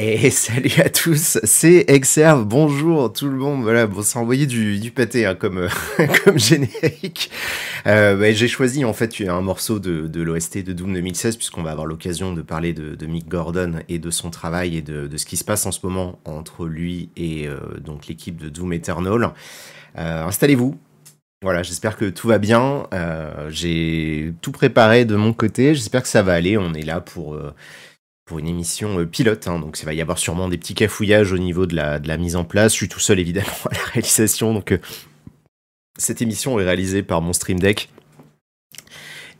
Et salut à tous, c'est Exerve, bonjour tout le monde, voilà, bon, ça envoyé du, du pâté hein, comme, comme générique. Euh, bah, J'ai choisi en fait un morceau de, de l'OST de Doom 2016 puisqu'on va avoir l'occasion de parler de, de, Mick Gordon et de son travail et de, de, ce qui se passe en ce moment entre lui et euh, donc l'équipe de Doom Eternal. Euh, Installez-vous, voilà, j'espère que tout va bien. J'ai tout préparé de mon côté. J'espère que ça va aller. On est là pour pour une émission euh, pilote, hein, donc il va y avoir sûrement des petits cafouillages au niveau de la, mise en place. Je suis tout seul évidemment à la réalisation, donc euh, cette émission est réalisée par mon Stream Deck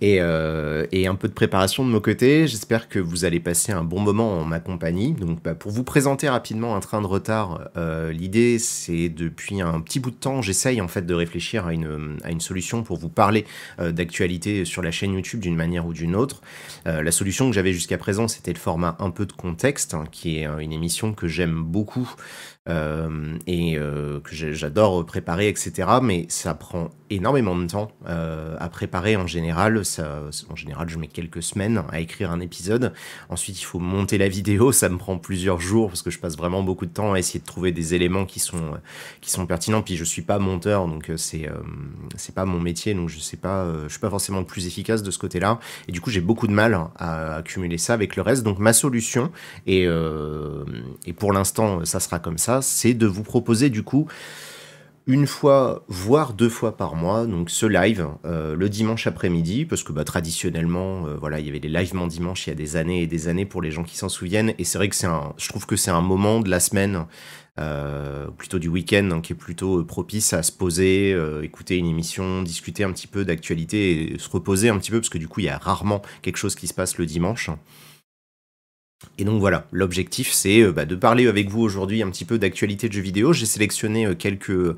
et, euh, et, un peu de préparation de mon côté. J'espère que vous allez passer un bon moment en ma compagnie. Donc, bah, pour vous présenter rapidement un train de retard, euh, l'idée c'est depuis un petit bout de temps, j'essaye en fait de réfléchir à une, à une solution pour vous parler euh, d'actualité sur la chaîne YouTube d'une manière ou d'une autre. Euh, la solution que j'avais jusqu'à présent, c'était le format un peu de contexte, hein, qui est euh, une émission que j'aime beaucoup euh, et euh, que j'adore préparer, etc. Mais ça prend énormément de temps euh, à préparer en général. En général, je mets quelques semaines à écrire un épisode. Ensuite, il faut monter la vidéo. Ça me prend plusieurs jours parce que je passe vraiment beaucoup de temps à essayer de trouver des éléments qui sont qui sont pertinents. Puis je suis pas monteur, donc c'est c'est pas mon métier, donc je sais pas, je suis pas forcément le plus efficace de ce côté-là. Et du coup, j'ai beaucoup de mal à accumuler ça avec le reste. Donc ma solution et pour l'instant, ça sera comme ça c'est de vous proposer du coup une fois, voire deux fois par mois, donc ce live euh, le dimanche après-midi, parce que bah, traditionnellement, euh, voilà, il y avait des lives dimanche il y a des années et des années pour les gens qui s'en souviennent, et c'est vrai que c'est un, je trouve que c'est un moment de la semaine, euh, plutôt du week-end, hein, qui est plutôt propice à se poser, écouter une émission, discuter un petit peu d'actualité et se reposer un petit peu, parce que du coup, il y a rarement quelque chose qui se passe le dimanche. Et donc voilà, l'objectif c'est euh, bah, de parler avec vous aujourd'hui un petit peu d'actualité de jeux vidéo. J'ai sélectionné euh, quelques,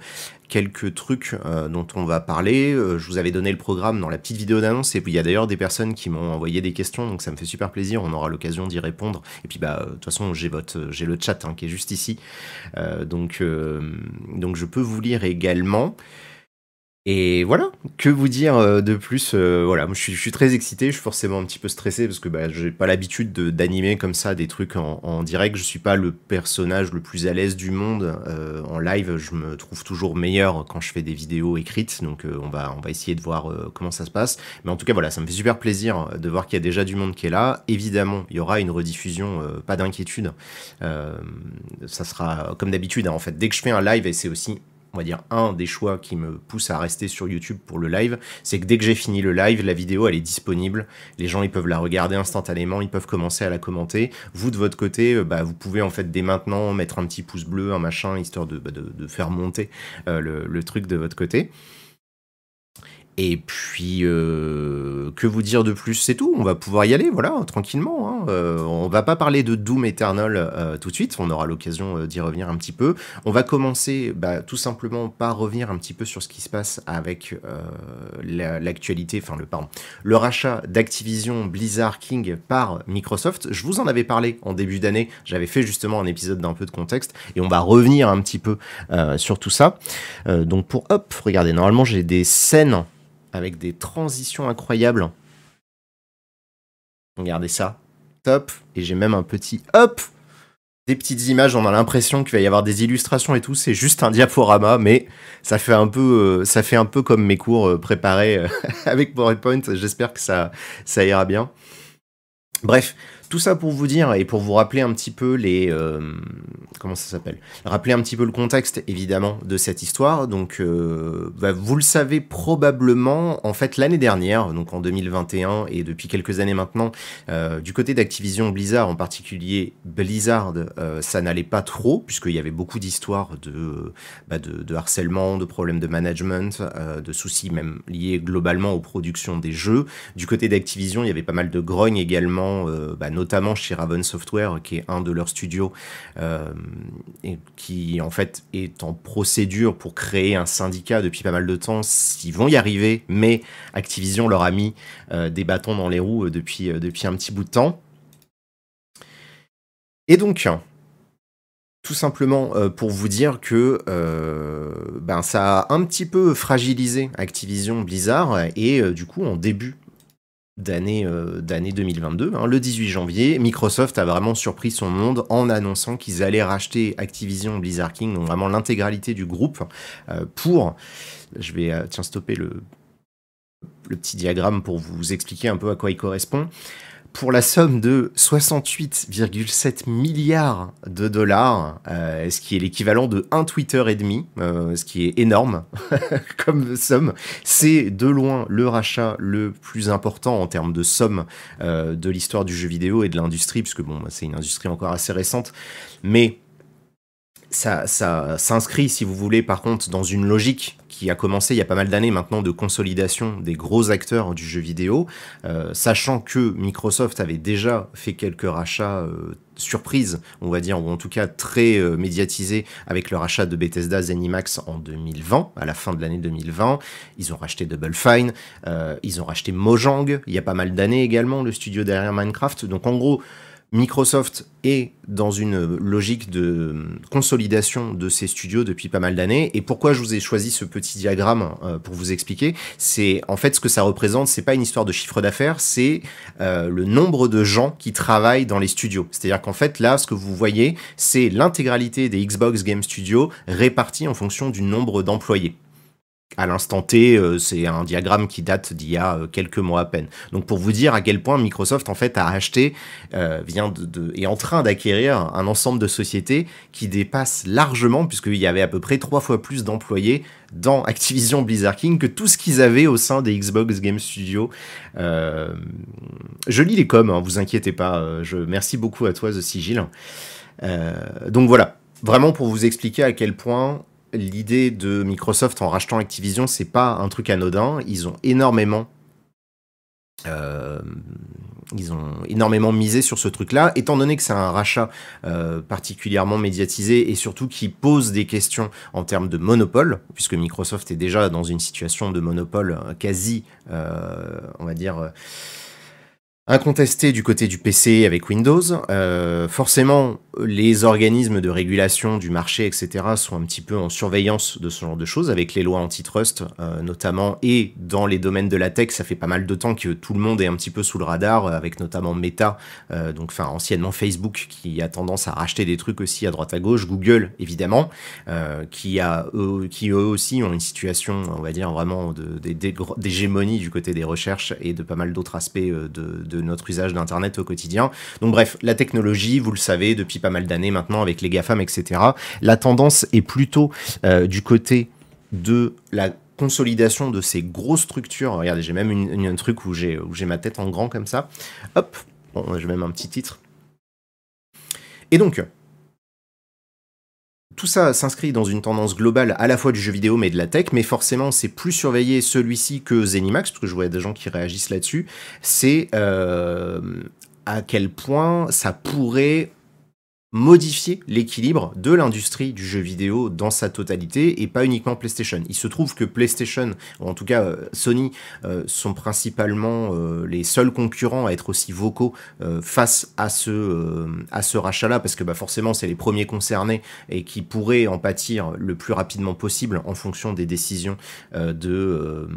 quelques trucs euh, dont on va parler. Je vous avais donné le programme dans la petite vidéo d'annonce et puis il y a d'ailleurs des personnes qui m'ont envoyé des questions, donc ça me fait super plaisir. On aura l'occasion d'y répondre. Et puis bah de toute façon j'ai votre, j'ai le chat hein, qui est juste ici, donc donc je peux vous lire également. Et voilà, que vous dire euh, de plus euh, Voilà, je suis, je suis, très excité, je suis forcément un petit peu stressé parce que bah, j'ai pas l'habitude d'animer comme ça des trucs en, en, direct. Je suis pas le personnage le plus à l'aise du monde euh, en live. Je me trouve toujours meilleur quand je fais des vidéos écrites, donc on va essayer de voir comment ça se passe. Mais en tout cas voilà, ça me fait super plaisir de voir qu'il y a déjà du monde qui est là. Évidemment, il y aura une rediffusion, pas d'inquiétude. ça sera comme d'habitude hein, en fait. Dès que je fais un live, et c'est aussi on va dire un des choix qui me pousse à rester sur YouTube pour le live, c'est que dès que j'ai fini le live, la vidéo elle est disponible. Les gens ils peuvent la regarder instantanément, ils peuvent commencer à la commenter. Vous de votre côté, euh, bah, vous pouvez en fait dès maintenant mettre un petit pouce bleu, un machin, histoire de, bah, de, faire monter euh, le, le, truc de votre côté. Et puis, euh, que vous dire de plus? C'est tout, on va pouvoir y aller, voilà, tranquillement. Hein. Euh, on va pas parler de Doom Eternal euh, tout de suite, on aura l'occasion euh, d'y revenir un petit peu. On va commencer bah, tout simplement par revenir un petit peu sur ce qui se passe avec l'actualité, la, enfin le, pardon, le rachat d'Activision Blizzard King par Microsoft. Je vous en avais parlé en début d'année, j'avais fait justement un épisode d'un peu de contexte, et on va revenir un petit peu sur tout ça. donc pour, hop, regardez, normalement j'ai des scènes avec des transitions incroyables. Regardez ça. Top. Et j'ai même un petit hop des petites images, on a l'impression qu'il va y avoir des illustrations et tout, c'est juste un diaporama, mais ça fait un peu, euh, ça comme mes cours euh, préparés euh, avec PowerPoint. J'espère que ça, ça ira bien. Bref, tout ça pour vous dire et pour vous rappeler un petit peu les euh, comment ça s'appelle? Rappeler un petit peu le contexte évidemment de cette histoire. Donc euh, bah, vous le savez probablement en fait l'année dernière donc en 2021 et depuis quelques années maintenant euh, du côté d'Activision Blizzard en particulier Blizzard ça n'allait pas trop puisqu'il y avait beaucoup d'histoires de, bah, de, harcèlement de problèmes de management de soucis même liés globalement aux productions des jeux. Du côté d'Activision il y avait pas mal de grogne également bah, notamment chez Raven Software, qui est un de leurs studios, euh, et qui en fait est en procédure pour créer un syndicat depuis pas mal de temps. Ils vont y arriver, mais Activision leur a mis euh, des bâtons dans les roues euh, depuis, un petit bout de temps. Et donc, tout simplement pour vous dire que ben, ça a un petit peu fragilisé Activision Blizzard et du coup en début d'année d'année 2022, hein, le 18 janvier, Microsoft a vraiment surpris son monde en annonçant qu'ils allaient racheter Activision Blizzard King, donc vraiment l'intégralité du groupe, pour, je vais tiens stopper le petit diagramme pour vous expliquer un peu à quoi il correspond pour la somme de 68,7 milliards de dollars, euh, ce qui est l'équivalent de un Twitter et demi, euh, ce qui est énorme comme somme. C'est de loin le rachat le plus important en termes de somme euh, de l'histoire du jeu vidéo et de l'industrie, puisque bon, c'est une industrie encore assez récente, mais ça s'inscrit, si vous voulez, par contre, dans une logique a commencé il y a pas mal d'années maintenant de consolidation des gros acteurs du jeu vidéo, euh, sachant que Microsoft avait déjà fait quelques rachats euh, surprises, on va dire, ou en tout cas très euh, médiatisés avec le rachat de Bethesda Zenimax en 2020, à la fin de l'année 2020. Ils ont racheté Double Fine, ils ont racheté Mojang, il y a pas mal d'années également, le studio derrière Minecraft. Donc en gros, Microsoft est dans une logique de consolidation de ses studios depuis pas mal d'années. Et pourquoi je vous ai choisi ce petit diagramme euh, pour vous expliquer C'est en fait ce que ça représente. C'est pas une histoire de chiffre d'affaires, c'est euh, le nombre de gens qui travaillent dans les studios. C'est-à-dire qu'en fait là, ce que vous voyez, c'est l'intégralité des Xbox Game Studios répartis en fonction du nombre d'employés à l'instant T, euh, c'est un diagramme qui date d'il y a euh, quelques mois à peine. Donc pour vous dire à quel point Microsoft en fait a acheté, euh, vient de, est en train d'acquérir un ensemble de sociétés qui dépasse largement, puisqu'il y avait à peu près trois fois plus d'employés dans Activision Blizzard King que tout ce qu'ils avaient au sein des Xbox Game Studios. je lis les coms, hein, vous inquiétez pas. Je merci beaucoup à toi The Sigil. donc voilà, vraiment pour vous expliquer à quel point l'idée de Microsoft en rachetant Activision, c'est pas un truc anodin. Ils ont énormément euh, ils ont énormément misé sur ce truc-là, étant donné que c'est un rachat euh, particulièrement médiatisé et surtout qui pose des questions en termes de monopole, puisque Microsoft est déjà dans une situation de monopole quasi, euh, on va dire, incontesté du côté du PC avec Windows. Euh, forcément, les organismes de régulation du marché, etc., sont un petit peu en surveillance de ce genre de choses, avec les lois antitrust euh, notamment, et dans les domaines de la tech, ça fait pas mal de temps que tout le monde est un petit peu sous le radar, avec notamment Meta, euh, donc enfin anciennement Facebook, qui a tendance à racheter des trucs aussi à droite à gauche, Google évidemment, qui a eux, qui eux aussi ont une situation, on va dire vraiment d'hégémonie du côté des recherches et de pas mal d'autres aspects de notre usage d'Internet au quotidien. Donc bref, la technologie, vous le savez, depuis pas mal d'années maintenant avec les GAFAM, etc., la tendance est plutôt euh, du côté de la consolidation de ces grosses structures. Regardez, j'ai même une, un truc où j'ai ma tête en grand comme ça. Hop, vais même un petit titre. Et donc, tout ça s'inscrit dans une tendance globale à la fois du jeu vidéo mais de la tech, mais forcément c'est plus surveillé celui-ci que Zenimax, parce que je vois des gens qui réagissent là-dessus, c'est euh, à quel point ça pourrait modifier l'équilibre de l'industrie du jeu vidéo dans sa totalité et pas uniquement PlayStation. Il se trouve que PlayStation, ou en tout cas euh, Sony, euh, sont principalement euh, les seuls concurrents à être aussi vocaux face à ce, ce rachat-là, parce que bah, forcément c'est les premiers concernés et qui pourraient en pâtir le plus rapidement possible en fonction des décisions de, de,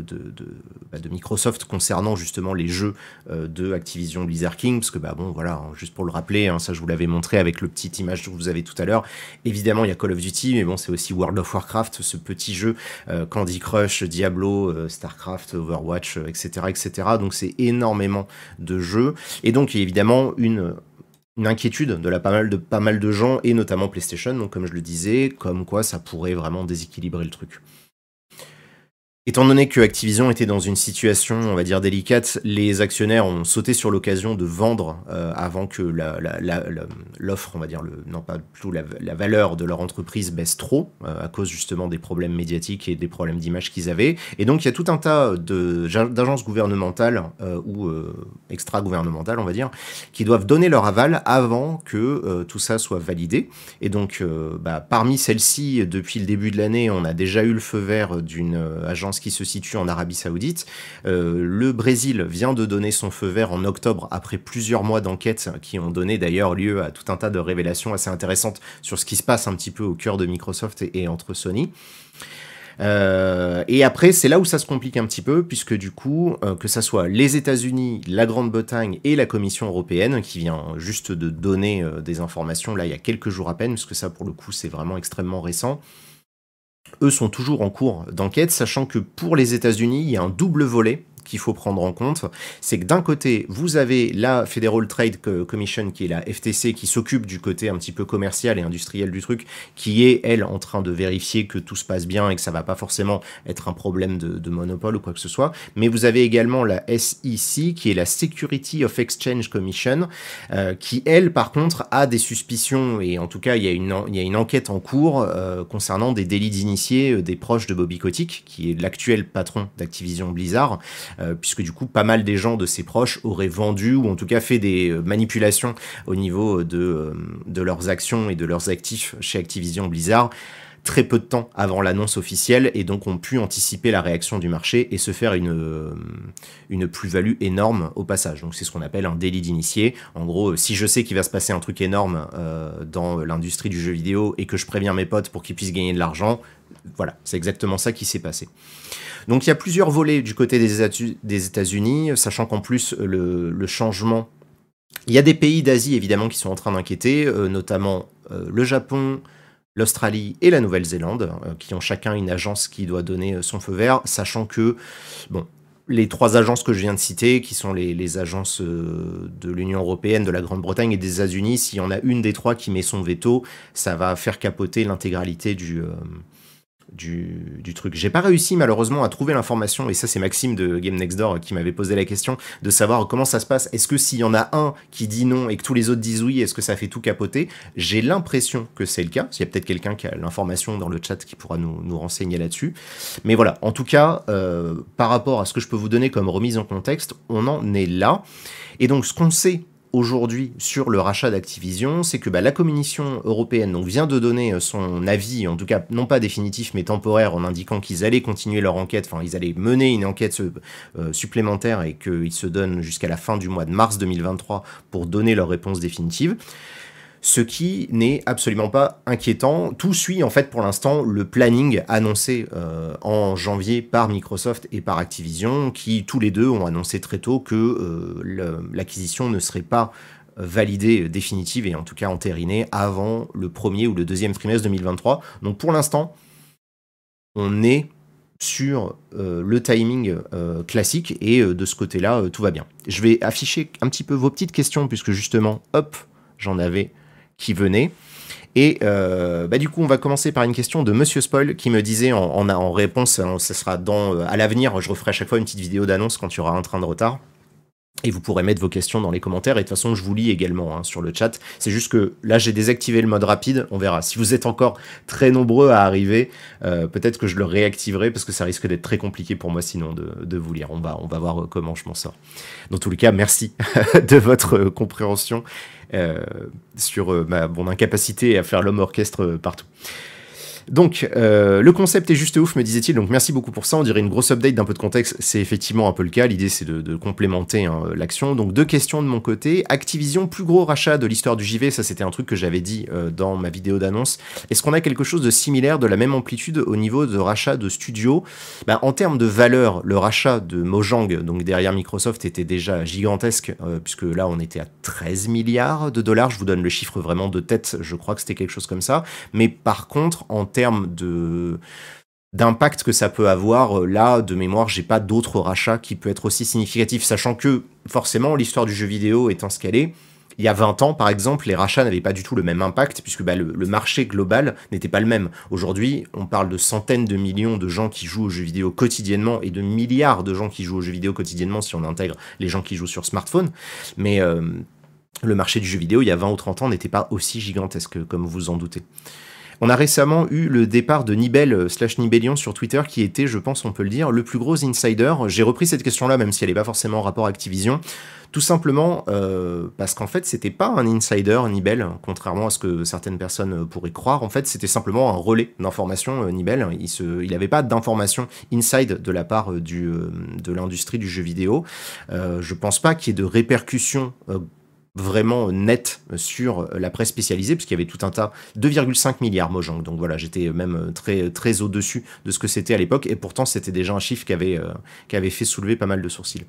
de, bah, de, Microsoft concernant justement les jeux de Activision Blizzard King, parce que bah bon voilà, hein, juste pour le rappeler, Hein, ça je vous l'avais montré avec le petit image que vous avez tout à l'heure. Évidemment, il y a Call of Duty, mais bon, c'est aussi World of Warcraft, ce petit jeu euh, Candy Crush, Diablo, euh, Starcraft, Overwatch, etc., euh, etc. Donc c'est énormément de jeux. Et donc, il y a évidemment une une inquiétude de la pas mal de pas mal de gens et notamment PlayStation donc comme je le disais comme quoi ça pourrait vraiment déséquilibrer le truc. Étant donné que Activision était dans une situation, on va dire, délicate, les actionnaires ont sauté sur l'occasion de vendre euh, avant que l'offre, on va dire, non pas plutôt la, valeur de leur entreprise baisse trop, euh, à cause justement des problèmes médiatiques et des problèmes d'image qu'ils avaient. Et donc il y a tout un tas d'agences gouvernementales euh, ou extra-gouvernementales, on va dire, qui doivent donner leur aval avant que tout ça soit validé. Et donc, bah, parmi celles-ci, depuis le début de l'année, on a déjà eu le feu vert d'une agence qui se situe en Arabie Saoudite. Euh, le Brésil vient de donner son feu vert en octobre après plusieurs mois d'enquête qui ont donné d'ailleurs lieu à tout un tas de révélations assez intéressantes sur ce qui se passe un petit peu au cœur de Microsoft et, entre Sony. Euh, et après, c'est là où ça se complique un petit peu, puisque du coup, euh, que ça soit les États-Unis, la Grande-Bretagne et la Commission européenne, qui vient juste de donner des informations, là, il y a quelques jours à peine, parce que ça, pour le coup, c'est vraiment extrêmement récent, eux sont toujours en cours d'enquête, sachant que pour les États-Unis, il y a un double volet qu'il faut prendre en compte, c'est que d'un côté, vous avez la Federal Trade Commission, qui est la FTC, qui s'occupe du côté un petit peu commercial et industriel du truc, qui est, elle, en train de vérifier que tout se passe bien et que ça va pas forcément être un problème de, monopole ou quoi que ce soit. Mais vous avez également la SEC, qui est la Security of Exchange Commission, euh, qui, elle, par contre, a des suspicions, et en tout cas, il y a une, enquête en cours euh, concernant des délits d'initiés euh, des proches de Bobby Kotick, qui est l'actuel patron d'Activision Blizzard, puisque du coup pas mal des gens de ses proches auraient vendu ou en tout cas fait des euh, manipulations au niveau de, euh, de leurs actions et de leurs actifs chez Activision Blizzard très peu de temps avant l'annonce officielle et donc ont pu anticiper la réaction du marché et se faire une, une plus-value énorme au passage. Donc c'est ce qu'on appelle un délit d'initié. En gros, si je sais qu'il va se passer un truc énorme dans l'industrie du jeu vidéo et que je préviens mes potes pour qu'ils puissent gagner de l'argent, voilà, c'est exactement ça qui s'est passé. Donc il y a plusieurs volets du côté des États-Unis, sachant qu'en plus le, changement... Il y a des pays d'Asie évidemment qui sont en train d'inquiéter, euh, notamment euh, le Japon, l'Australie et la Nouvelle-Zélande, euh, qui ont chacun une agence qui doit donner son feu vert, sachant que, bon, les trois agences que je viens de citer, qui sont les, agences de l'Union européenne, de la Grande-Bretagne et des États-Unis, s'il y en a une des trois qui met son veto, ça va faire capoter l'intégralité du, du, truc. J'ai pas réussi malheureusement à trouver l'information, et ça c'est Maxime de Game Next Door qui m'avait posé la question, de savoir comment ça se passe. Est-ce que s'il y en a un qui dit non et que tous les autres disent oui, est-ce que ça fait tout capoter? J'ai l'impression que c'est le cas. Il y a peut-être quelqu'un qui a l'information dans le chat qui pourra nous, nous renseigner là-dessus. Mais voilà, en tout cas, euh, par rapport à ce que je peux vous donner comme remise en contexte, on en est là. Et donc ce qu'on sait aujourd'hui sur le rachat d'Activision, c'est que bah, la Commission européenne donc, vient de donner euh, son avis, en tout cas non pas définitif mais temporaire, en indiquant qu'ils allaient continuer leur enquête, enfin ils allaient mener une enquête euh, supplémentaire et qu'ils se donnent jusqu'à la fin du mois de mars 2023 pour donner leur réponse définitive ce qui n'est absolument pas inquiétant. Tout suit en fait pour l'instant le planning annoncé euh, en janvier par Microsoft et par Activision, qui tous les deux ont annoncé très tôt que euh, l'acquisition ne serait pas validée définitive et en tout cas entérinée avant le premier ou le deuxième trimestre 2023. Donc pour l'instant, on est sur euh, le timing classique et de ce côté-là, tout va bien. Je vais afficher un petit peu vos petites questions puisque justement, hop, j'en avais qui venait. Et euh, bah, du coup, on va commencer par une question de Monsieur Spoil qui me disait en, réponse, hein, ce sera dans, euh, à l'avenir, je referai à chaque fois une petite vidéo d'annonce quand il y aura un train de retard. Et vous pourrez mettre vos questions dans les commentaires. Et de toute façon, je vous lis également hein, sur le chat. C'est juste que là, j'ai désactivé le mode rapide. On verra. Si vous êtes encore très nombreux à arriver, euh, peut-être que je le réactiverai parce que ça risque d'être très compliqué pour moi sinon de, de, vous lire. On va, on va voir comment je m'en sors. Dans tous les cas, merci de votre compréhension sur euh, ma, mon incapacité à faire l'homme orchestre partout. Donc, euh, le concept est juste ouf, me disait-il. Donc, merci beaucoup pour ça. On dirait une grosse update d'un peu de contexte. C'est effectivement un peu le cas. L'idée, c'est de, complémenter hein, l'action. Donc, deux questions de mon côté. Activision, plus gros rachat de l'histoire du JV. Ça, c'était un truc que j'avais dit euh, dans ma vidéo d'annonce. Est-ce qu'on a quelque chose de similaire, de la même amplitude au niveau de rachat de studios ben, En termes de valeur, le rachat de Mojang, donc derrière Microsoft, était déjà gigantesque, euh, puisque là, on était à 13 milliards de dollars. Je vous donne le chiffre vraiment de tête. Je crois que c'était quelque chose comme ça. Mais par contre, en termes de d'impact que ça peut avoir, euh, là, de mémoire, j'ai pas d'autres rachats qui peut être aussi significatif, sachant que, forcément, l'histoire du jeu vidéo étant ce qu'elle est, il y a 20 ans, par exemple, les rachats n'avaient pas du tout le même impact, puisque bah, le, marché global n'était pas le même. Aujourd'hui, on parle de centaines de millions de gens qui jouent aux jeux vidéo quotidiennement, et de milliards de gens qui jouent aux jeux vidéo quotidiennement, si on intègre les gens qui jouent sur smartphone. Mais euh, le marché du jeu vidéo, il y a 20 ou 30 ans, n'était pas aussi gigantesque, comme vous en doutez. On a récemment eu le départ de Nibel euh, slash Nibelion sur Twitter qui était, je pense on peut le dire, le plus gros insider. J'ai repris cette question-là même si elle n'est pas forcément en rapport Activision. Tout simplement euh, parce qu'en fait c'était pas un insider Nibel, contrairement à ce que certaines personnes euh, pourraient croire. En fait c'était simplement un relais d'information Nibel. Il n'avait pas d'information inside de la part du, de l'industrie du jeu vidéo. je pense pas qu'il y ait de répercussions vraiment net sur la presse spécialisée, puisqu'il y avait tout un tas, 2,5 milliards Mojang. Donc voilà, j'étais même très, très au-dessus de ce que c'était à l'époque, et pourtant c'était déjà un chiffre qui avait, euh, qui avait fait soulever pas mal de sourcils.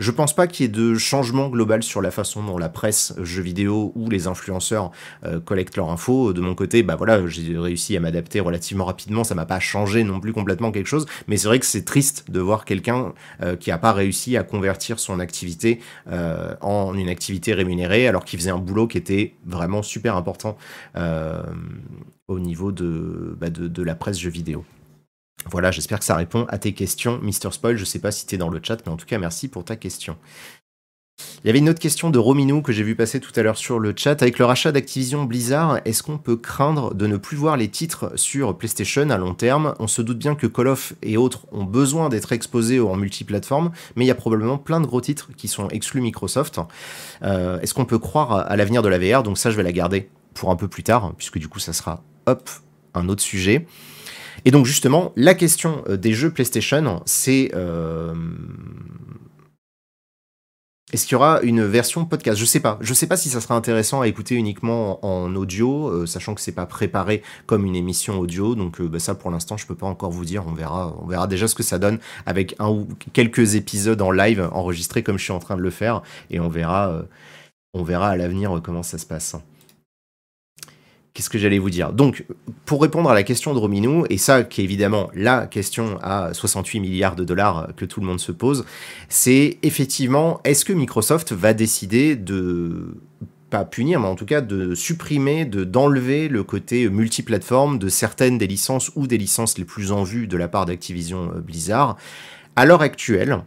Je pense pas qu'il y ait de changement global sur la façon dont la presse, jeux vidéo ou les influenceurs euh, collectent leur info. De mon côté, bah voilà, j'ai réussi à m'adapter relativement rapidement, ça m'a pas changé non plus complètement quelque chose, mais c'est vrai que c'est triste de voir quelqu'un euh, qui a pas réussi à convertir son activité en une activité rémunérée alors qu'il faisait un boulot qui était vraiment super important euh, au niveau bah, de, de, la presse jeux vidéo. Voilà, j'espère que ça répond à tes questions, Mister Spoil. Je sais pas si tu es dans le chat, mais en tout cas, merci pour ta question. Il y avait une autre question de Rominou que j'ai vu passer tout à l'heure sur le chat. Avec le rachat d'Activision Blizzard, est-ce qu'on peut craindre de ne plus voir les titres sur PlayStation à long terme? On se doute bien que Call of et autres ont besoin d'être exposés en multiplateforme, mais il y a probablement plein de gros titres qui sont exclus Microsoft. Euh, est-ce qu'on peut croire à l'avenir de la VR Donc ça, je vais la garder pour un peu plus tard, puisque du coup, ça sera, hop, un autre sujet. Et donc justement, la question euh, des jeux PlayStation, c'est... Euh, est-ce qu'il y aura une version podcast? Je sais pas. Je sais pas si ça sera intéressant à écouter uniquement en, audio, euh, sachant que c'est pas préparé comme une émission audio. Donc euh, bah, ça, pour l'instant, je peux pas encore vous dire. On verra. On verra déjà ce que ça donne avec un ou quelques épisodes en live enregistrés comme je suis en train de le faire, et on verra. Euh, on verra à l'avenir comment ça se passe. Qu'est-ce que j'allais vous dire? Donc, pour répondre à la question de Rominou, et ça qui est évidemment la question à 68 milliards de dollars que tout le monde se pose, c'est effectivement, est-ce que Microsoft va décider de pas punir, mais en tout cas de supprimer, de d'enlever le côté multiplateforme de certaines des licences ou des licences les plus en vue de la part d'Activision euh, Blizzard? À l'heure actuelle,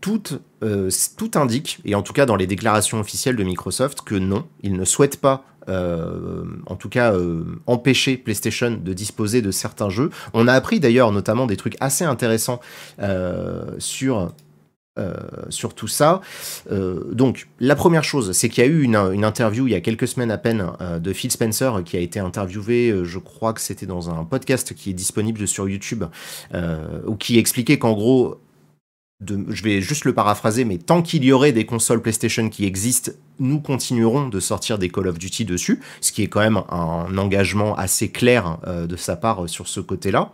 tout, euh, tout indique, et en tout cas dans les déclarations officielles de Microsoft, que non, ils ne souhaitent pas euh, en tout cas euh, empêcher PlayStation de disposer de certains jeux. On a appris d'ailleurs notamment des trucs assez intéressants euh, sur sur tout ça. donc, la première chose, c'est qu'il y a eu une, une, interview il y a quelques semaines à peine de Phil Spencer qui a été interviewé, je crois que c'était dans un podcast qui est disponible sur YouTube, où qui expliquait qu'en gros, je vais juste le paraphraser, mais tant qu'il y aurait des consoles PlayStation qui existent, nous continuerons de sortir des Call of Duty dessus, ce qui est quand même un engagement assez clair euh, de sa part sur ce côté-là.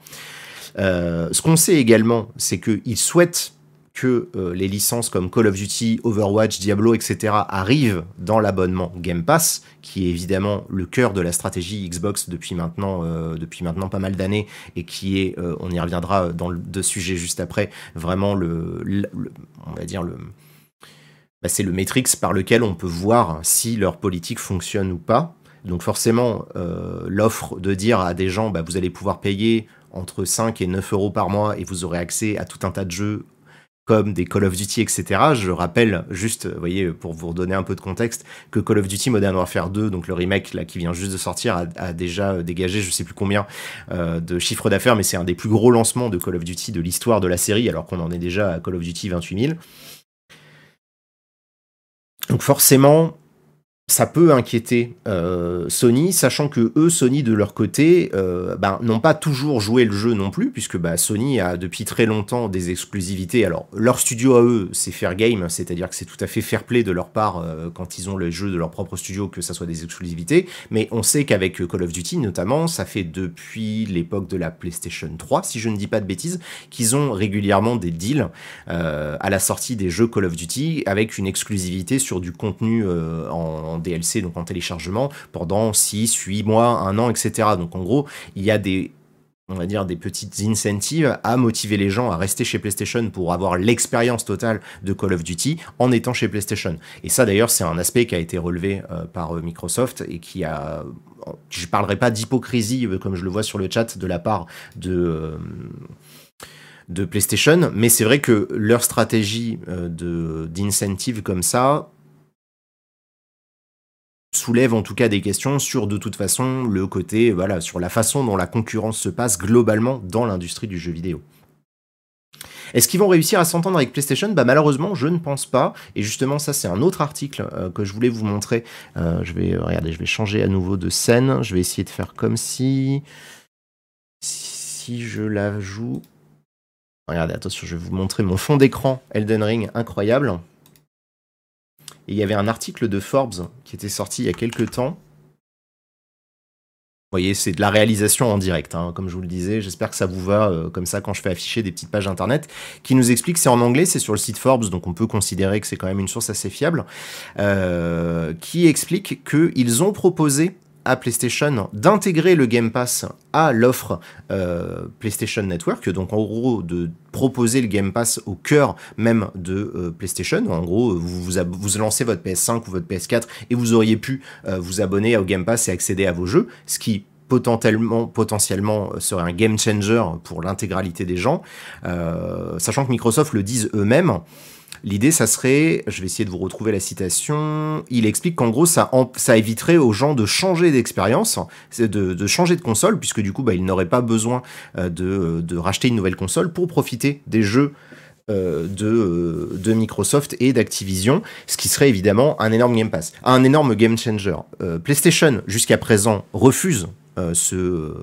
Euh, ce qu'on sait également, c'est qu'il souhaite que euh, les licences comme Call of Duty, Overwatch, Diablo, etc. arrivent dans l'abonnement Game Pass, qui est évidemment le cœur de la stratégie Xbox depuis maintenant, euh, depuis maintenant pas mal d'années, et qui est, euh, on y reviendra dans le deux sujets juste après, vraiment le, on va dire le, bah, c'est le matrix par lequel on peut voir si leur politique fonctionne ou pas. Donc forcément, l'offre de dire à des gens, bah, vous allez pouvoir payer entre 5 et 9 euros par mois et vous aurez accès à tout un tas de jeux comme des Call of Duty, etc. Je rappelle juste, vous voyez, pour vous redonner un peu de contexte, que Call of Duty Modern Warfare 2, donc le remake là qui vient juste de sortir, a, déjà dégagé je sais plus combien euh, de chiffres d'affaires, mais c'est un des plus gros lancements de Call of Duty de l'histoire de la série, alors qu'on en est déjà à Call of Duty 28 000. Donc forcément, ça peut inquiéter euh, Sony, sachant que eux, Sony de leur côté, euh, ben, n'ont pas toujours joué le jeu non plus, puisque bah, Sony a depuis très longtemps des exclusivités. Alors leur studio à eux, c'est fair game, c'est-à-dire que c'est tout à fait fair play de leur part euh, quand ils ont le jeu de leur propre studio que ça soit des exclusivités. Mais on sait qu'avec Call of Duty notamment, ça fait depuis l'époque de la PlayStation 3, si je ne dis pas de bêtises, qu'ils ont régulièrement des deals à la sortie des jeux Call of Duty avec une exclusivité sur du contenu en DLC, donc en téléchargement, pendant 6, 8 mois, un an, etc. Donc en gros, il y a des on va dire des petites incentives à motiver les gens à rester chez PlayStation pour avoir l'expérience totale de Call of Duty en étant chez PlayStation. Et ça d'ailleurs c'est un aspect qui a été relevé euh, par euh, Microsoft et qui a je parlerai pas d'hypocrisie euh, comme je le vois sur le chat de la part de de PlayStation, mais c'est vrai que leur stratégie de d'incentive comme ça soulève en tout cas des questions sur de toute façon le côté, voilà, sur la façon dont la concurrence se passe globalement dans l'industrie du jeu vidéo. Est-ce qu'ils vont réussir à s'entendre avec PlayStation? Bah malheureusement, je ne pense pas. Et justement, ça c'est un autre article euh, que je voulais vous montrer. Euh, je vais regarder, je vais changer à nouveau de scène. Je vais essayer de faire comme si si je la joue. Regardez, attention, je vais vous montrer mon fond d'écran Elden Ring incroyable. Il y avait un article de Forbes qui était sorti il y a quelques temps. Vous voyez, c'est de la réalisation en direct, hein, comme je vous le disais. J'espère que ça vous va euh, comme ça quand je fais afficher des petites pages internet qui nous expliquent. C'est en anglais, c'est sur le site Forbes, donc on peut considérer que c'est quand même une source assez fiable, euh, qui explique qu'ils ont proposé PlayStation d'intégrer le Game Pass à l'offre euh, PlayStation Network, donc en gros de proposer le Game Pass au cœur même de euh, PlayStation. En gros, vous, vous, vous, lancez votre PS5 ou votre PS4 et vous auriez pu euh, vous abonner au Game Pass et accéder à vos jeux, ce qui potentiellement, potentiellement serait un game changer pour l'intégralité des gens, sachant que Microsoft le disent eux-mêmes. L'idée, ça serait, je vais essayer de vous retrouver la citation, il explique qu'en gros, ça, ça éviterait aux gens de changer d'expérience, de, de changer de console, puisque du coup, bah, ils n'auraient pas besoin euh, de, de racheter une nouvelle console pour profiter des jeux euh, de, euh, de, Microsoft et d'Activision, ce qui serait évidemment un énorme Game Pass, un énorme game changer. PlayStation, jusqu'à présent, refuse ce,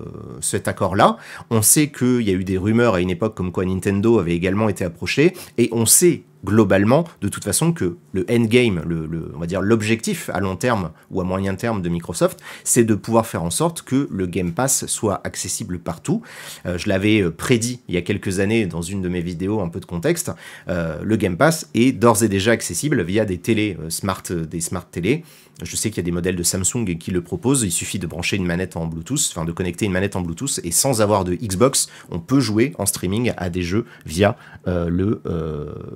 cet accord-là. On sait qu'il y a eu des rumeurs à une époque comme quoi Nintendo avait également été approché, et on sait globalement, de toute façon, que le endgame, le, on va dire l'objectif à long terme ou à moyen terme de Microsoft, c'est de pouvoir faire en sorte que le Game Pass soit accessible partout. Euh, je l'avais euh, prédit il y a quelques années dans une de mes vidéos, un peu de contexte. Euh, le Game Pass est d'ores et déjà accessible via des télé smart, des smart télé. Je sais qu'il y a des modèles de Samsung qui le proposent. Il suffit de brancher une manette en Bluetooth, enfin de connecter une manette en Bluetooth, et sans avoir de Xbox, on peut jouer en streaming à des jeux via le,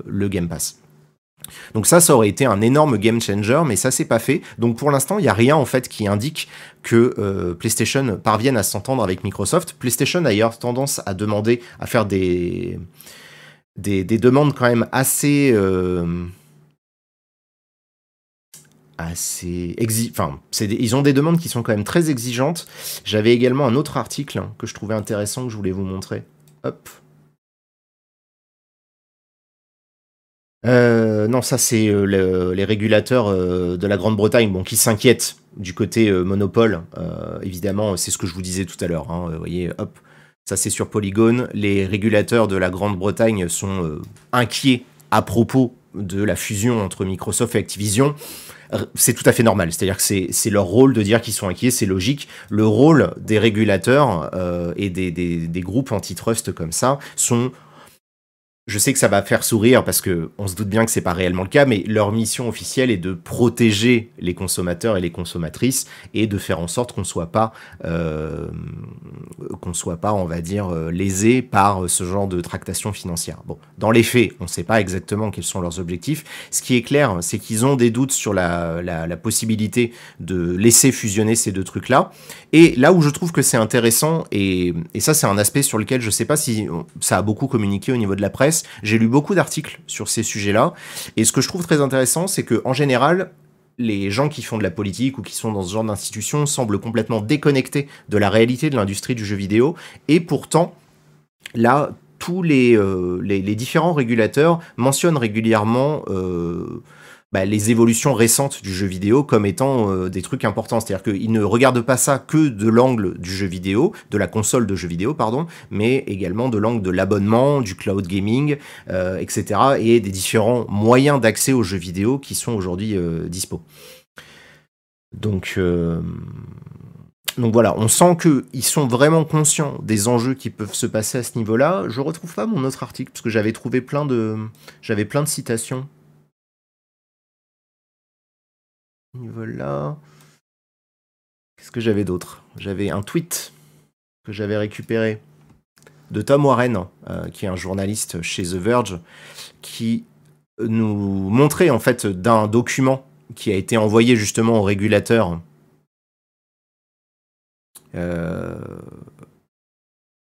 le Game Pass. Donc ça, ça aurait été un énorme game changer, mais ça c'est pas fait. Donc pour l'instant, il n'y a rien en fait qui indique que euh, PlayStation parvienne à s'entendre avec Microsoft. PlayStation a d'ailleurs tendance à demander, à faire des, des, demandes quand même assez... Euh, ils ont des demandes qui sont quand même très exigeantes. J'avais également un autre article que je trouvais intéressant que je voulais vous montrer. Euh, non, ça c'est euh, les régulateurs euh, de la Grande-Bretagne qui s'inquiètent du côté monopole. évidemment, c'est ce que je vous disais tout à l'heure. Hein, vous voyez, ça c'est sur Polygon. Les régulateurs de la Grande-Bretagne sont inquiets à propos de la fusion entre Microsoft et Activision. C'est tout à fait normal, c'est-à-dire que c'est leur rôle de dire qu'ils sont inquiets, c'est logique. Le rôle des régulateurs et des, des, des groupes antitrust comme ça sont je sais que ça va faire sourire parce que on se doute bien que c'est pas réellement le cas, mais leur mission officielle est de protéger les consommateurs et les consommatrices et de faire en sorte qu'on soit pas, euh, qu'on soit pas, on va dire, euh, lésé par ce genre de tractation financière. Bon, dans les faits, on ne sait pas exactement quels sont leurs objectifs. Ce qui est clair, c'est qu'ils ont des doutes sur la, possibilité de laisser fusionner ces deux trucs-là. Et là où je trouve que c'est intéressant, et, et ça c'est un aspect sur lequel je sais pas si ça a beaucoup communiqué au niveau de la presse j'ai lu beaucoup d'articles sur ces sujets-là. Et ce que je trouve très intéressant, c'est que en général, les gens qui font de la politique ou qui sont dans ce genre d'institution semblent complètement déconnectés de la réalité de l'industrie du jeu vidéo. Et pourtant, là, tous les, euh, différents régulateurs mentionnent régulièrement euh, bah, les évolutions récentes du jeu vidéo comme étant euh, des trucs importants. C'est-à-dire qu'ils ne regardent pas ça que de l'angle du jeu vidéo, de la console de jeu vidéo, pardon, mais également de l'angle de l'abonnement, du cloud gaming, euh, etc. et des différents moyens d'accès aux jeux vidéo qui sont aujourd'hui euh, dispo. Donc, donc voilà, on sent qu'ils sont vraiment conscients des enjeux qui peuvent se passer à ce niveau-là. Je retrouve pas mon autre article parce que j'avais trouvé plein de, j'avais plein de citations niveau là. Qu'est-ce que j'avais d'autre? J'avais un tweet que j'avais récupéré de Tom Warren, euh, qui est un journaliste chez The Verge, qui nous montrait en fait d'un document qui a été envoyé justement au régulateur euh,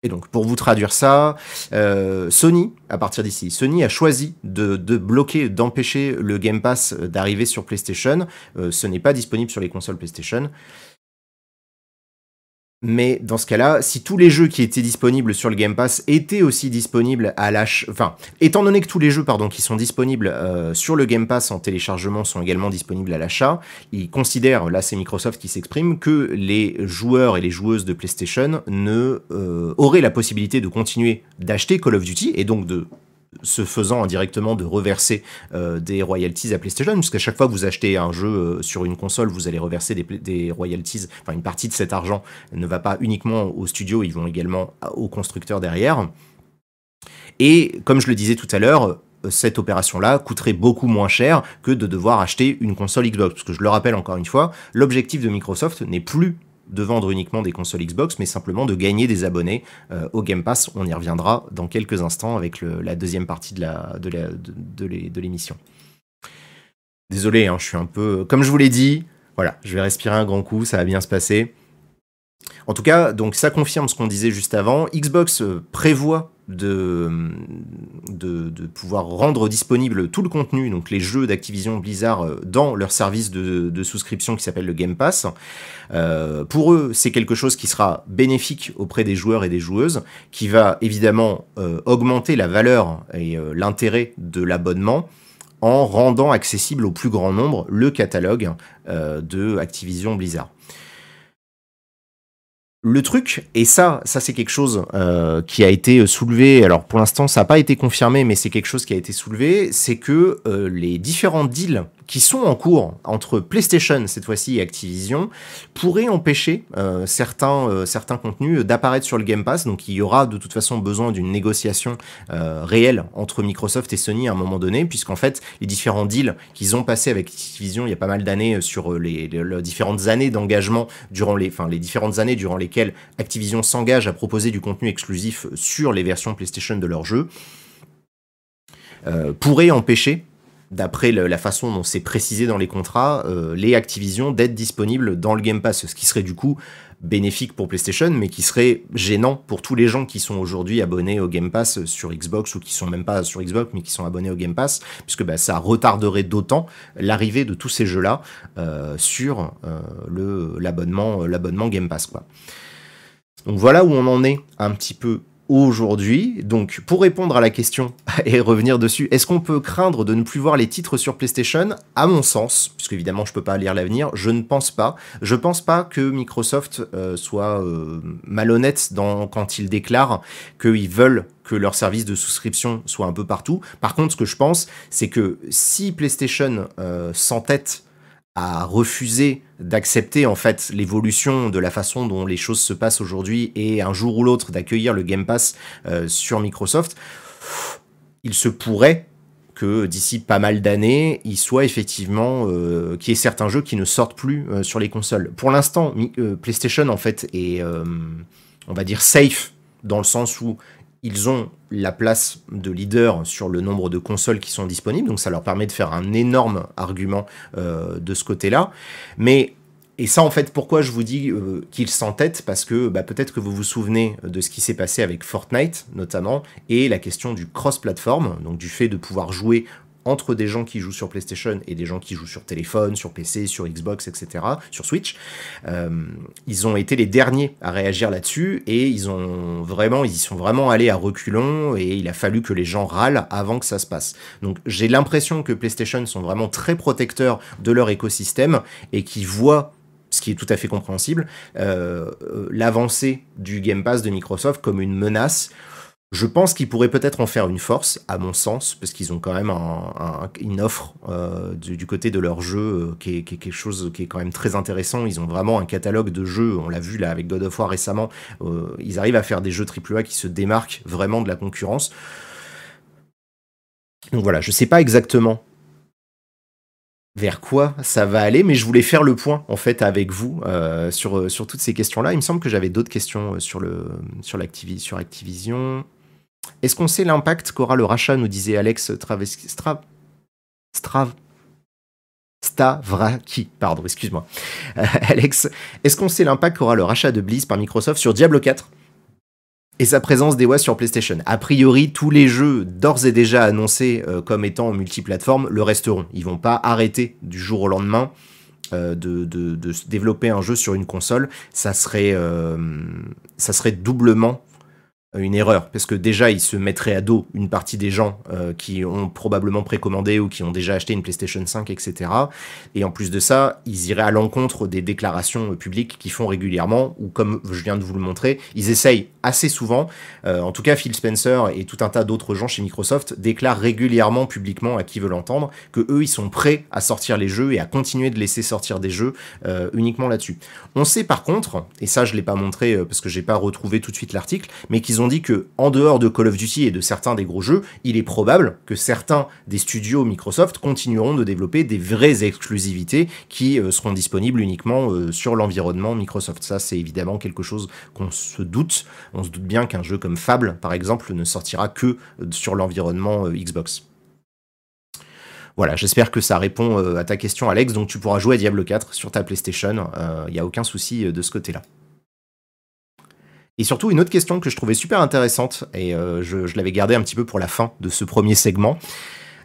et donc, pour vous traduire ça, euh, Sony, à partir d'ici, Sony a choisi de, bloquer, d'empêcher le Game Pass d'arriver sur PlayStation. Euh, ce n'est pas disponible sur les consoles PlayStation. Mais dans ce cas-là, si tous les jeux qui étaient disponibles sur le Game Pass étaient aussi disponibles à l'achat, enfin, étant donné que tous les jeux, qui sont disponibles euh, sur le Game Pass en téléchargement sont également disponibles à l'achat, ils considèrent, là c'est Microsoft qui s'exprime, que les joueurs et les joueuses de PlayStation ne euh, auraient la possibilité de continuer d'acheter Call of Duty et donc de se faisant indirectement de reverser des royalties à PlayStation, puisqu'à chaque fois que vous achetez un jeu sur une console, vous allez reverser des, des, royalties, enfin une partie de cet argent ne va pas uniquement au studio, ils vont également aux constructeurs derrière. Et comme je le disais tout à l'heure, cette opération-là coûterait beaucoup moins cher que de devoir acheter une console Xbox. Parce que je le rappelle encore une fois, l'objectif de Microsoft n'est plus de vendre uniquement des consoles Xbox, mais simplement de gagner des abonnés euh, au Game Pass. On y reviendra dans quelques instants avec la deuxième partie de, l'émission. Désolé, hein, je suis un peu... Comme je vous l'ai dit, voilà, je vais respirer un grand coup, ça va bien se passer. En tout cas, donc ça confirme ce qu'on disait juste avant. Xbox euh, prévoit de, pouvoir rendre disponible tout le contenu, donc les jeux d'Activision Blizzard, euh, dans leur service de, souscription qui s'appelle le Game Pass. Euh, pour eux, c'est quelque chose qui sera bénéfique auprès des joueurs et des joueuses, qui va évidemment euh, augmenter la valeur et l'intérêt de l'abonnement en rendant accessible au plus grand nombre le catalogue de Activision Blizzard. Le truc, et ça, ça c'est quelque chose euh, qui a été soulevé, alors pour l'instant ça n'a pas été confirmé, mais c'est quelque chose qui a été soulevé, c'est que euh, les différents deals qui sont en cours entre PlayStation cette fois-ci et Activision pourraient empêcher euh, certains, euh, certains contenus d'apparaître sur le Game Pass. Donc il y aura de toute façon besoin d'une négociation euh, réelle entre Microsoft et Sony à un moment donné, puisqu'en fait les différents deals qu'ils ont passés avec Activision il y a pas mal d'années sur les, différentes années d'engagement durant les, enfin les différentes années durant lesquelles Activision s'engage à proposer du contenu exclusif sur les versions PlayStation de leurs jeux. pourraient empêcher d'après la façon dont c'est précisé dans les contrats, euh, les Activision d'être disponibles dans le Game Pass, ce qui serait du coup bénéfique pour PlayStation, mais qui serait gênant pour tous les gens qui sont aujourd'hui abonnés au Game Pass sur Xbox ou qui sont même pas sur Xbox, mais qui sont abonnés au Game Pass, puisque bah, ça retarderait d'autant l'arrivée de tous ces jeux-là euh, sur euh, l'abonnement Game Pass. Donc voilà où on en est un petit peu aujourd'hui. Donc, pour répondre à la question et revenir dessus, est-ce qu'on peut craindre de ne plus voir les titres sur PlayStation? À mon sens, puisque évidemment je peux pas lire l'avenir, je ne pense pas. Je pense pas que Microsoft euh, soit euh, malhonnête dans, quand ils déclarent qu'ils veulent que leur service de souscription soit un peu partout. Par contre, ce que je pense, c'est que si PlayStation euh, s'entête à refuser d'accepter en fait l'évolution de la façon dont les choses se passent aujourd'hui et un jour ou l'autre d'accueillir le Game Pass euh, sur Microsoft, il se pourrait que d'ici pas mal d'années, il soit effectivement euh, qu'il y ait certains jeux qui ne sortent plus euh, sur les consoles. Pour l'instant, PlayStation en fait est, on va dire safe dans le sens où ils ont la place de leader sur le nombre de consoles qui sont disponibles, donc ça leur permet de faire un énorme argument euh, de ce côté-là. Mais et ça, en fait, pourquoi je vous dis euh, qu'ils s'entêtent? Parce que bah, peut-être que vous vous souvenez de ce qui s'est passé avec Fortnite, notamment, et la question du cross-platform, donc du fait de pouvoir jouer entre des gens qui jouent sur PlayStation et des gens qui jouent sur téléphone, sur PC, sur Xbox, etc., sur Switch. Euh, ils ont été les derniers à réagir là-dessus et ils ont vraiment, ils y sont vraiment allés à reculons et il a fallu que les gens râlent avant que ça se passe. Donc j'ai l'impression que PlayStation sont vraiment très protecteurs de leur écosystème et qui voient ce qui est tout à fait compréhensible, euh, euh, l'avancée du Game Pass de Microsoft comme une menace je pense qu'ils pourraient peut-être en faire une force, à mon sens, parce qu'ils ont quand même une offre euh, du, côté de leur jeu euh, qui, est, quelque chose qui est quand même très intéressant. Ils ont vraiment un catalogue de jeux, on l'a vu là avec God of War récemment, euh, ils arrivent à faire des jeux AAA qui se démarquent vraiment de la concurrence. Donc voilà, je sais pas exactement vers quoi ça va aller, mais je voulais faire le point en fait avec vous sur, sur toutes ces questions-là. Il me semble que j'avais d'autres questions sur, le, sur Activision. Est-ce qu'on sait l'impact qu'aura le rachat, nous disait Alex Traveski, Stra, Strav, Stavraki, pardon, excuse-moi. Euh, Alex, est-ce qu'on sait l'impact qu'aura le rachat de Blizz par Microsoft sur Diablo 4 et sa présence des sur PlayStation? A priori, tous les jeux d'ores et déjà annoncés euh, comme étant multiplateforme le resteront. Ils vont pas arrêter du jour au lendemain euh, de, développer un jeu sur une console. Ça serait doublement une erreur, parce que déjà, ils se mettraient à dos une partie des gens euh, qui ont probablement précommandé ou qui ont déjà acheté une PlayStation 5, etc. Et en plus de ça, ils iraient à l'encontre des déclarations publiques qu'ils font régulièrement, ou comme je viens de vous le montrer, ils essayent assez souvent, euh, en tout cas Phil Spencer et tout un tas d'autres gens chez Microsoft déclarent régulièrement publiquement à qui veut l'entendre que eux, ils sont prêts à sortir les jeux et à continuer de laisser sortir des jeux euh, uniquement là-dessus. On sait par contre, et ça je l'ai pas montré parce que j'ai pas retrouvé tout de suite l'article, mais qu'ils ont que en dehors de Call of Duty et de certains des gros jeux, il est probable que certains des studios Microsoft continueront de développer des vraies exclusivités qui euh, seront disponibles uniquement euh, sur l'environnement Microsoft. Ça, c'est évidemment quelque chose qu'on se doute. On se doute bien qu'un jeu comme Fable, par exemple, ne sortira que euh, sur l'environnement Xbox. Voilà, j'espère que ça répond à ta question, Alex. Donc tu pourras jouer à Diablo 4 sur ta PlayStation. Il n'y a aucun souci de ce côté-là. Et surtout, une autre question que je trouvais super intéressante, et euh, je, l'avais gardée un petit peu pour la fin de ce premier segment.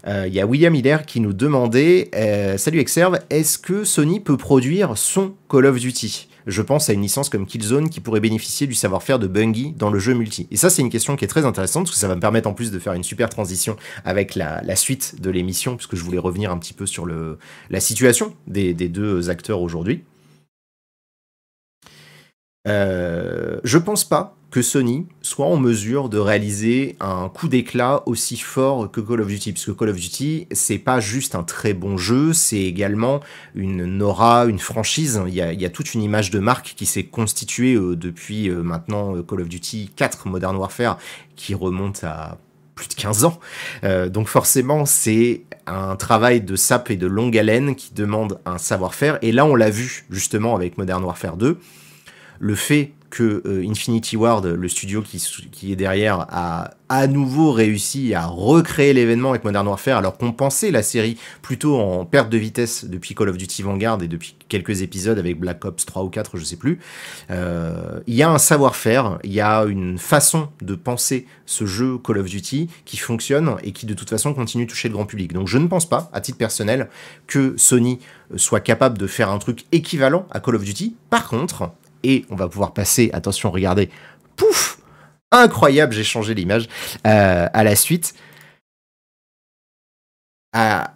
Euh, il y a William Hiller qui nous demandait euh, Salut Exerve, est-ce que Sony peut produire son Call of Duty? Je pense à une licence comme Killzone qui pourrait bénéficier du savoir-faire de Bungie dans le jeu multi. Et ça, c'est une question qui est très intéressante parce que ça va me permettre en plus de faire une super transition avec la, suite de l'émission, puisque je voulais revenir un petit peu sur le, la situation des deux acteurs aujourd'hui. Euh, je pense pas que Sony soit en mesure de réaliser un coup d'éclat aussi fort que Call of Duty, puisque Call of Duty, c'est pas juste un très bon jeu, c'est également une aura, une franchise. Il y a, toute une image de marque qui s'est constituée euh, depuis euh, maintenant Call of Duty 4 Modern Warfare, qui remonte à plus de 15 ans. donc forcément, c'est un travail de sap et de longue haleine qui demande un savoir-faire. Et là, on l'a vu justement avec Modern Warfare 2 le fait que euh, Infinity Ward, le studio qui, est derrière, a à nouveau réussi à recréer l'événement avec Modern Warfare, alors qu'on pensait la série plutôt en perte de vitesse depuis Call of Duty Vanguard et depuis quelques épisodes avec Black Ops 3 ou 4, je sais plus. Euh, il y a un savoir-faire, il y a une façon de penser ce jeu Call of Duty qui fonctionne et qui de toute façon continue de toucher le grand public. Donc je ne pense pas, à titre personnel, que Sony soit capable de faire un truc équivalent à Call of Duty. Par contre, et on va pouvoir passer, attention, regardez, pouf Incroyable, j'ai changé l'image, euh, à la suite. À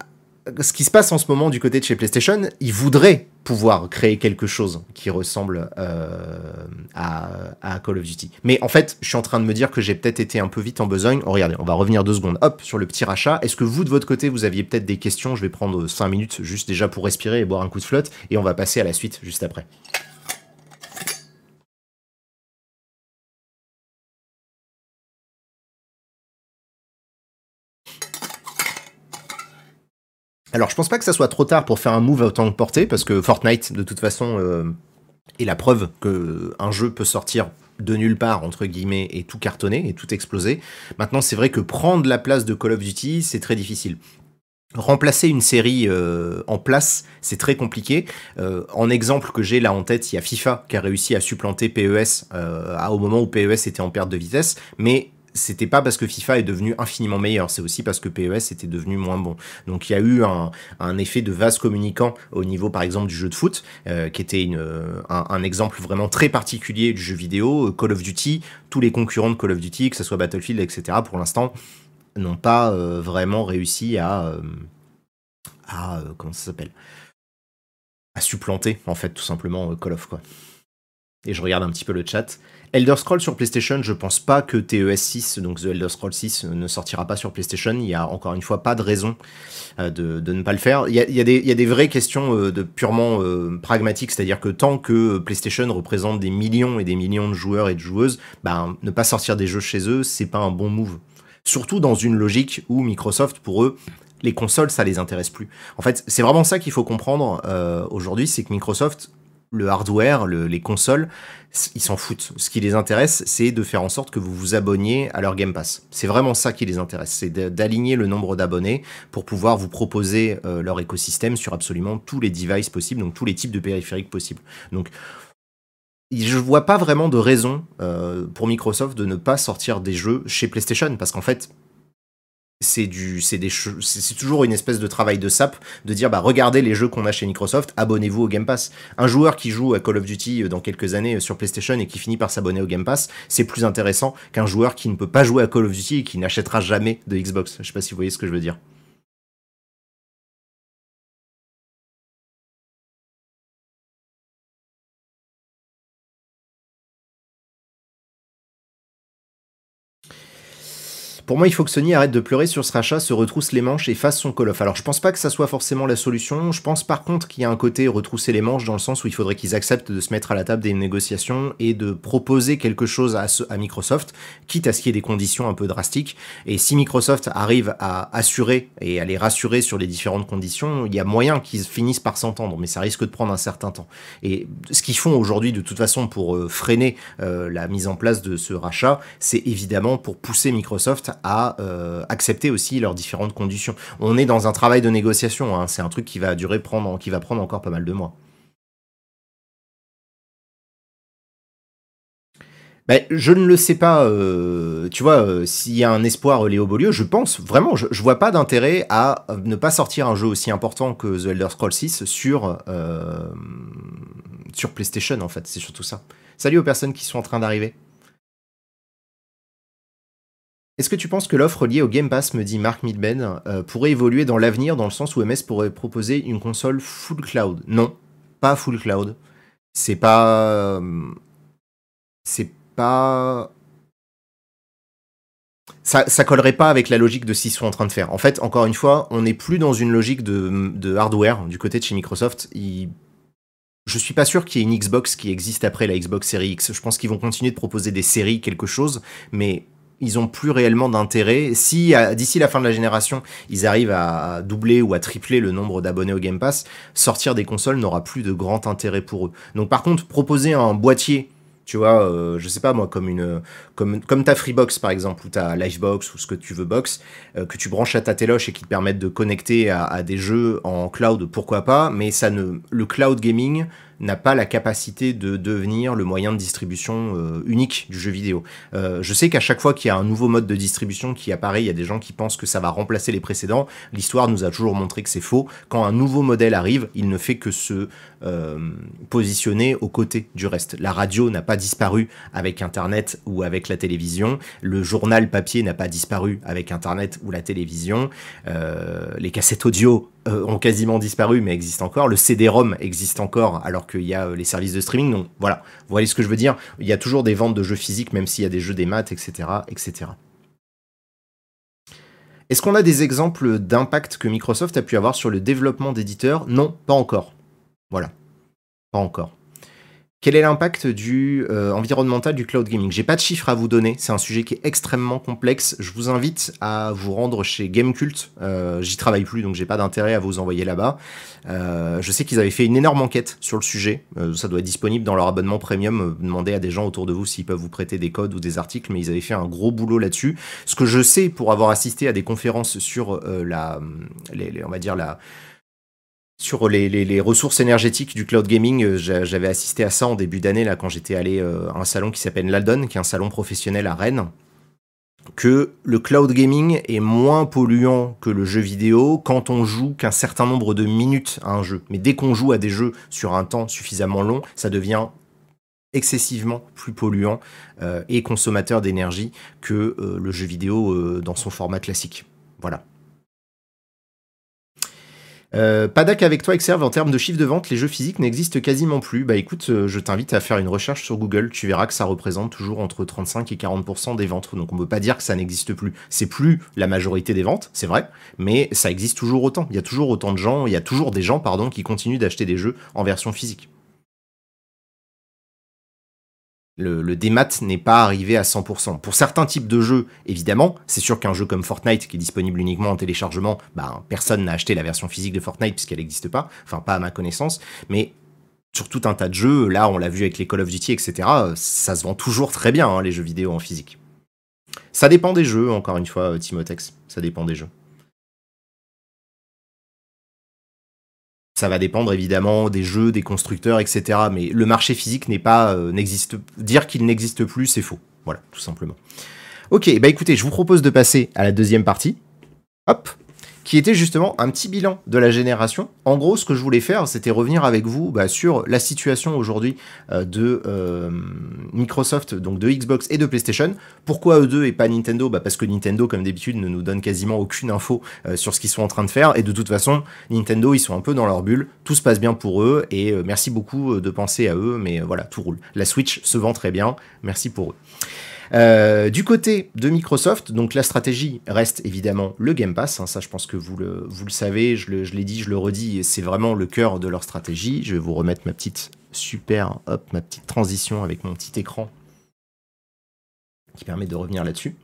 ce qui se passe en ce moment du côté de chez PlayStation, ils voudraient pouvoir créer quelque chose qui ressemble euh, à, Call of Duty. Mais en fait, je suis en train de me dire que j'ai peut-être été un peu vite en besogne. Oh, regardez, on va revenir deux secondes. Hop, sur le petit rachat. Est-ce que vous, de votre côté, vous aviez peut-être des questions? Je vais prendre cinq minutes juste déjà pour respirer et boire un coup de flotte. Et on va passer à la suite juste après. Alors, je pense pas que ça soit trop tard pour faire un move à autant que portée, parce que Fortnite, de toute façon, euh, est la preuve que un jeu peut sortir de nulle part, entre guillemets, et tout cartonner, et tout exploser. Maintenant, c'est vrai que prendre la place de Call of Duty, c'est très difficile. Remplacer une série euh, en place, c'est très compliqué. Euh, en exemple que j'ai là en tête, il y a FIFA qui a réussi à supplanter PES au moment où PES était en perte de vitesse, mais c'était pas parce que FIFA est devenu infiniment meilleur, c'est aussi parce que PES était devenu moins bon. Donc il y a eu un, effet de vase communicant au niveau par exemple du jeu de foot, euh, qui était une, un, exemple vraiment très particulier du jeu vidéo. Call of Duty, tous les concurrents de Call of Duty, que ce soit Battlefield, etc., pour l'instant, n'ont pas euh, vraiment réussi à... Euh, à comment ça s'appelle? À supplanter en fait tout simplement Call of quoi. Et je regarde un petit peu le chat. Elder Scrolls sur PlayStation, je pense pas que TES 6, donc The Elder Scrolls 6, ne sortira pas sur PlayStation. Il y a encore une fois pas de raison euh, de, ne pas le faire. Il y a, des, vraies questions euh, de purement euh, pragmatiques, c'est-à-dire que tant que PlayStation représente des millions et des millions de joueurs et de joueuses, ben, ne pas sortir des jeux chez eux, c'est pas un bon move. Surtout dans une logique où Microsoft, pour eux, les consoles, ça les intéresse plus. En fait, c'est vraiment ça qu'il faut comprendre aujourd'hui, c'est que Microsoft le hardware, les consoles, ils s'en foutent. Ce qui les intéresse, c'est de faire en sorte que vous vous abonniez à leur Game Pass. C'est vraiment ça qui les intéresse, c'est d'aligner le nombre d'abonnés pour pouvoir vous proposer euh, leur écosystème sur absolument tous les devices possibles, donc tous les types de périphériques possibles. Donc, je vois pas vraiment de raison euh, pour Microsoft de ne pas sortir des jeux chez PlayStation, parce qu'en fait, c'est du c'est des c'est toujours une espèce de travail de sap de dire bah regardez les jeux qu'on a chez Microsoft abonnez-vous au Game Pass. Un joueur qui joue à Call of Duty euh, dans quelques années euh, sur PlayStation et qui finit par s'abonner au Game Pass c'est plus intéressant qu'un joueur qui ne peut pas jouer à Call of Duty et qui n'achètera jamais de Xbox. Je sais pas si vous voyez ce que je veux dire Pour moi, il faut que Sony arrête de pleurer sur ce rachat, se retrousse les manches et fasse son call off. Alors, je pense pas que ça soit forcément la solution. Je pense par contre qu'il y a un côté retrousser les manches dans le sens où il faudrait qu'ils acceptent de se mettre à la table des négociations et de proposer quelque chose à, à Microsoft, quitte à ce qu'il y ait des conditions un peu drastiques. Et si Microsoft arrive à assurer et à les rassurer sur les différentes conditions, il y a moyen qu'ils finissent par s'entendre, mais ça risque de prendre un certain temps. Et ce qu'ils font aujourd'hui, de toute façon, pour euh, freiner euh, la mise en place de ce rachat, c'est évidemment pour pousser Microsoft à euh, accepter aussi leurs différentes conditions. On est dans un travail de négociation, hein. c'est un truc qui va durer, prendre, qui va prendre encore pas mal de mois. Ben, je ne le sais pas, euh, tu vois, euh, s'il y a un espoir Léo Beaulieu, je pense vraiment, je, je vois pas d'intérêt à ne pas sortir un jeu aussi important que The Elder Scrolls 6 sur, sur PlayStation en fait, c'est surtout ça. Salut aux personnes qui sont en train d'arriver. Est-ce que tu penses que l'offre liée au Game Pass, me dit Mark Midben, euh, pourrait évoluer dans l'avenir dans le sens où MS pourrait proposer une console full cloud? Non, pas full cloud. C'est pas. Euh, c'est pas. Ça, ça collerait pas avec la logique de ce qu'ils sont en train de faire. En fait, encore une fois, on n'est plus dans une logique de, hardware du côté de chez Microsoft. Je je suis pas sûr qu'il y ait une Xbox qui existe après la Xbox Series X. Je pense qu'ils vont continuer de proposer des séries, quelque chose, mais ils ont plus réellement d'intérêt. Si d'ici la fin de la génération, ils arrivent à doubler ou à tripler le nombre d'abonnés au Game Pass, sortir des consoles n'aura plus de grand intérêt pour eux. Donc par contre, proposer un boîtier tu vois, euh, je sais pas moi, comme ta Freebox par exemple, ou ta Livebox, ou ce que tu veux box, euh, que tu branches à ta téloche et qui te permettent de connecter à, à, des jeux en cloud, pourquoi pas, mais ça ne, le cloud gaming n'a pas la capacité de devenir le moyen de distribution euh, unique du jeu vidéo. Euh, je sais qu'à chaque fois qu'il y a un nouveau mode de distribution qui apparaît, il y a des gens qui pensent que ça va remplacer les précédents. L'histoire nous a toujours montré que c'est faux. Quand un nouveau modèle arrive, il ne fait que se euh, positionner aux côtés du reste. La radio n'a pas disparu avec Internet ou avec la télévision. Le journal papier n'a pas disparu avec Internet ou la télévision. les cassettes audio ont quasiment disparu mais existent encore. Le CD-ROM existe encore alors qu'il y a euh, les services de streaming. Donc voilà, vous voyez ce que je veux dire? Il y a toujours des ventes de jeux physiques, même s'il y a des jeux des maths, etc. etc. Est-ce qu'on a des exemples d'impact que Microsoft a pu avoir sur le développement d'éditeurs? Non, pas encore. Voilà, pas encore. Quel est l'impact du euh, environnemental du cloud gaming? J'ai pas de chiffres à vous donner, c'est un sujet qui est extrêmement complexe. Je vous invite à vous rendre chez Gamecult. Euh, J'y travaille plus, donc j'ai pas d'intérêt à vous envoyer là-bas. Euh, je sais qu'ils avaient fait une énorme enquête sur le sujet. Ça doit être disponible dans leur abonnement premium. Demandez à des gens autour de vous s'ils peuvent vous prêter des codes ou des articles, mais ils avaient fait un gros boulot là-dessus. Ce que je sais pour avoir assisté à des conférences sur la, on va dire la sur les, ressources énergétiques du cloud gaming, euh, j'avais assisté à ça en début d'année, là, quand j'étais allé euh, à un salon qui s'appelle l'Aldon, qui est un salon professionnel à Rennes, que le cloud gaming est moins polluant que le jeu vidéo quand on joue qu'un certain nombre de minutes à un jeu. Mais dès qu'on joue à des jeux sur un temps suffisamment long, ça devient excessivement plus polluant euh, et consommateur d'énergie que le jeu vidéo dans son format classique. Voilà. Euh, Padak avec toi, Exerve, en termes de chiffre de vente, les jeux physiques n'existent quasiment plus. Bah écoute, euh, je t'invite à faire une recherche sur Google, tu verras que ça représente toujours entre 35 et 40% des ventes. Donc on ne peut pas dire que ça n'existe plus. C'est plus la majorité des ventes, c'est vrai, mais ça existe toujours autant. Il y a toujours autant de gens, il y a toujours des gens, pardon, qui continuent d'acheter des jeux en version physique. Le, démat n'est pas arrivé à 100%. Pour certains types de jeux, évidemment, c'est sûr qu'un jeu comme Fortnite, qui est disponible uniquement en téléchargement, bah, personne n'a acheté la version physique de Fortnite puisqu'elle n'existe pas, enfin pas à ma connaissance, mais sur tout un tas de jeux, là on l'a vu avec les Call of Duty, etc., ça se vend toujours très bien, hein, les jeux vidéo en physique. Ça dépend des jeux, encore une fois, Timotex, ça dépend des jeux. Ça va dépendre évidemment des jeux, des constructeurs, etc. Mais le marché physique n'est pas, euh, n'existe, dire qu'il n'existe plus, c'est faux. Voilà, tout simplement. Ok, bah écoutez, je vous propose de passer à la deuxième partie. hop, qui était justement un petit bilan de la génération. En gros, ce que je voulais faire, c'était revenir avec vous bah, sur la situation aujourd'hui euh, de euh, Microsoft, donc de Xbox et de PlayStation. Pourquoi eux deux et pas Nintendo? Bah Parce que Nintendo, comme d'habitude, ne nous donne quasiment aucune info euh, sur ce qu'ils sont en train de faire. Et de toute façon, Nintendo, ils sont un peu dans leur bulle. Tout se passe bien pour eux. Et merci beaucoup de penser à eux. Mais voilà, tout roule. La Switch se vend très bien. Merci pour eux. Euh, du côté de Microsoft, donc la stratégie reste évidemment le Game Pass. Hein, ça, je pense que vous le, savez, je, l'ai dit, je le redis, c'est vraiment le cœur de leur stratégie. Je vais vous remettre ma petite super, hop, ma petite transition avec mon petit écran qui permet de revenir là-dessus.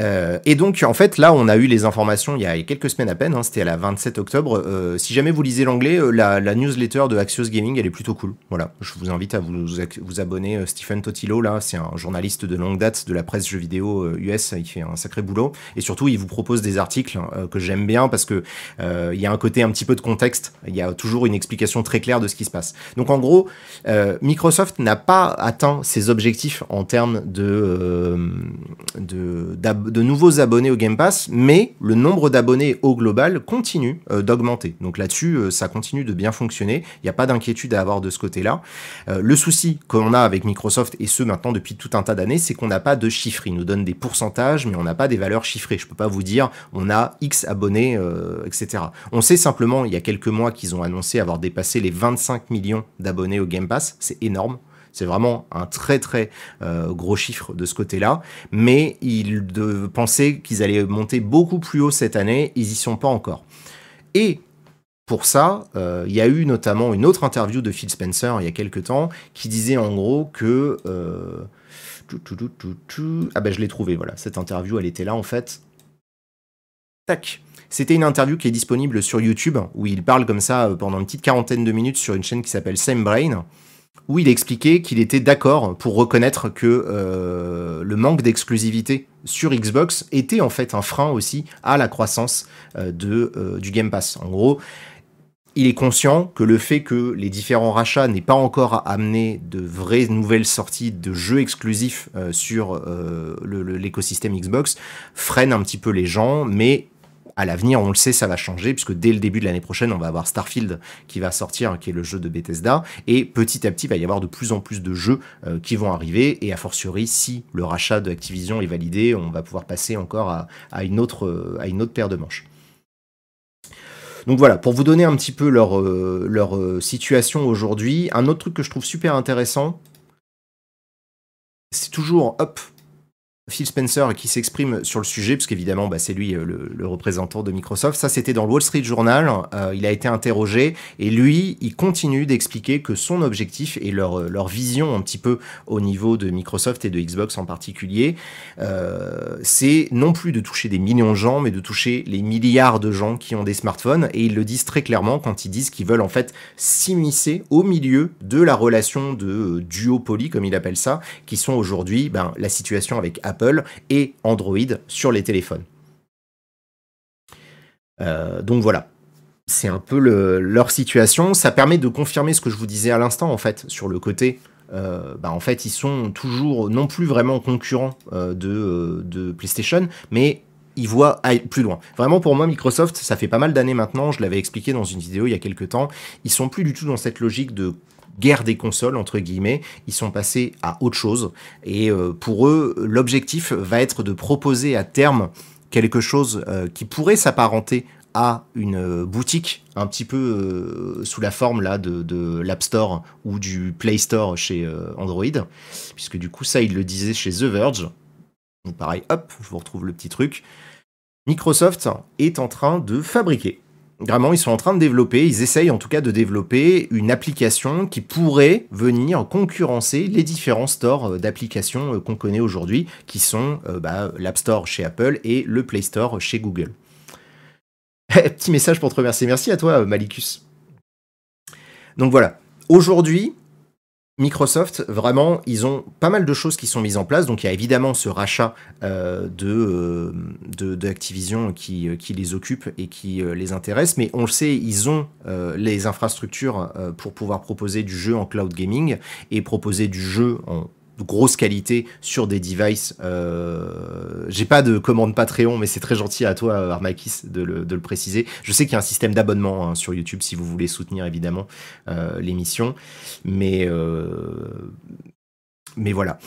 Euh, et donc, en fait, là, on a eu les informations il y a quelques semaines à peine, hein, c'était à la 27 octobre. Euh, si jamais vous lisez l'anglais, euh, la, newsletter de Axios Gaming, elle est plutôt cool. Voilà, je vous invite à vous, abonner. Stephen Totilo, là, c'est un journaliste de longue date de la presse jeux vidéo US, il fait un sacré boulot. Et surtout, il vous propose des articles que j'aime bien parce que il y a un côté un petit peu de contexte, il y a toujours une explication très claire de ce qui se passe. Donc, en gros, Microsoft n'a pas atteint ses objectifs en termes de, de de nouveaux abonnés au Game Pass, mais le nombre d'abonnés au global continue euh, d'augmenter. Donc là-dessus, euh, ça continue de bien fonctionner. Il n'y a pas d'inquiétude à avoir de ce côté-là. Euh, le souci qu'on a avec Microsoft, et ce maintenant depuis tout un tas d'années, c'est qu'on n'a pas de chiffres. Ils nous donnent des pourcentages, mais on n'a pas des valeurs chiffrées. Je ne peux pas vous dire on a X abonnés, etc. On sait simplement, il y a quelques mois, qu'ils ont annoncé avoir dépassé les 25 millions d'abonnés au Game Pass. C'est énorme. C'est vraiment un très très euh, gros chiffre de ce côté-là. Mais ils pensaient qu'ils allaient monter beaucoup plus haut cette année. Ils y sont pas encore. Et pour ça, euh, il y a eu notamment une autre interview de Phil Spencer il y a quelques temps qui disait en gros que... Euh, ah ben je l'ai trouvé, voilà. Cette interview, elle était là en fait. Tac. C'était une interview qui est disponible sur YouTube où il parle comme ça pendant une petite quarantaine de minutes sur une chaîne qui s'appelle Same Brain où il expliquait qu'il était d'accord pour reconnaître que euh, le manque d'exclusivité sur Xbox était en fait un frein aussi à la croissance euh, euh, du Game Pass. En gros, il est conscient que le fait que les différents rachats n'aient pas encore amené de vraies nouvelles sorties de jeux exclusifs sur l'écosystème Xbox freine un petit peu les gens, mais à l'avenir, on le sait, ça va changer, puisque dès le début de l'année prochaine, on va avoir Starfield qui va sortir, qui est le jeu de Bethesda, et petit à petit, il va y avoir de plus en plus de jeux euh, qui vont arriver, et a fortiori, si le rachat de Activision est validé, on va pouvoir passer encore à, une, autre, à une autre paire de manches. Donc voilà, pour vous donner un petit peu leur, euh, leur euh, situation aujourd'hui, un autre truc que je trouve super intéressant, c'est toujours, hop, Phil Spencer qui s'exprime sur le sujet, parce qu'évidemment, bah, c'est lui euh, le, représentant de Microsoft. Ça, c'était dans le Wall Street Journal. Euh, il a été interrogé et lui, il continue d'expliquer que son objectif et leur, euh, leur vision un petit peu au niveau de Microsoft et de Xbox en particulier, c'est non plus de toucher des millions de gens, mais de toucher les milliards de gens qui ont des smartphones. Et ils le disent très clairement quand ils disent qu'ils veulent en fait s'immiscer au milieu de la relation de duopoly, comme il appelle ça, qui sont aujourd'hui ben, la situation avec Apple et Android sur les téléphones. Euh, donc voilà, c'est un peu leur situation. Ça permet de confirmer ce que je vous disais à l'instant, en fait, sur le côté. Euh, bah, en fait, ils sont toujours non plus vraiment concurrents euh, de, de, PlayStation, mais ils voient plus loin. Vraiment, pour moi, Microsoft, ça fait pas mal d'années maintenant, je l'avais expliqué dans une vidéo il y a quelques temps, ils sont plus du tout dans cette logique de guerre des consoles, entre guillemets, ils sont passés à autre chose. Et euh, pour eux, l'objectif va être de proposer à terme quelque chose euh, qui pourrait s'apparenter à une euh, boutique un petit peu sous la forme là de, l'App Store ou du Play Store chez Android, puisque du coup ça il le disait chez The Verge. Donc pareil, hop, je vous retrouve le petit truc. Microsoft est en train de fabriquer Vraiment, ils sont en train de développer, ils essayent en tout cas de développer une application qui pourrait venir concurrencer les différents stores euh, d'applications euh, qu'on connaît aujourd'hui, qui sont euh, bah, l'App Store chez Apple et le Play Store chez Google. Petit message pour te remercier. Merci à toi, Malicus. Donc voilà. Aujourd'hui, Microsoft, vraiment, ils ont pas mal de choses qui sont mises en place. Donc il y a évidemment ce rachat euh, de, euh, euh, qui, les occupe et qui les intéresse. Mais on le sait, ils ont les infrastructures pour pouvoir proposer du jeu en cloud gaming et proposer du jeu en grosse qualité sur des devices. Euh, J'ai pas de commande Patreon, mais c'est très gentil à toi, Armakis, de le, de le préciser. Je sais qu'il y a un système d'abonnement hein, sur YouTube si vous voulez soutenir évidemment euh, l'émission, mais euh, voilà.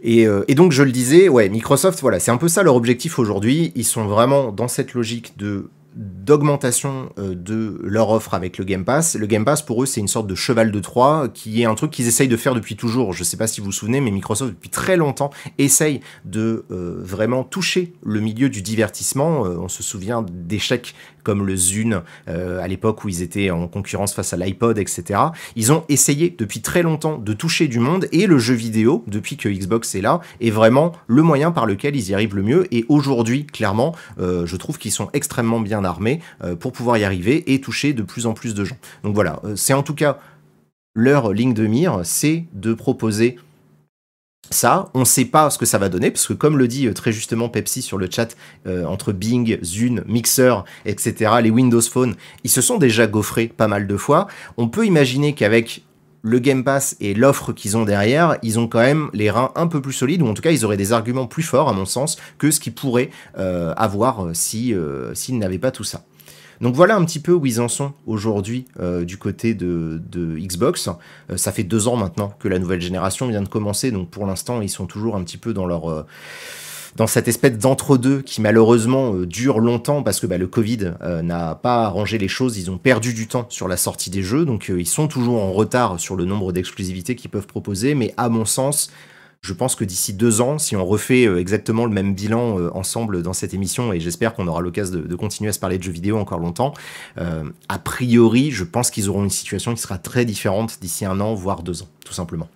Et, euh, et, donc je le disais, ouais, Microsoft, voilà, c'est un peu ça leur objectif aujourd'hui. Ils sont vraiment dans cette logique de d'augmentation euh, de leur offre avec le Game Pass. Le Game Pass, pour eux, c'est une sorte de cheval de Troie, qui est un truc qu'ils essayent de faire depuis toujours. Je ne sais pas si vous vous souvenez, mais Microsoft, depuis très longtemps, essaye de euh, vraiment toucher le milieu du divertissement. Euh, on se souvient d'échecs comme le Zune, à l'époque où ils étaient en concurrence face à l'iPod, etc. Ils ont essayé depuis très longtemps de toucher du monde, et le jeu vidéo, depuis que Xbox est là, est vraiment le moyen par lequel ils y arrivent le mieux. Et aujourd'hui, clairement, je trouve qu'ils sont extrêmement bien armée euh, pour pouvoir y arriver et toucher de plus en plus de gens. Donc voilà, euh, c'est en tout cas leur ligne de mire, c'est de proposer ça, on ne sait pas ce que ça va donner, parce que comme le dit euh, très justement Pepsi sur le chat, entre Bing, Zune, Mixer, etc., les Windows Phone, ils se sont déjà gaufrés pas mal de fois. On peut imaginer qu'avec le Game Pass et l'offre qu'ils ont derrière, ils ont quand même les reins un peu plus solides, ou en tout cas ils auraient des arguments plus forts à mon sens que ce qu'ils pourraient euh, avoir euh, si euh, s'ils n'avaient pas tout ça. Donc voilà un petit peu où ils en sont aujourd'hui du côté de, Xbox. ça fait deux ans maintenant que la nouvelle génération vient de commencer, donc pour l'instant ils sont toujours un petit peu dans leur dans cette espèce d'entre-deux qui malheureusement euh, dure longtemps parce que bah, le Covid euh, n'a pas arrangé les choses, ils ont perdu du temps sur la sortie des jeux, donc euh, ils sont toujours en retard sur le nombre d'exclusivités qu'ils peuvent proposer, mais à mon sens, je pense que d'ici deux ans, si on refait exactement le même bilan ensemble dans cette émission, et j'espère qu'on aura l'occasion de, continuer à se parler de jeux vidéo encore longtemps, a priori, je pense qu'ils auront une situation qui sera très différente d'ici un an, voire deux ans, tout simplement.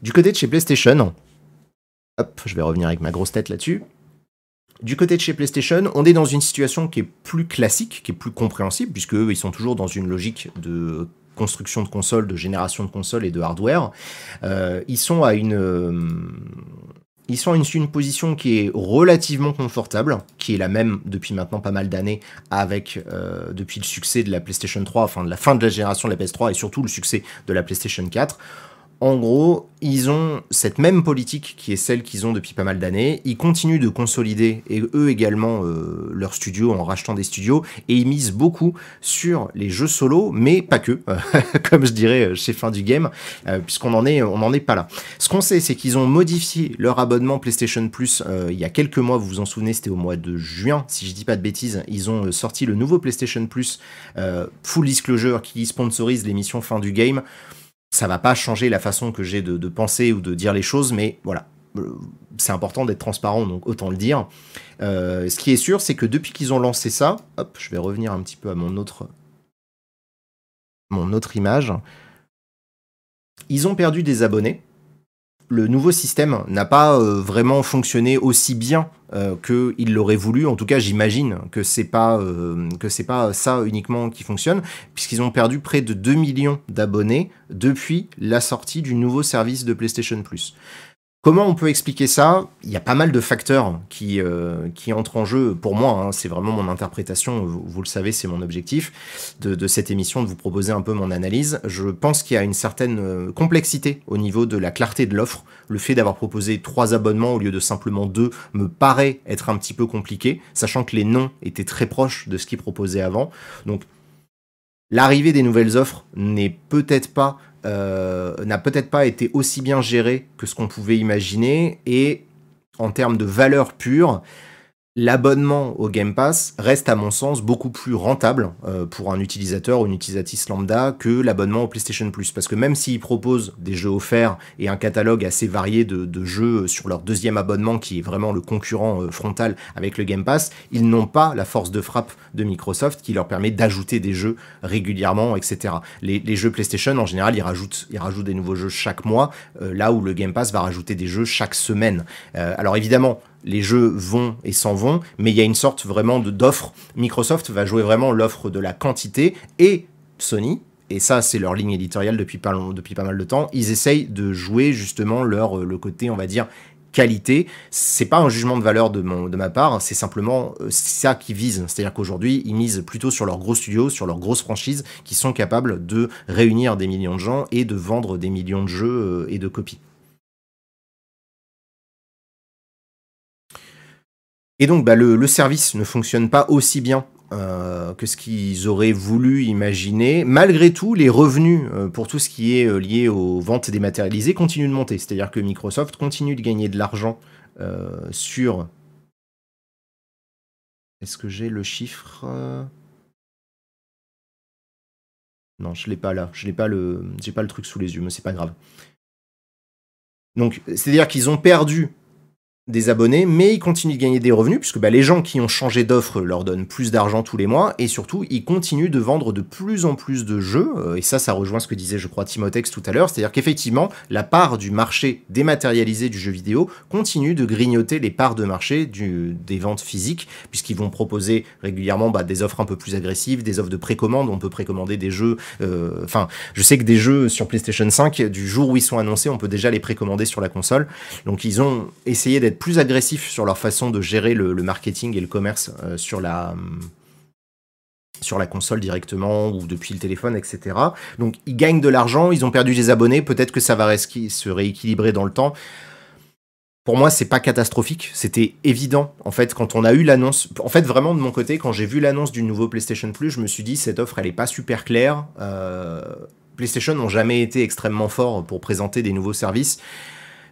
Du côté de chez PlayStation, Hop, je vais revenir avec ma grosse tête là-dessus. Du côté de chez PlayStation, on est dans une situation qui est plus classique, qui est plus compréhensible, puisque ils sont toujours dans une logique de construction de consoles, de génération de consoles et de hardware. Euh, ils sont à une, euh, une, position qui est relativement confortable, qui est la même depuis maintenant pas mal d'années, avec euh, depuis le succès de la PlayStation 3, enfin de la fin de la génération de la PS3 et surtout le succès de la PlayStation 4 en gros, ils ont cette même politique qui est celle qu'ils ont depuis pas mal d'années. Ils continuent de consolider, et eux également, euh, leur studio en rachetant des studios, et ils misent beaucoup sur les jeux solo, mais pas que, comme je dirais euh, chez Fin du Game, euh, puisqu'on en est, on n'en est pas là. Ce qu'on sait, c'est qu'ils ont modifié leur abonnement PlayStation Plus il y a quelques mois, vous vous en souvenez, c'était au mois de juin, si je dis pas de bêtises. Ils ont sorti le nouveau PlayStation Plus Full Disclosure qui sponsorise l'émission Fin du Game ça va pas changer la façon que j'ai de, penser ou de dire les choses, mais voilà, euh, c'est important d'être transparent, donc autant le dire. Euh, ce qui est sûr, c'est que depuis qu'ils ont lancé ça, hop, je vais revenir un petit peu à mon autre, mon autre image. Ils ont perdu des abonnés le nouveau système n'a pas euh, vraiment fonctionné aussi bien euh, qu'il l'aurait voulu. En tout cas, j'imagine que c'est pas euh, pas ça uniquement qui fonctionne, puisqu'ils ont perdu près de 2 millions d'abonnés depuis la sortie du nouveau service de PlayStation Plus. Comment on peut expliquer ça? Il y a pas mal de facteurs qui, euh, entrent en jeu. Pour moi, hein, c'est vraiment mon interprétation. Vous, le savez, c'est mon objectif de, cette émission, de vous proposer un peu mon analyse. Je pense qu'il y a une certaine euh, complexité au niveau de la clarté de l'offre. Le fait d'avoir proposé trois abonnements au lieu de simplement deux me paraît être un petit peu compliqué, sachant que les noms étaient très proches de ce qu'ils proposaient avant. Donc, l'arrivée des nouvelles offres n'est peut-être pas n'a peut-être pas été aussi bien géré que ce qu'on pouvait imaginer. Et en termes de valeur pure, l'abonnement au Game Pass reste à mon sens beaucoup plus rentable euh, pour un utilisateur ou une utilisatrice lambda que l'abonnement au PlayStation Plus. Parce que même s'ils proposent des jeux offerts et un catalogue assez varié de, jeux sur leur deuxième abonnement qui est vraiment le concurrent euh, frontal avec le Game Pass, ils n'ont pas la force de frappe de Microsoft qui leur permet d'ajouter des jeux régulièrement, etc. Les, jeux PlayStation en général ils rajoutent, ils rajoutent des nouveaux jeux chaque mois, euh, là où le Game Pass va rajouter des jeux chaque semaine. alors évidemment, les jeux vont et s'en vont, mais il y a une sorte vraiment d'offre. Microsoft va jouer vraiment l'offre de la quantité et Sony, et ça c'est leur ligne éditoriale depuis pas, depuis pas mal de temps, ils essayent de jouer justement leur, le côté, on va dire, qualité. C'est pas un jugement de valeur de, mon, de ma part, c'est simplement euh, ça qu'ils visent. C'est-à-dire qu'aujourd'hui, ils misent plutôt sur leurs gros studios, sur leurs grosses franchises qui sont capables de réunir des millions de gens et de vendre des millions de jeux et de copies. Et donc, bah, le, service ne fonctionne pas aussi bien euh, que ce qu'ils auraient voulu imaginer. Malgré tout, les revenus euh, pour tout ce qui est euh, lié aux ventes dématérialisées continuent de monter. C'est-à-dire que Microsoft continue de gagner de l'argent sur... Est-ce que j'ai le chiffre Non, je l'ai pas là. Je n'ai pas le, j'ai pas le truc sous les yeux, mais c'est pas grave. Donc, c'est-à-dire qu'ils ont perdu des abonnés, mais ils continuent de gagner des revenus, puisque bah, les gens qui ont changé d'offre leur donnent plus d'argent tous les mois, et surtout, ils continuent de vendre de plus en plus de jeux, euh, et ça, ça rejoint ce que disait, je crois, Timotex tout à l'heure, c'est-à-dire qu'effectivement, la part du marché dématérialisé du jeu vidéo continue de grignoter les parts de marché des ventes physiques, puisqu'ils vont proposer régulièrement bah, des offres un peu plus agressives, des offres de précommande, on peut précommander des jeux, euh, enfin, je sais que des jeux sur PlayStation 5, du jour où ils sont annoncés, on peut déjà les précommander sur la console, donc ils ont essayé d'être plus agressifs sur leur façon de gérer le, marketing et le commerce euh, sur la sur la console directement ou depuis le téléphone, etc. Donc ils gagnent de l'argent, ils ont perdu des abonnés, peut-être que ça va se rééquilibrer dans le temps. Pour moi, c'est pas catastrophique, c'était évident. En fait, quand on a eu l'annonce, en fait, vraiment de mon côté, quand j'ai vu l'annonce du nouveau PlayStation Plus, je me suis dit cette offre, elle est pas super claire. Euh, PlayStation n'ont jamais été extrêmement forts pour présenter des nouveaux services.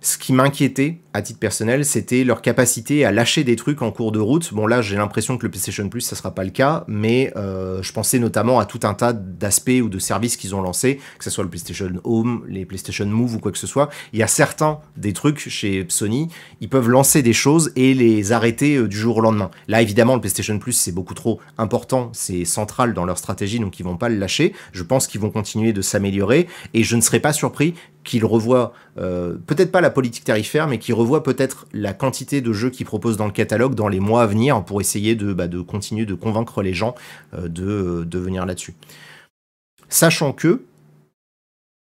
Ce qui m'inquiétait, à titre personnel, c'était leur capacité à lâcher des trucs en cours de route. Bon, là, j'ai l'impression que le PlayStation Plus, ça sera pas le cas, mais euh, je pensais notamment à tout un tas d'aspects ou de services qu'ils ont lancés, que ce soit le PlayStation Home, les PlayStation Move ou quoi que ce soit. Il y a certains des trucs chez Sony, ils peuvent lancer des choses et les arrêter euh, du jour au lendemain. Là, évidemment, le PlayStation Plus, c'est beaucoup trop important, c'est central dans leur stratégie, donc ils vont pas le lâcher. Je pense qu'ils vont continuer de s'améliorer et je ne serais pas surpris qu'il revoie euh, peut-être pas la politique tarifaire, mais qui revoit peut-être la quantité de jeux qu'ils proposent dans le catalogue dans les mois à venir pour essayer de, bah, continuer de convaincre les gens euh, de, venir là-dessus. Sachant que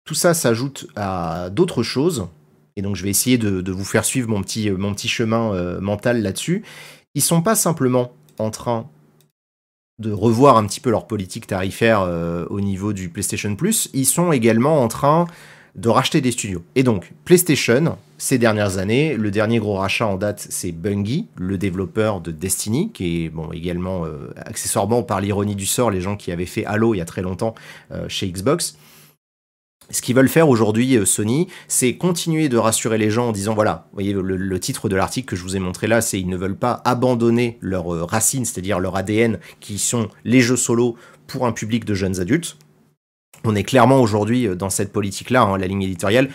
tout ça s'ajoute à d'autres choses, et donc je vais essayer de, vous faire suivre mon petit, petit chemin euh, mental là-dessus. Ils sont pas simplement en train de revoir un petit peu leur politique tarifaire au niveau du PlayStation Plus, ils sont également en train de racheter des studios. Et donc, PlayStation, ces dernières années, le dernier gros rachat en date, c'est Bungie, le développeur de Destiny, qui est bon, également, euh, accessoirement, par l'ironie du sort, les gens qui avaient fait Halo il y a très longtemps euh, chez Xbox. Ce qu'ils veulent faire aujourd'hui, euh, Sony, c'est continuer de rassurer les gens en disant, voilà, vous voyez, le, titre de l'article que je vous ai montré là, c'est ils ne veulent pas abandonner leurs racines, c'est-à-dire leur ADN, qui sont les jeux solo pour un public de jeunes adultes. On est clairement aujourd'hui euh, dans cette politique-là, hein, la ligne éditoriale.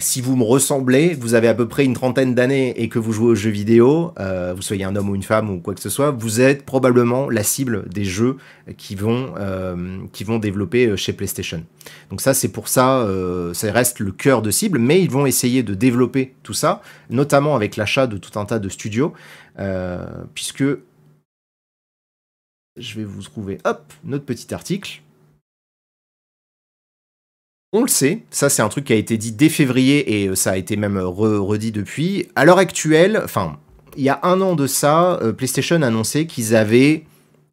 Si vous me ressemblez, vous avez à peu près une trentaine d'années et que vous jouez aux jeux vidéo, euh, vous soyez un homme ou une femme ou quoi que ce soit, vous êtes probablement la cible des jeux qui vont, euh, développer chez PlayStation. Donc ça, c'est pour ça, ça reste le cœur de cible, mais ils vont essayer de développer tout ça, notamment avec l'achat de tout un tas de studios, puisque je vais vous trouver, hop, notre petit article. On le sait, ça c'est un truc qui a été dit dès février et euh, ça a été même redit depuis. À l'heure actuelle, enfin, il y a un an de ça, euh, PlayStation a annoncé qu'ils avaient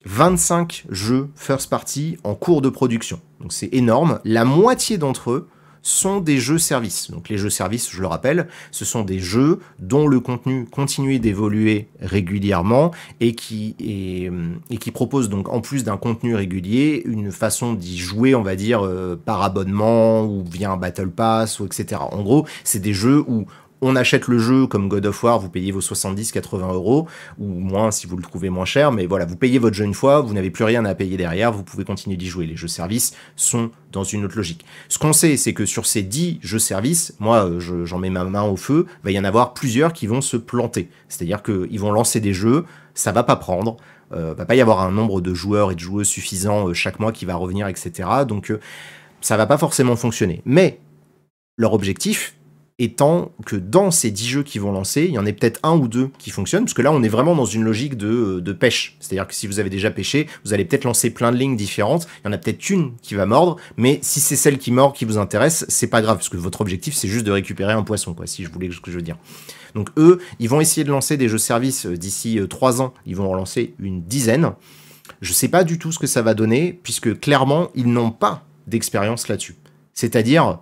25 jeux first party en cours de production. Donc c'est énorme. La moitié d'entre eux sont des jeux services. Donc les jeux services, je le rappelle, ce sont des jeux dont le contenu continue d'évoluer régulièrement et qui, et, et, qui proposent donc en plus d'un contenu régulier une façon d'y jouer, on va dire, euh, par abonnement ou via un Battle Pass ou etc. En gros, c'est des jeux où on achète le jeu comme God of War, vous payez vos 70-80 euros, ou moins si vous le trouvez moins cher, mais voilà, vous payez votre jeu une fois, vous n'avez plus rien à payer derrière, vous pouvez continuer d'y jouer. Les jeux services sont dans une autre logique. Ce qu'on sait, c'est que sur ces 10 jeux services, moi j'en mets ma main au feu, va y en avoir plusieurs qui vont se planter. C'est-à-dire qu'ils vont lancer des jeux, ça va pas prendre, euh, va pas y avoir un nombre de joueurs et de joueuses suffisant euh, chaque mois qui va revenir, etc. Donc euh, ça va pas forcément fonctionner. Mais leur objectif, étant que dans ces 10 jeux qui vont lancer, il y en a peut-être un ou deux qui fonctionnent, parce que là on est vraiment dans une logique de, de pêche. C'est-à-dire que si vous avez déjà pêché, vous allez peut-être lancer plein de lignes différentes, il y en a peut-être une qui va mordre, mais si c'est celle qui mord qui vous intéresse, c'est pas grave, parce que votre objectif c'est juste de récupérer un poisson, quoi, si je voulais ce que je veux dire. Donc eux, ils vont essayer de lancer des jeux services euh, d'ici 3 euh, ans, ils vont en lancer une dizaine. Je sais pas du tout ce que ça va donner, puisque clairement, ils n'ont pas d'expérience là-dessus. C'est-à-dire,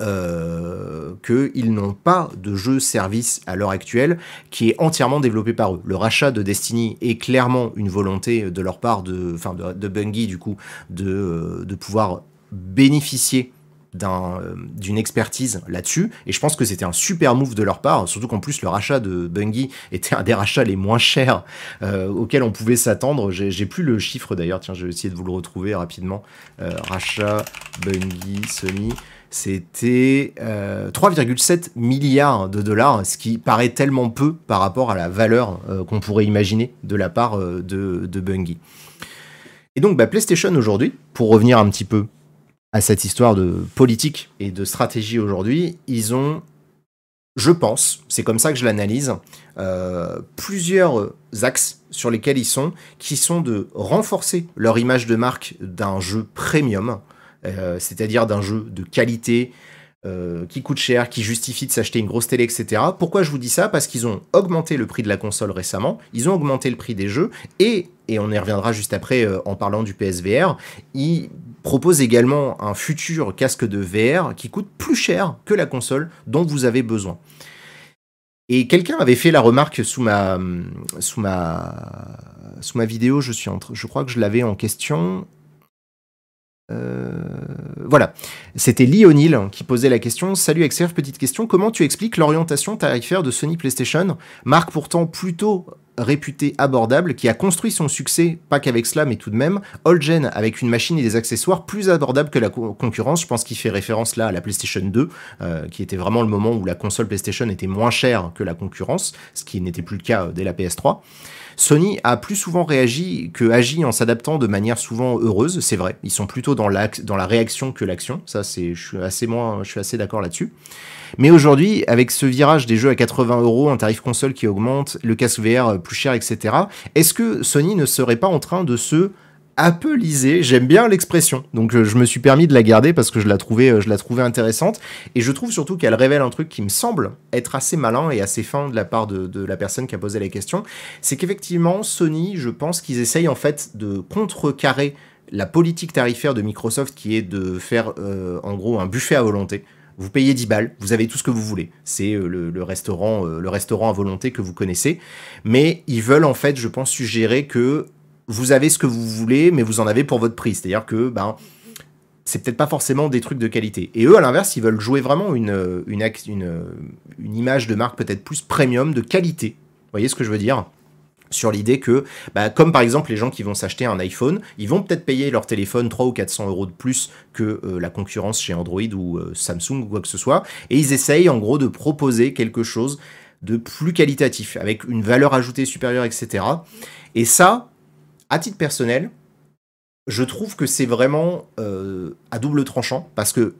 euh, qu'ils n'ont pas de jeu service à l'heure actuelle qui est entièrement développé par eux. Le rachat de Destiny est clairement une volonté de leur part, de, enfin de, Bungie du coup, de, euh, de pouvoir bénéficier euh, d'une expertise là-dessus. Et je pense que c'était un super move de leur part surtout qu'en plus le rachat de Bungie était un des rachats les moins chers auxquels on pouvait s'attendre. J'ai plus le chiffre d'ailleurs. Tiens je vais essayer de vous le retrouver rapidement. Rachat Bungie Sony c'était 3,7 euh, milliards de dollars, ce qui paraît tellement peu par rapport à la valeur euh, qu'on pourrait imaginer de la part euh, de, Bungie. Et donc bah, PlayStation aujourd'hui, pour revenir un petit peu à cette histoire de politique et de stratégie aujourd'hui, ils ont, je pense, c'est comme ça que je l'analyse, plusieurs axes sur lesquels ils sont, qui sont de renforcer leur image de marque d'un jeu premium, c'est-à-dire d'un jeu de qualité, euh, qui coûte cher, qui justifie de s'acheter une grosse télé, etc. Pourquoi je vous dis ça? Parce qu'ils ont augmenté le prix de la console récemment, ils ont augmenté le prix des jeux, et, on y reviendra juste après euh, en parlant du PSVR, ils proposent également un futur casque de VR qui coûte plus cher que la console dont vous avez besoin. Et quelqu'un avait fait la remarque sous ma, vidéo, je, suis je crois que je l'avais en question, euh, voilà, c'était Lionel qui posait la question. Salut XR, petite question. Comment tu expliques l'orientation tarifaire de Sony PlayStation, marque pourtant plutôt réputée abordable, qui a construit son succès, pas qu'avec cela, mais tout de même, all-gen avec une machine et des accessoires plus abordables que la concurrence? Je pense qu'il fait référence là à la PlayStation 2, euh, qui était vraiment le moment où la console PlayStation était moins chère que la concurrence, ce qui n'était plus le cas dès la PS3. Sony a plus souvent réagi que agi en s'adaptant de manière souvent heureuse, c'est vrai. Ils sont plutôt dans la, réaction que l'action. Ça, c'est, je suis assez je suis assez d'accord là-dessus. Mais aujourd'hui, avec ce virage des jeux à 80 euros, un tarif console qui augmente, le casque VR plus cher, etc., est-ce que Sony ne serait pas en train de se lisée, J'aime bien l'expression, donc euh, je me suis permis de la garder parce que je la trouvais, euh, je la trouvais intéressante. Et je trouve surtout qu'elle révèle un truc qui me semble être assez malin et assez fin de la part de, la personne qui a posé la question. C'est qu'effectivement, Sony, je pense qu'ils essayent en fait de contrecarrer la politique tarifaire de Microsoft qui est de faire euh, en gros un buffet à volonté. Vous payez 10 balles, vous avez tout ce que vous voulez. C'est le, restaurant, le restaurant à volonté que vous connaissez. Mais ils veulent en fait, je pense, suggérer que vous avez ce que vous voulez, mais vous en avez pour votre prix. C'est-à-dire que, ben, c'est peut-être pas forcément des trucs de qualité. Et eux, à l'inverse, ils veulent jouer vraiment une, une, une, image de marque peut-être plus premium, de qualité. Vous voyez ce que je veux dire? Sur l'idée que, bah, comme par exemple les gens qui vont s'acheter un iPhone, ils vont peut-être payer leur téléphone 3 ou 400 euros de plus que euh, la concurrence chez Android ou euh, Samsung ou quoi que ce soit, et ils essayent en gros de proposer quelque chose de plus qualitatif, avec une valeur ajoutée supérieure, etc. Et ça, à titre personnel, je trouve que c'est vraiment euh, à double tranchant parce que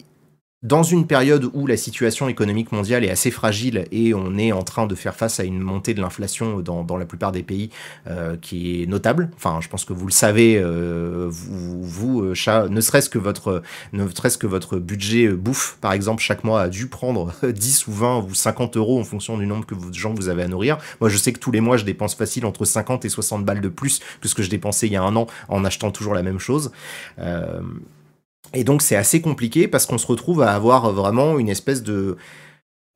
dans une période où la situation économique mondiale est assez fragile et on est en train de faire face à une montée de l'inflation dans, dans, la plupart des pays euh, qui est notable, enfin je pense que vous le savez, euh, vous, vous euh, chat, ne serait-ce que votre ne serait-ce que votre budget bouffe par exemple chaque mois a dû prendre 10 ou 20 ou 50 euros en fonction du nombre que de gens vous avez à nourrir. Moi je sais que tous les mois je dépense facile entre 50 et 60 balles de plus que ce que je dépensais il y a un an en achetant toujours la même chose. Euh, et donc c'est assez compliqué parce qu'on se retrouve à avoir vraiment une espèce de...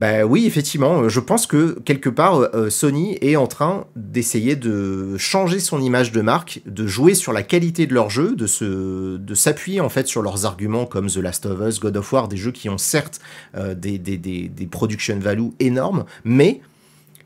Bah oui, effectivement, je pense que quelque part, euh, Sony est en train d'essayer de changer son image de marque, de jouer sur la qualité de leur jeu, de s'appuyer en fait sur leurs arguments comme The Last of Us, God of War, des jeux qui ont certes euh, des, des, production value énormes, mais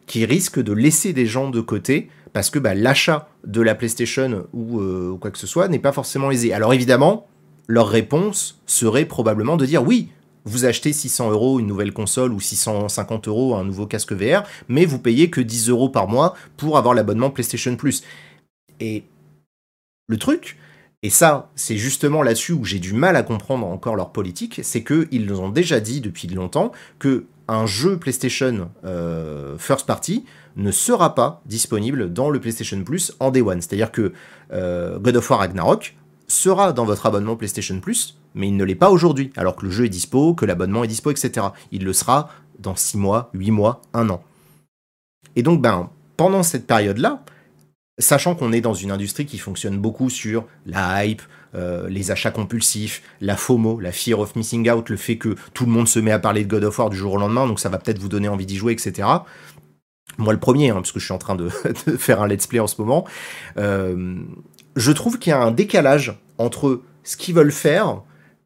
qui risquent de laisser des gens de côté parce que bah, l'achat de la PlayStation euh, ou quoi que ce soit n'est pas forcément aisé. Alors évidemment, leur réponse serait probablement de dire oui, vous achetez 600 euros une nouvelle console ou 650 euros un nouveau casque VR, mais vous payez que 10 euros par mois pour avoir l'abonnement PlayStation Plus. Et le truc, Et ça, c'est justement là-dessus où j'ai du mal à comprendre encore leur politique, c'est qu'ils nous ont déjà dit depuis longtemps que un jeu PlayStation euh, First Party ne sera pas disponible dans le PlayStation Plus en Day One. C'est-à-dire que euh, God of War Ragnarok sera dans votre abonnement PlayStation Plus, mais il ne l'est pas aujourd'hui, alors que le jeu est dispo, que l'abonnement est dispo, etc. Il le sera dans 6 mois, 8 mois, 1 an. Et donc, ben, pendant cette période-là, sachant qu'on est dans une industrie qui fonctionne beaucoup sur la hype, euh, les achats compulsifs, la FOMO, la fear of missing out, le fait que tout le monde se met à parler de God of War du jour au lendemain, donc ça va peut-être vous donner envie d'y jouer, etc. Moi le premier, hein, parce que je suis en train de, faire un let's play en ce moment, euh, je trouve qu'il y a un décalage entre ce qu'ils veulent faire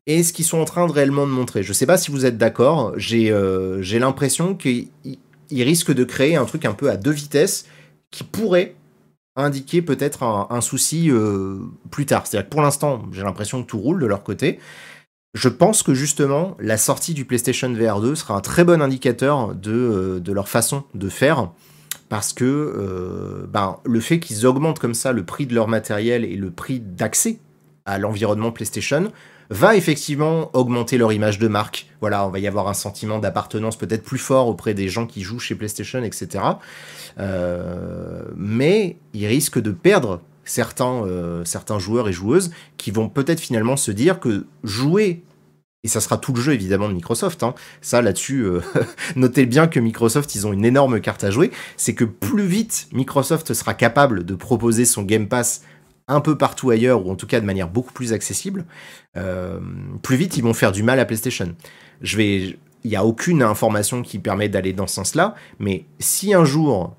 et ce qu'ils sont en train de réellement montrer. Je sais pas si vous êtes d'accord, j'ai euh, l'impression qu'ils risquent de créer un truc un peu à deux vitesses qui pourrait indiquer peut-être un, souci euh, plus tard. C'est-à-dire que pour l'instant, j'ai l'impression que tout roule de leur côté. Je pense que justement, la sortie du PlayStation VR 2 sera un très bon indicateur de, euh, de leur façon de faire. Parce que euh, ben, le fait qu'ils augmentent comme ça le prix de leur matériel et le prix d'accès à l'environnement PlayStation va effectivement augmenter leur image de marque. Voilà, on va y avoir un sentiment d'appartenance peut-être plus fort auprès des gens qui jouent chez PlayStation, etc. Euh, mais ils risquent de perdre euh, certains joueurs et joueuses qui vont peut-être finalement se dire que jouer et ça sera tout le jeu évidemment de Microsoft. Hein. Ça là-dessus, euh, notez bien que Microsoft, ils ont une énorme carte à jouer. C'est que plus vite Microsoft sera capable de proposer son Game Pass un peu partout ailleurs, ou en tout cas de manière beaucoup plus accessible, euh, plus vite ils vont faire du mal à PlayStation. Je vais, il n'y a aucune information qui permet d'aller dans ce sens-là, mais si un jour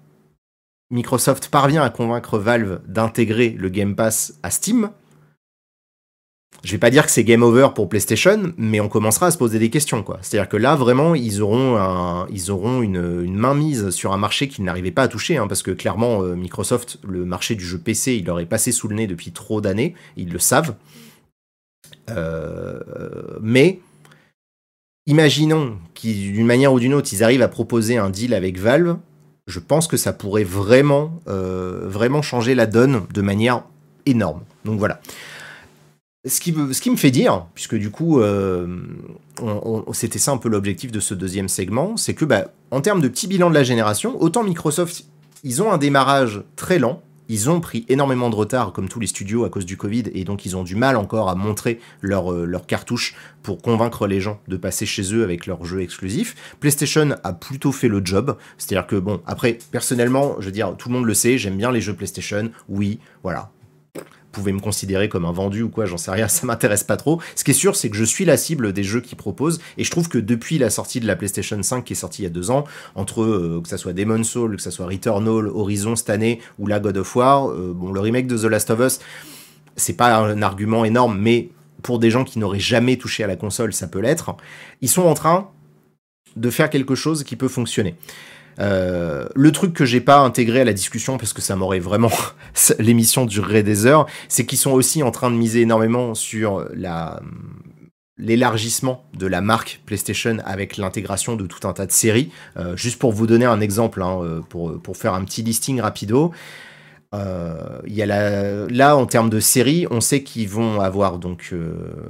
Microsoft parvient à convaincre Valve d'intégrer le Game Pass à Steam, je vais pas dire que c'est game over pour PlayStation, mais on commencera à se poser des questions, quoi. C'est-à-dire que là, vraiment, ils auront, ils auront une, une mainmise sur un marché qu'ils n'arrivaient pas à toucher, hein, parce que clairement, euh, Microsoft, le marché du jeu PC, il leur est passé sous le nez depuis trop d'années, ils le savent. Euh, mais imaginons qu'ils, d'une manière ou d'une autre, ils arrivent à proposer un deal avec Valve. Je pense que ça pourrait vraiment, euh, vraiment changer la donne de manière énorme. Donc voilà ce qui, me, fait dire, puisque du coup, euh, c'était ça un peu l'objectif de ce deuxième segment, c'est que bah, en termes de petit bilan de la génération, autant Microsoft, ils ont un démarrage très lent, ils ont pris énormément de retard, comme tous les studios, à cause du Covid, et donc ils ont du mal encore à montrer leur, euh, leur cartouche pour convaincre les gens de passer chez eux avec leurs jeux exclusifs. PlayStation a plutôt fait le job, c'est-à-dire que, bon, après, personnellement, je veux dire, tout le monde le sait, j'aime bien les jeux PlayStation, oui, voilà, pouvez me considérer comme un vendu ou quoi, j'en sais rien, ça m'intéresse pas trop. Ce qui est sûr, c'est que je suis la cible des jeux qu'ils proposent, et je trouve que depuis la sortie de la PlayStation 5 qui est sortie il y a deux ans, entre euh, que ça soit Demon's Soul, que ça soit Returnal, Horizon cette année, ou la God of War, euh, bon, le remake de The Last of Us, c'est pas un argument énorme, mais pour des gens qui n'auraient jamais touché à la console, ça peut l'être. Ils sont en train de faire quelque chose qui peut fonctionner. Euh, le truc que j'ai pas intégré à la discussion parce que ça m'aurait vraiment l'émission durerait des heures, c'est qu'ils sont aussi en train de miser énormément sur la l'élargissement de la marque PlayStation avec l'intégration de tout un tas de séries. Euh, juste pour vous donner un exemple, hein, euh, pour, faire un petit listing rapido. Il y a là, en termes de séries, on sait qu'ils vont avoir donc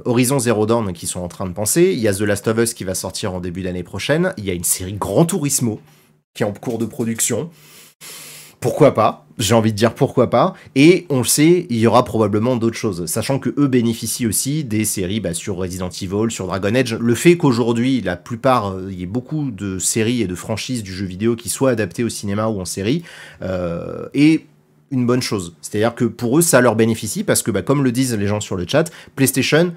Horizon Zero Dawn qui sont en train de penser. Il y a The Last of Us qui va sortir en début d'année prochaine. Il y a une série Grand Turismo qui est en cours de production. Pourquoi pas? J'ai envie de dire pourquoi pas. Et on le sait, il y aura probablement d'autres choses, sachant que eux bénéficient aussi des séries bah, sur Resident Evil, sur Dragon Age. Le fait qu'aujourd'hui, la plupart, euh, il y ait beaucoup de séries et de franchises du jeu vidéo qui soient adaptées au cinéma ou en série, euh, est une bonne chose. C'est-à-dire que pour eux, ça leur bénéficie parce que, bah, comme le disent les gens sur le chat, PlayStation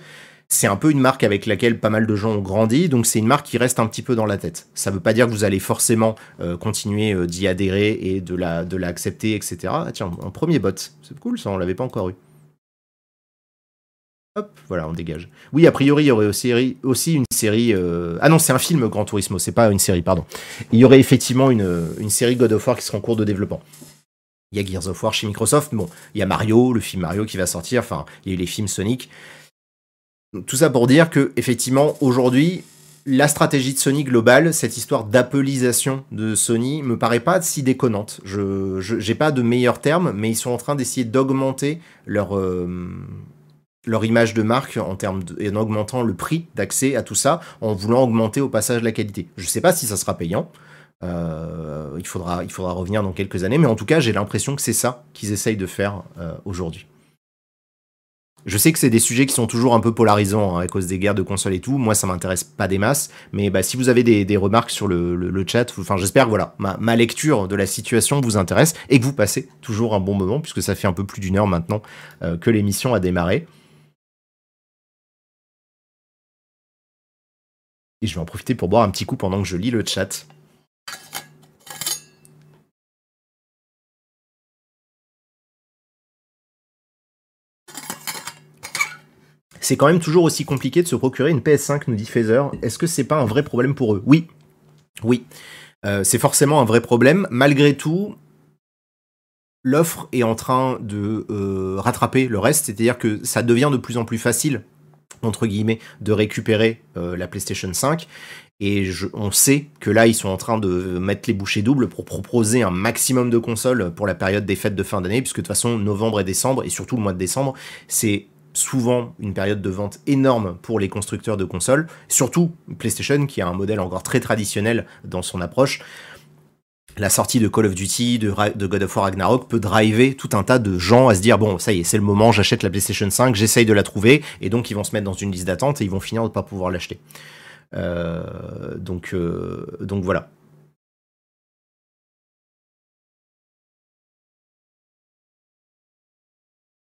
c'est un peu une marque avec laquelle pas mal de gens ont grandi, donc c'est une marque qui reste un petit peu dans la tête. Ça veut pas dire que vous allez forcément euh, continuer euh, d'y adhérer et de la etc. Ah, tiens, un premier bot, c'est cool ça, on l'avait pas encore eu. Hop, voilà, on dégage. Oui, a priori, il y aurait aussi, aussi une série. Euh, ah non, c'est un film Grand Turismo, c'est pas une série, pardon. Il y aurait effectivement une, une série God of War qui sera en cours de développement. Il y a Gears of War chez Microsoft, bon, il y a Mario, le film Mario qui va sortir, enfin, il y a eu les films Sonic. Tout ça pour dire que, effectivement, aujourd'hui, la stratégie de Sony globale, cette histoire d'appelisation de Sony, me paraît pas si déconnante. Je n'ai pas de meilleurs termes, mais ils sont en train d'essayer d'augmenter leur, euh, image de marque en augmentant le prix d'accès à tout ça, en voulant augmenter au passage la qualité. Je ne sais pas si ça sera payant. Euh, il, faudra, il faudra revenir dans quelques années, mais en tout cas, j'ai l'impression que c'est ça qu'ils essayent de faire euh, aujourd'hui. Je sais que c'est des sujets qui sont toujours un peu polarisants hein, à cause des guerres de consoles et tout. Moi, ça m'intéresse pas des masses. Mais bah, si vous avez des, remarques sur le, chat, enfin, j'espère que voilà, ma, lecture de la situation vous intéresse et que vous passez toujours un bon moment, puisque ça fait un peu plus d'une heure maintenant euh, que l'émission a démarré. Et je vais en profiter pour boire un petit coup pendant que je lis le chat. C'est quand même toujours aussi compliqué de se procurer une PS5, nous dit Phaser. Est-ce que c'est pas un vrai problème pour eux? Oui. Oui. Euh, c'est forcément un vrai problème. Malgré tout, l'offre est en train de euh, rattraper le reste, c'est-à-dire que ça devient de plus en plus facile, entre guillemets, de récupérer euh, la PlayStation 5. Et on sait que là, ils sont en train de mettre les bouchées doubles pour proposer un maximum de consoles pour la période des fêtes de fin d'année, puisque de toute façon, novembre et décembre, et surtout le mois de décembre, c'est souvent une période de vente énorme pour les constructeurs de consoles, surtout PlayStation qui a un modèle encore très traditionnel dans son approche. La sortie de Call of Duty, de, God of War Ragnarok peut driver tout un tas de gens à se dire bon ça y est c'est le moment j'achète la PlayStation 5 j'essaye de la trouver et donc ils vont se mettre dans une liste d'attente et ils vont finir de ne pas pouvoir l'acheter. Euh, donc, euh, donc voilà.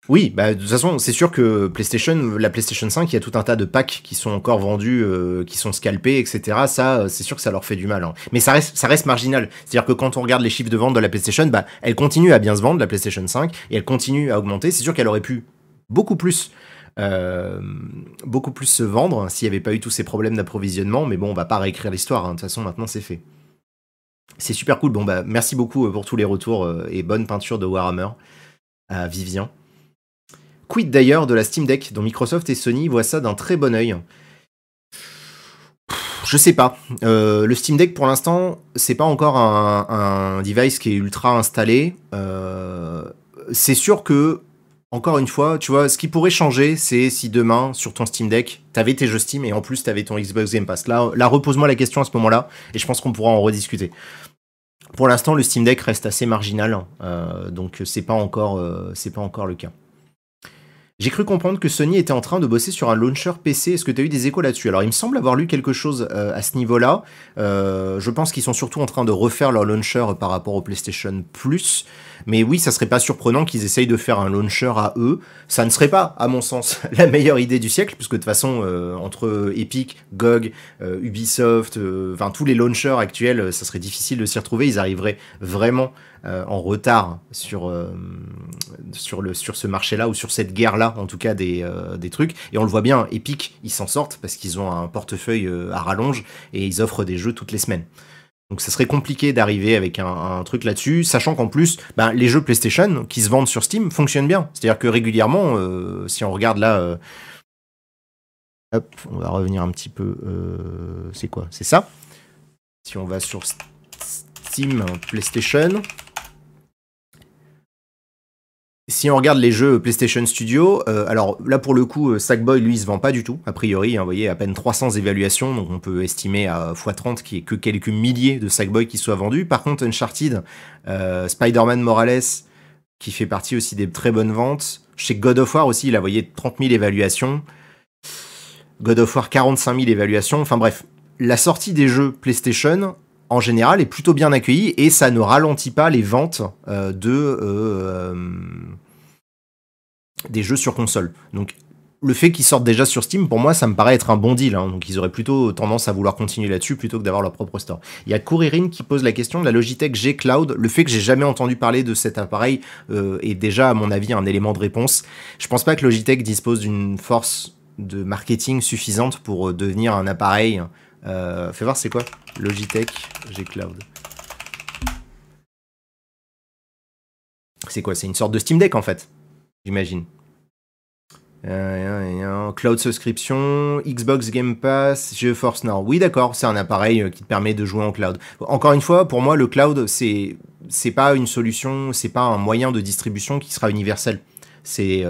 Oui, bah, de toute façon, c'est sûr que PlayStation, la PlayStation 5, il y a tout un tas de packs qui sont encore vendus, euh, qui sont scalpés, etc. Ça, euh, c'est sûr que ça leur fait du mal. Hein. Mais ça reste, marginal. C'est-à-dire que quand on regarde les chiffres de vente de la PlayStation, bah, elle continue à bien se vendre, la PlayStation 5, et elle continue à augmenter. C'est sûr qu'elle aurait pu beaucoup plus, euh, beaucoup plus se vendre s'il n'y avait pas eu tous ces problèmes d'approvisionnement. Mais bon, on va pas réécrire l'histoire. Hein. De toute façon, maintenant, c'est fait. C'est super cool. Bon, bah, merci beaucoup pour tous les retours et bonne peinture de Warhammer à Vivian. Quid d'ailleurs de la Steam Deck, dont Microsoft et Sony voient ça d'un très bon oeil? Je sais pas. Euh, le Steam Deck pour l'instant, c'est pas encore un, device qui est ultra installé. Euh, c'est sûr que, encore une fois, tu vois, ce qui pourrait changer, c'est si demain, sur ton Steam Deck, t'avais tes jeux Steam et en plus t'avais ton Xbox Game Pass. Là, repose-moi la question à ce moment-là et je pense qu'on pourra en rediscuter. Pour l'instant, le Steam Deck reste assez marginal, euh, donc c'est pas encore, pas encore le cas. J'ai cru comprendre que Sony était en train de bosser sur un launcher PC. Est-ce que tu as eu des échos là-dessus? Alors, il me semble avoir lu quelque chose euh, à ce niveau-là. Euh, je pense qu'ils sont surtout en train de refaire leur launcher par rapport au PlayStation Plus. Mais oui, ça serait pas surprenant qu'ils essayent de faire un launcher à eux. Ça ne serait pas, à mon sens, la meilleure idée du siècle, puisque de toute façon, euh, entre Epic, GOG, Ubisoft, enfin tous les launchers actuels, ça serait difficile de s'y retrouver. Ils arriveraient vraiment euh, en retard sur, euh, sur, le, sur ce marché-là, ou sur cette guerre-là, en tout cas, des, euh, des trucs. Et on le voit bien, Epic, ils s'en sortent parce qu'ils ont un portefeuille à rallonge et ils offrent des jeux toutes les semaines. Donc ça serait compliqué d'arriver avec un, truc là-dessus, sachant qu'en plus, ben, les jeux PlayStation qui se vendent sur Steam fonctionnent bien. C'est-à-dire que régulièrement, si on regarde là, hop, on va revenir un petit peu, c'est quoi? C'est ça? Si on va sur Steam PlayStation, si on regarde les jeux PlayStation Studio, euh, alors là pour le coup, euh, Sackboy lui il se vend pas du tout, a priori, hein, vous voyez, à peine 300 évaluations, donc on peut estimer à x30 qu'il n'y ait que quelques milliers de Sackboy qui soient vendus. Par contre, Uncharted, euh, Spider-Man Morales, qui fait partie aussi des très bonnes ventes. Chez God of War aussi, il a voyé 30 000 évaluations. God of War 45 000 évaluations. Enfin bref, la sortie des jeux PlayStation, en général, est plutôt bien accueilli et ça ne ralentit pas les ventes euh, de euh, des jeux sur console. Donc le fait qu'ils sortent déjà sur Steam, pour moi, ça me paraît être un bon deal. Hein. Donc, ils auraient plutôt tendance à vouloir continuer là-dessus plutôt que d'avoir leur propre store. Il y a Kuririn qui pose la question de la Logitech G Cloud. Le fait que j'ai jamais entendu parler de cet appareil euh, est déjà, à mon avis, un élément de réponse. Je pense pas que Logitech dispose d'une force de marketing suffisante pour devenir un appareil euh, fais voir c'est quoi Logitech G Cloud. C'est quoi C'est une sorte de Steam Deck en fait, j'imagine. Euh, cloud subscription, Xbox Game Pass, GeForce Now. Oui, d'accord, c'est un appareil euh, qui te permet de jouer en cloud. Encore une fois, pour moi, le cloud, c'est c'est pas une solution, c'est pas un moyen de distribution qui sera universel. C'est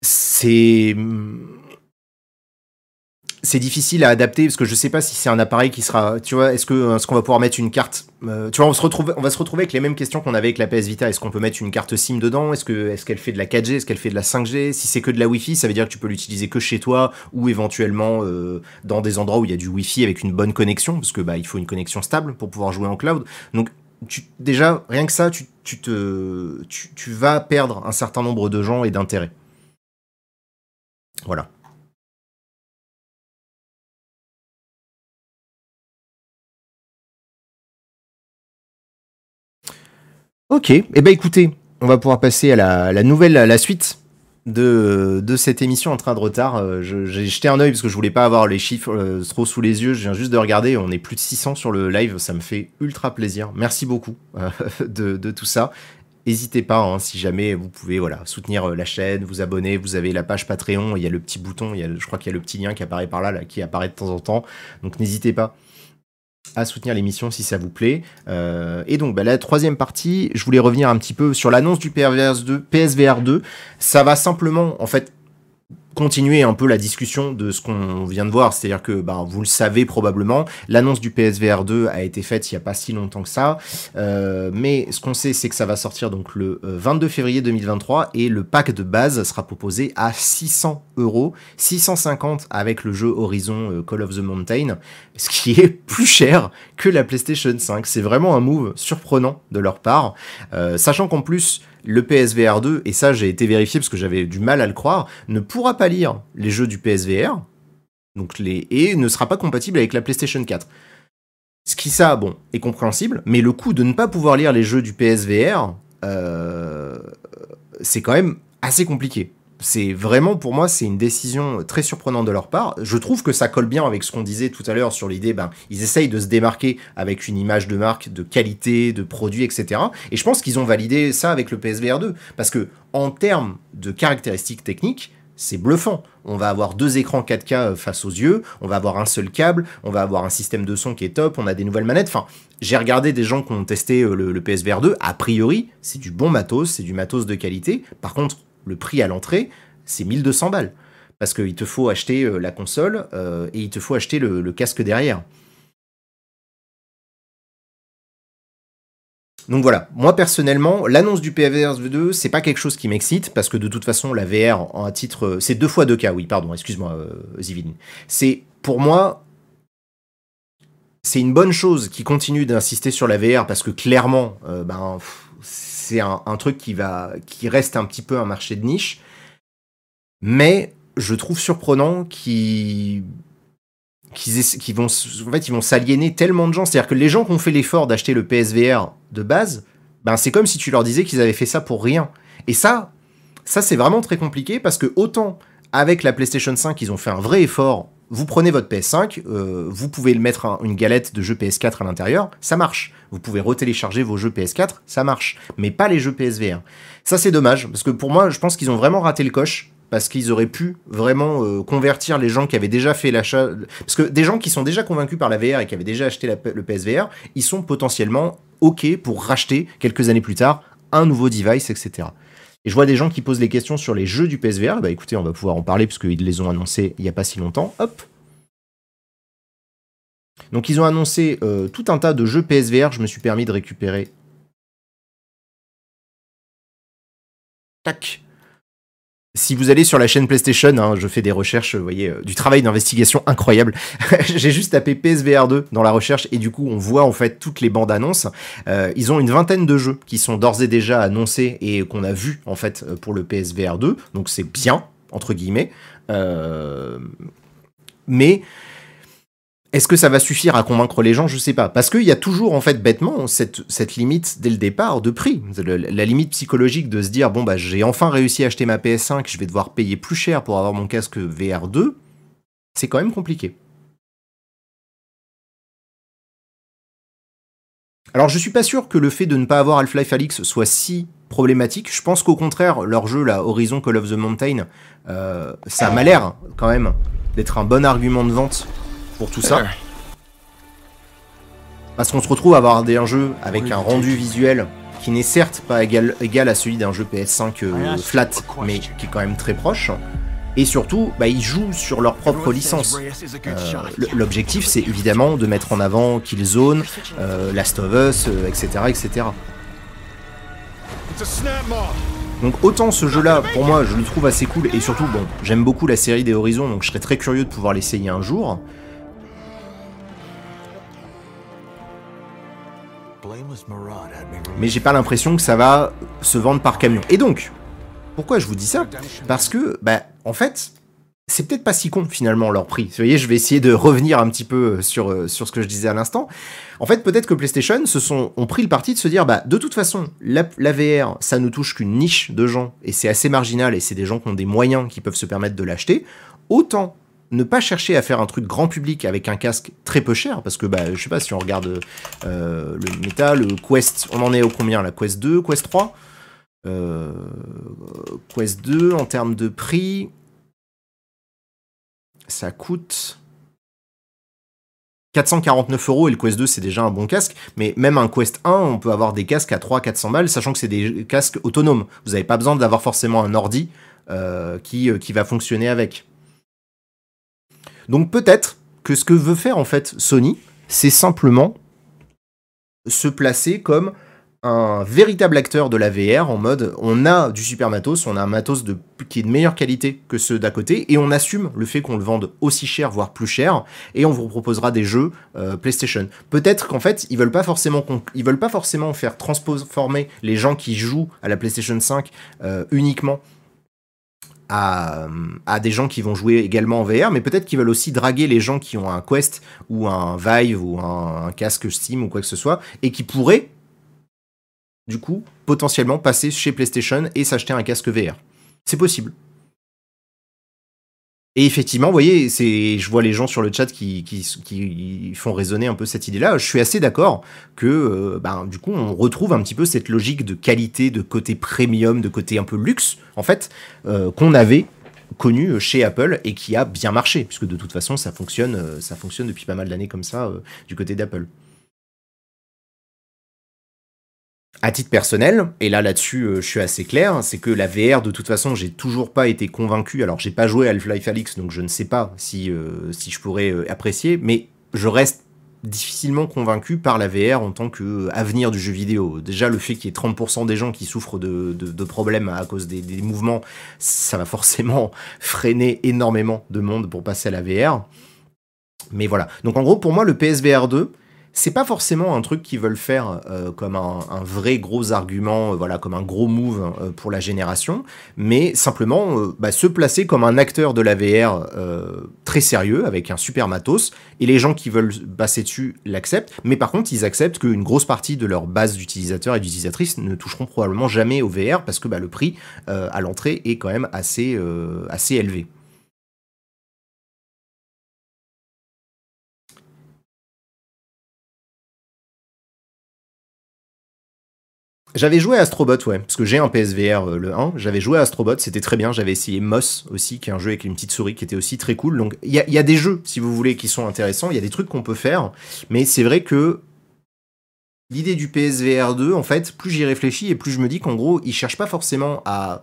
c'est c'est difficile à adapter parce que je sais pas si c'est un appareil qui sera, tu vois, est-ce que est-ce qu'on va pouvoir mettre une carte, euh, tu vois, on se retrouve, on va se retrouver avec les mêmes questions qu'on avait avec la PS Vita. Est-ce qu'on peut mettre une carte SIM dedans? Est-ce que est-ce qu'elle fait de la 4G Est-ce qu'elle fait de la 5G Si c'est que de la Wi-Fi, ça veut dire que tu peux l'utiliser que chez toi ou éventuellement euh, dans des endroits où il y a du Wi-Fi avec une bonne connexion parce que bah il faut une connexion stable pour pouvoir jouer en cloud. Donc tu, déjà rien que ça, tu, tu te tu, tu vas perdre un certain nombre de gens et d'intérêts. Voilà. Ok, et eh ben écoutez, on va pouvoir passer à la, nouvelle, à la suite de, cette émission en train de retard. Euh, j'ai jeté un oeil parce que je voulais pas avoir les chiffres euh, trop sous les yeux. Je viens juste de regarder, on est plus de 600 sur le live, ça me fait ultra plaisir. Merci beaucoup euh, de, tout ça. N'hésitez pas, hein, si jamais vous pouvez voilà, soutenir la chaîne, vous abonner, vous avez la page Patreon, il y a le petit bouton, il y a, je crois qu'il y a le petit lien qui apparaît par là, là qui apparaît de temps en temps. Donc n'hésitez pas à soutenir l'émission si ça vous plaît. Euh, et donc bah, la troisième partie, je voulais revenir un petit peu sur l'annonce du PSVR 2. PSVR 2, ça va simplement en fait continuer un peu la discussion de ce qu'on vient de voir, c'est-à-dire que bah, vous le savez probablement, l'annonce du PSVR 2 a été faite il n'y a pas si longtemps que ça, euh, mais ce qu'on sait c'est que ça va sortir donc le 22 euh, février 2023 et le pack de base sera proposé à 600 euros, 650 avec le jeu Horizon euh, Call of the Mountain, ce qui est plus cher que la PlayStation 5. C'est vraiment un move surprenant de leur part, sachant qu'en plus le PSVR 2, et ça j'ai été vérifié parce que j'avais du mal à le croire, ne pourra pas lire les jeux du PSVR, donc les, et ne sera pas compatible avec la PlayStation 4. Ce qui ça, bon, est compréhensible, mais le coup de ne pas pouvoir lire les jeux du PSVR, euh, c'est quand même assez compliqué c'est vraiment pour moi c'est une décision très surprenante de leur part. Je trouve que ça colle bien avec ce qu'on disait tout à l'heure sur l'idée, ben ils essayent de se démarquer avec une image de marque, de qualité, de produit, etc. Et je pense qu'ils ont validé ça avec le PSVR 2 parce que en termes de caractéristiques techniques, c'est bluffant. On va avoir deux écrans 4K euh, face aux yeux, on va avoir un seul câble, on va avoir un système de son qui est top, on a des nouvelles manettes. Enfin, j'ai regardé des gens qui ont testé euh, le, PSVR 2. A priori, c'est du bon matos, c'est du matos de qualité. Par contre, le prix à l'entrée, c'est 1200 balles. Parce qu'il te faut acheter euh, la console euh, et il te faut acheter le, casque derrière. Donc voilà, moi personnellement, l'annonce du PVR 2, c'est pas quelque chose qui m'excite, parce que de toute façon, la VR, en titre. C'est deux fois deux cas, oui, pardon, excuse-moi, euh, C'est, pour moi, c'est une bonne chose qui continue d'insister sur la VR, parce que clairement, euh, ben, c'est un, truc qui, va, qui reste un petit peu un marché de niche. Mais je trouve surprenant qu'ils vont en fait ils vont s'aliéner tellement de gens c'est à dire que les gens qui ont fait l'effort d'acheter le PSVR de base ben c'est comme si tu leur disais qu'ils avaient fait ça pour rien et ça ça c'est vraiment très compliqué parce que autant avec la PlayStation 5 ils ont fait un vrai effort vous prenez votre PS5, euh, vous pouvez le mettre une galette de jeux PS4 à l'intérieur, ça marche. Vous pouvez retélécharger vos jeux PS4, ça marche. Mais pas les jeux PSVR. Ça c'est dommage, parce que pour moi, je pense qu'ils ont vraiment raté le coche, parce qu'ils auraient pu vraiment euh, convertir les gens qui avaient déjà fait l'achat. Parce que des gens qui sont déjà convaincus par la VR et qui avaient déjà acheté le PSVR, ils sont potentiellement OK pour racheter quelques années plus tard un nouveau device, etc. Et je vois des gens qui posent les questions sur les jeux du PSVR. Bah écoutez, on va pouvoir en parler puisqu'ils les ont annoncés il n'y a pas si longtemps. Hop. Donc ils ont annoncé euh, tout un tas de jeux PSVR. Je me suis permis de récupérer. Tac. Si vous allez sur la chaîne PlayStation, hein, je fais des recherches, vous voyez, euh, du travail d'investigation incroyable. J'ai juste tapé PSVR 2 dans la recherche et du coup on voit en fait toutes les bandes annonces. Euh, ils ont une vingtaine de jeux qui sont d'ores et déjà annoncés et qu'on a vu en fait euh, pour le PSVR 2, donc c'est bien entre guillemets. mais est-ce que ça va suffire à convaincre les gens? Je sais pas. Parce qu'il y a toujours, en fait, bêtement, cette, cette limite dès le départ de prix. la limite psychologique de se dire, bon, bah, j'ai enfin réussi à acheter ma PS5, je vais devoir payer plus cher pour avoir mon casque VR2. C'est quand même compliqué. Alors, je suis pas sûr que le fait de ne pas avoir Half-Life Alix soit si problématique. Je pense qu'au contraire, leur jeu, là, Horizon Call of the Mountain, euh, ça m'a l'air, quand même, d'être un bon argument de vente pour tout ça. Parce qu'on se retrouve à avoir un jeu avec un rendu visuel qui n'est certes pas égal, égal à celui d'un jeu PS5 euh, flat, mais qui est quand même très proche. Et surtout, bah, ils jouent sur leur propre licence. Euh, L'objectif, c'est évidemment de mettre en avant Killzone, euh, Last of Us, etc., etc. Donc autant ce jeu-là, pour moi, je le trouve assez cool, et surtout, bon, j'aime beaucoup la série des Horizons, donc je serais très curieux de pouvoir l'essayer un jour. Mais j'ai pas l'impression que ça va se vendre par camion. Et donc, pourquoi je vous dis ça? Parce que, bah, en fait, c'est peut-être pas si con finalement leur prix. Vous voyez, je vais essayer de revenir un petit peu sur, euh, sur ce que je disais à l'instant. En fait, peut-être que PlayStation se sont, ont pris le parti de se dire, bah, de toute façon, la, VR, ça ne touche qu'une niche de gens, et c'est assez marginal, et c'est des gens qui ont des moyens qui peuvent se permettre de l'acheter. Autant ne pas chercher à faire un truc grand public avec un casque très peu cher, parce que bah, je sais pas si on regarde euh, le Meta, le Quest, on en est au combien La Quest 2, Quest 3 euh, Quest 2 en termes de prix, ça coûte 449 euros et le Quest 2 c'est déjà un bon casque, mais même un Quest 1 on peut avoir des casques à 300-400 balles, sachant que c'est des casques autonomes. Vous n'avez pas besoin d'avoir forcément un ordi euh, qui, qui va fonctionner avec. Donc peut-être que ce que veut faire en fait Sony, c'est simplement se placer comme un véritable acteur de la VR en mode on a du super matos, on a un matos qui est de meilleure qualité que ceux d'à côté et on assume le fait qu'on le vende aussi cher voire plus cher et on vous proposera des jeux euh, PlayStation. Peut-être qu'en fait ils veulent pas forcément ils veulent pas forcément faire transformer les gens qui jouent à la PlayStation 5 euh, uniquement à, des gens qui vont jouer également en VR, mais peut-être qu'ils veulent aussi draguer les gens qui ont un Quest ou un Vive ou un casque Steam ou quoi que ce soit, et qui pourraient du coup, potentiellement passer chez PlayStation et s'acheter un casque VR. C'est possible. Et effectivement, vous voyez, c'est, je vois les gens sur le chat qui, font résonner un peu cette idée-là. Je suis assez d'accord que, euh, ben, du coup, on retrouve un petit peu cette logique de qualité, de côté premium, de côté un peu luxe, en fait, euh, qu'on avait connu chez Apple et qui a bien marché, puisque de toute façon, ça fonctionne, euh, ça fonctionne depuis pas mal d'années comme ça du côté d'Apple. À titre personnel, et là là-dessus euh, je suis assez clair, c'est que la VR de toute façon j'ai toujours pas été convaincu. Alors j'ai pas joué à Half-Life Alix donc je ne sais pas si, euh, je pourrais euh, apprécier, mais je reste difficilement convaincu par la VR en tant que avenir du jeu vidéo. Déjà le fait qu'il y ait 30% des gens qui souffrent de, de, problèmes à cause des, des, mouvements, ça va forcément freiner énormément de monde pour passer à la VR. Mais voilà. Donc en gros pour moi le PSVR 2 c'est pas forcément un truc qu'ils veulent faire euh, comme un, vrai gros argument, euh, voilà, comme un gros move euh, pour la génération, mais simplement bah, se placer comme un acteur de la VR très sérieux avec un super matos, et les gens qui veulent passer dessus l'acceptent, mais par contre ils acceptent qu'une grosse partie de leur base d'utilisateurs et d'utilisatrices ne toucheront probablement jamais au VR parce que bah, le prix à l'entrée est quand même assez, assez élevé. J'avais joué Astrobot, ouais, parce que j'ai un PSVR euh, le 1, j'avais joué Astrobot, c'était très bien, j'avais essayé Moss aussi, qui est un jeu avec une petite souris qui était aussi très cool, donc il y a, des jeux, si vous voulez, qui sont intéressants, il y a des trucs qu'on peut faire, mais c'est vrai que l'idée du PSVR 2, en fait, plus j'y réfléchis et plus je me dis qu'en gros, ils cherchent pas forcément à,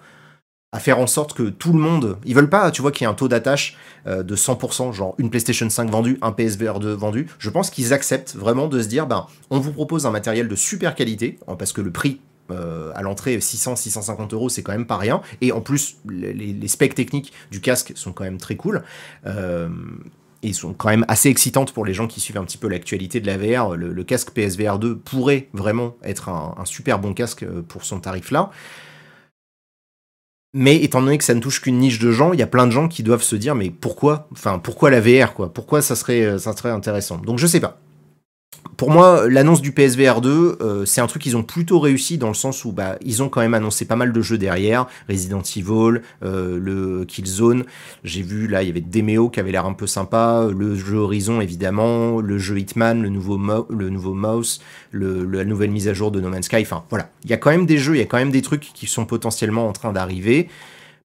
à faire en sorte que tout le monde, ils veulent pas, tu vois, qu'il y ait un taux d'attache euh, de 100%, genre une PlayStation 5 vendue, un PSVR 2 vendu. Je pense qu'ils acceptent vraiment de se dire, ben, on vous propose un matériel de super qualité, hein, parce que le prix euh, à l'entrée 600-650 euros, c'est quand même pas rien. Et en plus, les, specs techniques du casque sont quand même très cool. Euh, et sont quand même assez excitantes pour les gens qui suivent un petit peu l'actualité de la VR. Le, casque PSVR 2 pourrait vraiment être un, un super bon casque pour son tarif là. Mais étant donné que ça ne touche qu'une niche de gens, il y a plein de gens qui doivent se dire mais pourquoi Enfin, pourquoi la VR quoi? Pourquoi ça serait, ça serait intéressant? Donc je sais pas pour moi, l'annonce du PSVR 2, euh, c'est un truc qu'ils ont plutôt réussi dans le sens où bah, ils ont quand même annoncé pas mal de jeux derrière, Resident Evil, euh, le Killzone. J'ai vu là, il y avait Demeo qui avait l'air un peu sympa, le jeu Horizon évidemment, le jeu Hitman, le nouveau Mouse, la nouvelle mise à jour de No Man's Sky. Enfin voilà, il y a quand même des jeux, il y a quand même des trucs qui sont potentiellement en train d'arriver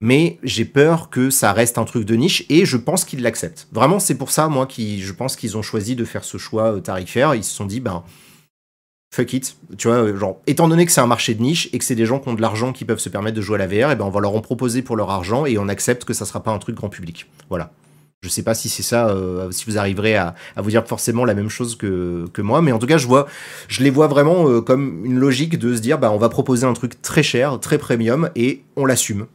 mais j'ai peur que ça reste un truc de niche et je pense qu'ils l'acceptent. Vraiment, c'est pour ça, moi, qui, je pense qu'ils ont choisi de faire ce choix euh, tarifaire. Ils se sont dit, ben, fuck it. Tu vois, genre, étant donné que c'est un marché de niche et que c'est des gens qui ont de l'argent qui peuvent se permettre de jouer à la VR, et ben on va leur en proposer pour leur argent et on accepte que ça sera pas un truc grand public. Voilà. Je sais pas si c'est ça, euh, si vous arriverez à, vous dire forcément la même chose que, moi, mais en tout cas, je vois, les vois vraiment euh, comme une logique de se dire, bah, on va proposer un truc très cher, très premium, et on l'assume.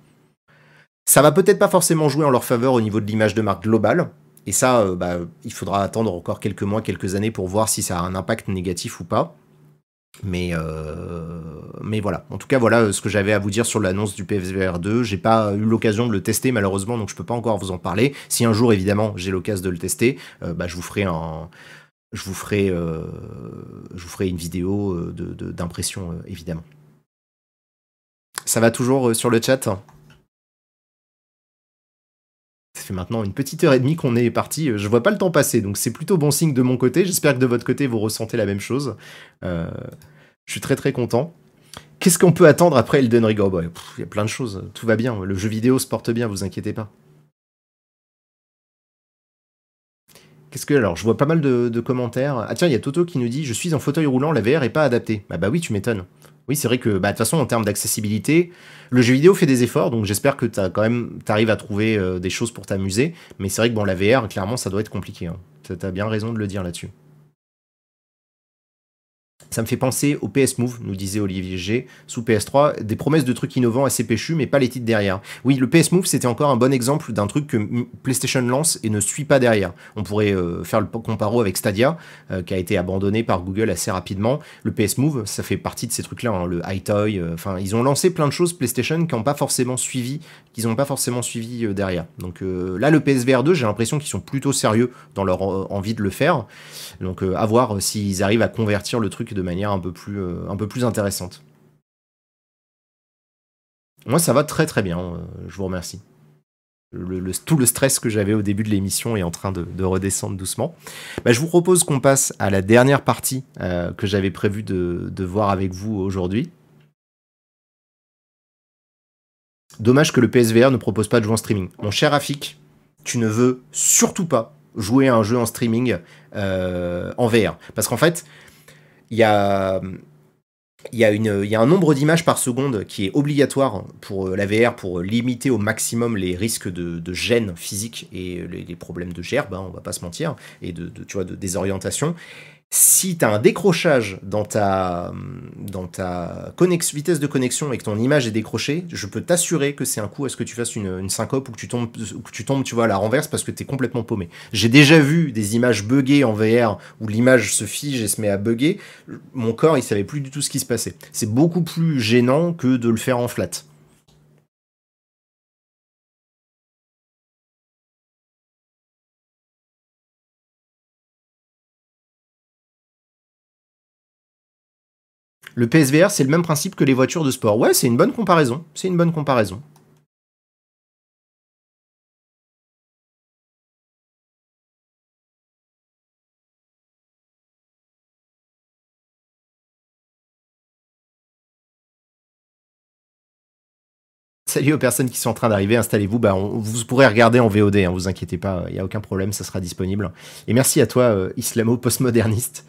Ça va peut-être pas forcément jouer en leur faveur au niveau de l'image de marque globale, et ça, euh, bah, il faudra attendre encore quelques mois, quelques années pour voir si ça a un impact négatif ou pas. Mais, euh, mais voilà. En tout cas, voilà euh, ce que j'avais à vous dire sur l'annonce du PSVR 2. J'ai pas eu l'occasion de le tester malheureusement, donc je peux pas encore vous en parler. Si un jour, évidemment, j'ai l'occasion de le tester, bah, je vous ferai un, je vous ferai, je vous ferai une vidéo d'impression, de, évidemment. Ça va toujours sur le chat? Ça fait maintenant une petite heure et demie qu'on est parti. Je vois pas le temps passer, donc c'est plutôt bon signe de mon côté. J'espère que de votre côté, vous ressentez la même chose. Euh, je suis très très content. Qu'est-ce qu'on peut attendre après Elden Ring? Oh, Il y a plein de choses. Tout va bien. Le jeu vidéo se porte bien, vous inquiétez pas. Qu'est-ce que alors Je vois pas mal de, commentaires. Ah tiens, il y a Toto qui nous dit Je suis en fauteuil roulant, la VR est pas adaptée. Bah bah oui, tu m'étonnes. Oui, c'est vrai que bah, de toute façon, en termes d'accessibilité, le jeu vidéo fait des efforts, donc j'espère que tu quand même arrives à trouver euh, des choses pour t'amuser. Mais c'est vrai que bon, la VR, clairement, ça doit être compliqué. Hein. Tu as bien raison de le dire là-dessus. Ça me fait penser au PS Move, nous disait Olivier G, sous PS3, des promesses de trucs innovants assez péchus, mais pas les titres derrière. Oui, le PS Move, c'était encore un bon exemple d'un truc que PlayStation lance et ne suit pas derrière. On pourrait euh, faire le comparo avec Stadia, euh, qui a été abandonné par Google assez rapidement. Le PS Move, ça fait partie de ces trucs-là, hein, le iToy, euh, enfin, ils ont lancé plein de choses PlayStation qui n'ont pas forcément suivi, qu'ils n'ont pas forcément suivi derrière. Donc là, le PSVR 2, j'ai l'impression qu'ils sont plutôt sérieux dans leur envie de le faire. Donc à voir s'ils arrivent à convertir le truc de manière un peu plus, euh, un peu plus intéressante. Moi, ça va très très bien. Euh, je vous remercie. Tout le stress que j'avais au début de l'émission est en train de, redescendre doucement. Bah, je vous propose qu'on passe à la dernière partie euh, que j'avais prévu de, voir avec vous aujourd'hui. Dommage que le PSVR ne propose pas de jouer en streaming. Mon cher Afik, tu ne veux surtout pas jouer à un jeu en streaming en VR. Parce qu'en fait, il y a, y, a y a un nombre d'images par seconde qui est obligatoire pour euh, la VR pour limiter au maximum les risques de, de gêne physique et les, problèmes de gerbe, hein, on va pas se mentir, et de, de tu vois, de désorientation si tu un décrochage dans ta, dans ta vitesse de connexion et que ton image est décrochée, je peux t'assurer que c'est un coup à ce que tu fasses une, syncope ou que tu tombes, que tu tombes à la renverse parce que tu es complètement paumé. J'ai déjà vu des images buggées en VR où l'image se fige et se met à bugger. Mon corps, il savait plus du tout ce qui se passait. C'est beaucoup plus gênant que de le faire en flat. Le PSVR, c'est le même principe que les voitures de sport. Ouais, c'est une bonne comparaison. C'est une bonne comparaison. Salut aux personnes qui sont en train d'arriver, installez-vous. Bah, vous pourrez regarder en VOD, hein, vous inquiétez pas, il n'y a aucun problème, ça sera disponible. Et merci à toi, euh, islamo-postmoderniste.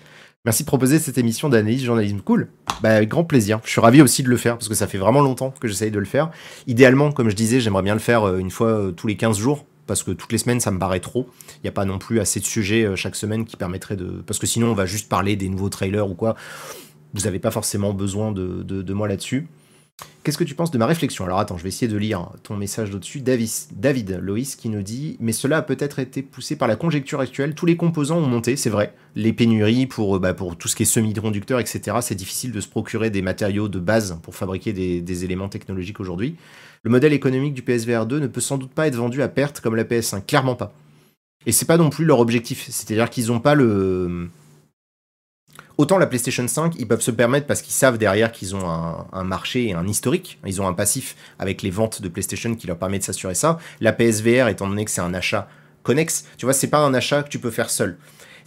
Merci de proposer cette émission d'analyse journalisme. Cool. Bah, avec grand plaisir. Je suis ravi aussi de le faire parce que ça fait vraiment longtemps que j'essaye de le faire. Idéalement, comme je disais, j'aimerais bien le faire euh, une fois euh, tous les 15 jours parce que toutes les semaines, ça me paraît trop. Il n'y a pas non plus assez de sujets euh, chaque semaine qui permettraient de. Parce que sinon, on va juste parler des nouveaux trailers ou quoi. Vous n'avez pas forcément besoin de, de moi là-dessus. Qu'est-ce que tu penses de ma réflexion? Alors attends, je vais essayer de lire ton message d'au-dessus. David Loïs qui nous dit Mais cela a peut-être été poussé par la conjecture actuelle. Tous les composants ont monté, c'est vrai. Les pénuries pour, euh, bah, tout ce qui est semi-conducteur, etc. C'est difficile de se procurer des matériaux de base pour fabriquer des, éléments technologiques aujourd'hui. Le modèle économique du PSVR 2 ne peut sans doute pas être vendu à perte comme la PS5. Clairement pas. Et c'est pas non plus leur objectif. C'est-à-dire qu'ils n'ont pas le Autant la PlayStation 5, ils peuvent se permettre parce qu'ils savent derrière qu'ils ont un, marché et un historique. Ils ont un passif avec les ventes de PlayStation qui leur permet de s'assurer ça. La PSVR, étant donné que c'est un achat connexe, tu vois, c'est pas un achat que tu peux faire seul.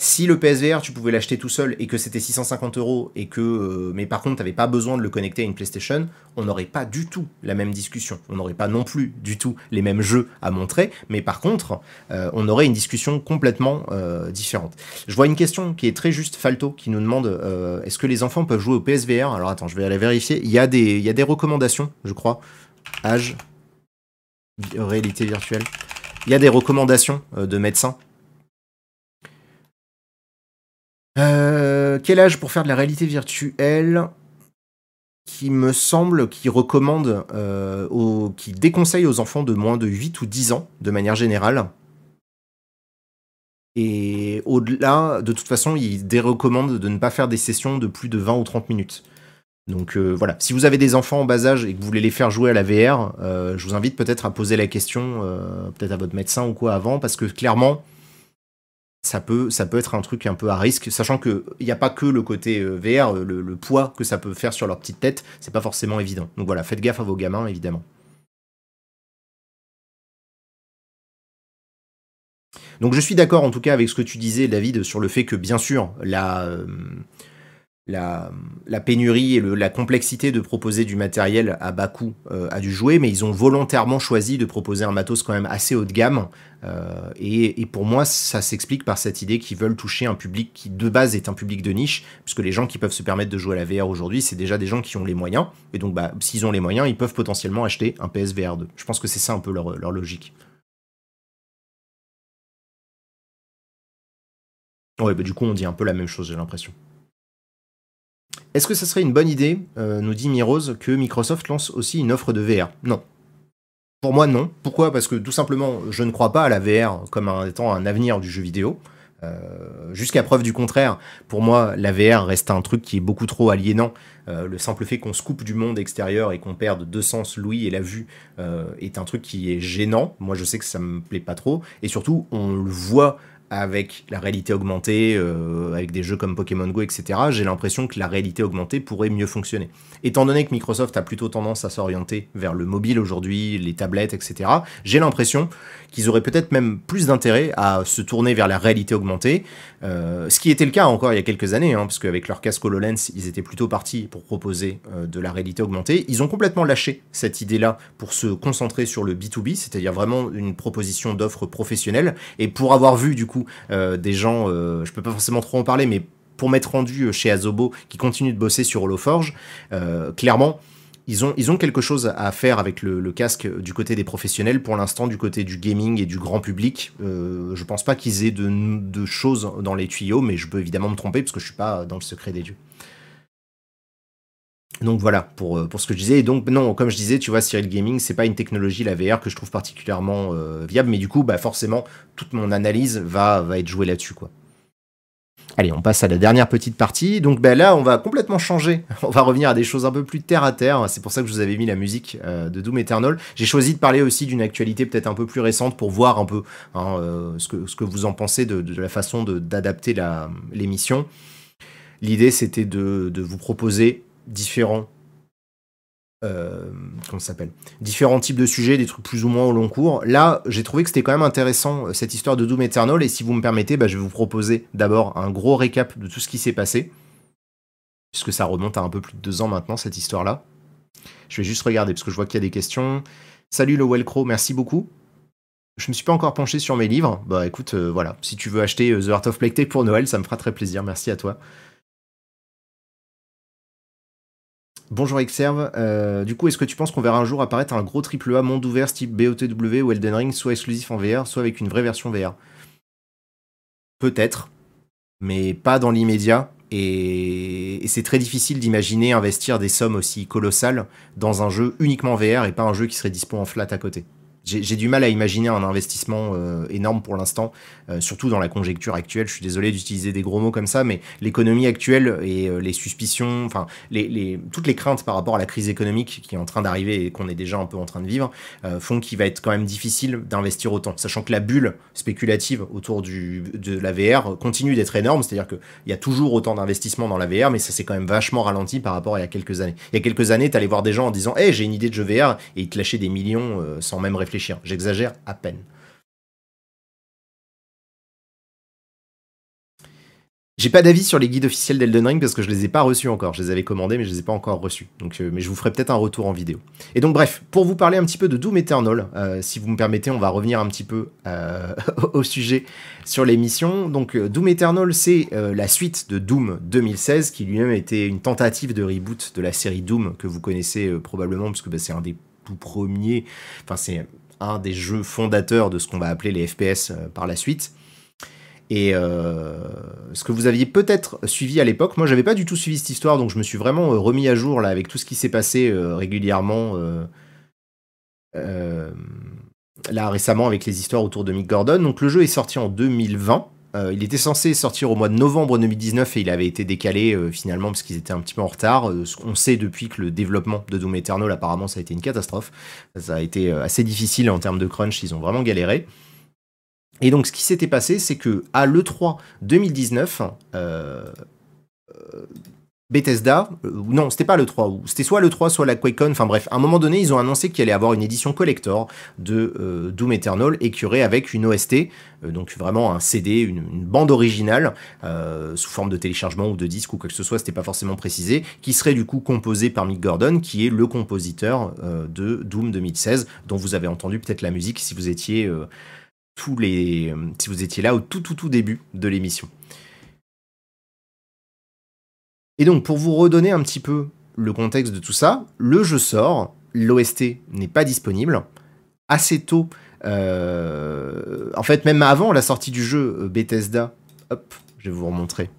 Si le PSVR, tu pouvais l'acheter tout seul et que c'était 650 euros et que, euh, mais par contre, tu n'avais pas besoin de le connecter à une PlayStation, on n'aurait pas du tout la même discussion. On n'aurait pas non plus du tout les mêmes jeux à montrer, mais par contre, euh, on aurait une discussion complètement euh, différente. Je vois une question qui est très juste, Falto, qui nous demande est-ce que les enfants peuvent jouer au PSVR Alors attends, je vais aller vérifier. Il y a des, il y a des recommandations, je crois. Âge, réalité virtuelle. Il y a des recommandations de médecins euh, quel âge pour faire de la réalité virtuelle qui me semble, qui recommande, euh, qui déconseille aux enfants de moins de 8 ou 10 ans, de manière générale? Et au-delà, de toute façon, il dérecommande de ne pas faire des sessions de plus de 20 ou 30 minutes. Donc euh, voilà, si vous avez des enfants en bas âge et que vous voulez les faire jouer à la VR, je vous invite peut-être à poser la question, peut-être à votre médecin ou quoi avant, parce que clairement, ça peut, ça peut être un truc un peu à risque, sachant qu'il n'y a pas que le côté euh, VR, euh, le, poids que ça peut faire sur leur petite tête, c'est pas forcément évident. Donc voilà, faites gaffe à vos gamins, évidemment. Donc je suis d'accord en tout cas avec ce que tu disais, David, sur le fait que bien sûr, la, la, pénurie et la complexité de proposer du matériel à bas coût euh, a dû jouer, mais ils ont volontairement choisi de proposer un matos quand même assez haut de gamme. Euh, et, pour moi, ça s'explique par cette idée qu'ils veulent toucher un public qui de base est un public de niche, puisque les gens qui peuvent se permettre de jouer à la VR aujourd'hui, c'est déjà des gens qui ont les moyens. Et donc, bah, s'ils ont les moyens, ils peuvent potentiellement acheter un PSVR 2. Je pense que c'est ça un peu leur, leur logique. Ouais, bah du coup, on dit un peu la même chose, j'ai l'impression. Est-ce que ça serait une bonne idée, euh, nous dit Mirose, que Microsoft lance aussi une offre de VR Non. Pour moi, non. Pourquoi? Parce que tout simplement, je ne crois pas à la VR comme étant un avenir du jeu vidéo. Euh, jusqu'à preuve du contraire, pour moi, la VR reste un truc qui est beaucoup trop aliénant. Euh, le simple fait qu'on se coupe du monde extérieur et qu'on perde deux sens, l'ouïe et la vue, est un truc qui est gênant. Moi, je sais que ça me plaît pas trop. Et surtout, on le voit avec la réalité augmentée, euh, avec des jeux comme Pokémon Go, etc., j'ai l'impression que la réalité augmentée pourrait mieux fonctionner. Étant donné que Microsoft a plutôt tendance à s'orienter vers le mobile aujourd'hui, les tablettes, etc., j'ai l'impression qu'ils auraient peut-être même plus d'intérêt à se tourner vers la réalité augmentée, euh, ce qui était le cas encore il y a quelques années, hein, parce qu'avec leur casque HoloLens, ils étaient plutôt partis pour proposer euh, de la réalité augmentée. Ils ont complètement lâché cette idée-là pour se concentrer sur le B2B, c'est-à-dire vraiment une proposition d'offre professionnelle, et pour avoir vu du coup euh, des gens, je peux pas forcément trop en parler, mais pour m'être rendu chez Azobo, qui continue de bosser sur HoloForge, clairement, ils ont, quelque chose à faire avec le, casque du côté des professionnels. Pour l'instant, du côté du gaming et du grand public, euh, je pense pas qu'ils aient de, choses dans les tuyaux, mais je peux évidemment me tromper parce que je suis pas dans le secret des dieux. Donc voilà pour, euh, ce que je disais. Et donc non, comme je disais, tu vois, Cyril Gaming, c'est pas une technologie la VR que je trouve particulièrement euh, viable, mais du coup, bah forcément, toute mon analyse va, va être jouée là-dessus, quoi. Allez, on passe à la dernière petite partie. Donc bah, là, on va complètement changer. On va revenir à des choses un peu plus terre à terre. C'est pour ça que je vous avais mis la musique euh, de Doom Eternal. J'ai choisi de parler aussi d'une actualité peut-être un peu plus récente pour voir un peu hein, ce, que, ce que vous en pensez de, la façon d'adapter l'émission. L'idée, c'était de vous proposer différents euh, comment s'appelle différents types de sujets, des trucs plus ou moins au long cours. Là, j'ai trouvé que c'était quand même intéressant euh, cette histoire de Doom Eternal et si vous me permettez, bah, je vais vous proposer d'abord un gros récap de tout ce qui s'est passé, puisque ça remonte à un peu plus de deux ans maintenant cette histoire-là. Je vais juste regarder parce que je vois qu'il y a des questions. Salut le Wellcrow, merci beaucoup. Je me suis pas encore penché sur mes livres. Bah écoute, euh, voilà, si tu veux acheter The Art of Plague pour Noël, ça me fera très plaisir. Merci à toi. Bonjour Exerve, euh, du coup est-ce que tu penses qu'on verra un jour apparaître un gros triple A monde ouvert type BOTW ou Elden Ring, soit exclusif en VR, soit avec une vraie version VR Peut-être, mais pas dans l'immédiat, et, c'est très difficile d'imaginer investir des sommes aussi colossales dans un jeu uniquement VR et pas un jeu qui serait dispo en flat à côté j'ai du mal à imaginer un investissement euh, énorme pour l'instant, euh, surtout dans la conjecture actuelle. Je suis désolé d'utiliser des gros mots comme ça, mais l'économie actuelle et euh, les suspicions, enfin, toutes les craintes par rapport à la crise économique qui est en train d'arriver et qu'on est déjà un peu en train de vivre, font qu'il va être quand même difficile d'investir autant. Sachant que la bulle spéculative autour de la VR continue d'être énorme, c'est-à-dire qu'il y a toujours autant d'investissements dans la VR, mais ça s'est quand même vachement ralenti par rapport à il y a quelques années. Il y a quelques années, tu allais voir des gens en disant Hey, j'ai une idée de jeu VR, et ils te lâchaient des millions sans même réfléchir J'exagère à peine. J'ai pas d'avis sur les guides officiels d'Elden Ring parce que je les ai pas reçus encore. Je les avais commandés, mais je les ai pas encore reçus. Donc, euh, mais je vous ferai peut-être un retour en vidéo. Et donc, bref, pour vous parler un petit peu de Doom Eternal, euh, si vous me permettez, on va revenir un petit peu euh, au sujet sur l'émission. Donc, Doom Eternal, c'est la suite de Doom 2016, qui lui-même était une tentative de reboot de la série Doom que vous connaissez probablement, parce que bah, c'est un des tout premiers. Enfin, c'est un des jeux fondateurs de ce qu'on va appeler les FPS par la suite. Et euh, ce que vous aviez peut-être suivi à l'époque, moi j'avais pas du tout suivi cette histoire, donc je me suis vraiment euh, remis à jour là avec tout ce qui s'est passé euh, régulièrement là récemment avec les histoires autour de Mick Gordon. Donc le jeu est sorti en 2020. Il était censé sortir au mois de novembre 2019 et il avait été décalé finalement parce qu'ils étaient un petit peu en retard. on sait depuis que le développement de Doom Eternal apparemment ça a été une catastrophe. Ça a été assez difficile en termes de crunch, ils ont vraiment galéré. Et donc, ce qui s'était passé, c'est que à l'E3 2019, euh, euh, Bethesda, euh, non, c'était pas l'E3, c'était soit l'E3, soit la QuakeCon, enfin bref, à un moment donné, ils ont annoncé qu'il allait avoir une édition collector de Doom Eternal et qu'il aurait avec une OST, donc vraiment un CD, une, bande originale, sous forme de téléchargement ou de disque ou quoi que ce soit, c'était pas forcément précisé, qui serait du coup composé par Mick Gordon, qui est le compositeur de Doom 2016, dont vous avez entendu peut-être la musique si vous étiez tous les, euh, si vous étiez là au tout tout tout début de l'émission. Et donc pour vous redonner un petit peu le contexte de tout ça, le jeu sort, l'OST n'est pas disponible. Assez tôt, euh, en fait même avant la sortie du jeu, euh, Bethesda, hop, je vais vous remontrer.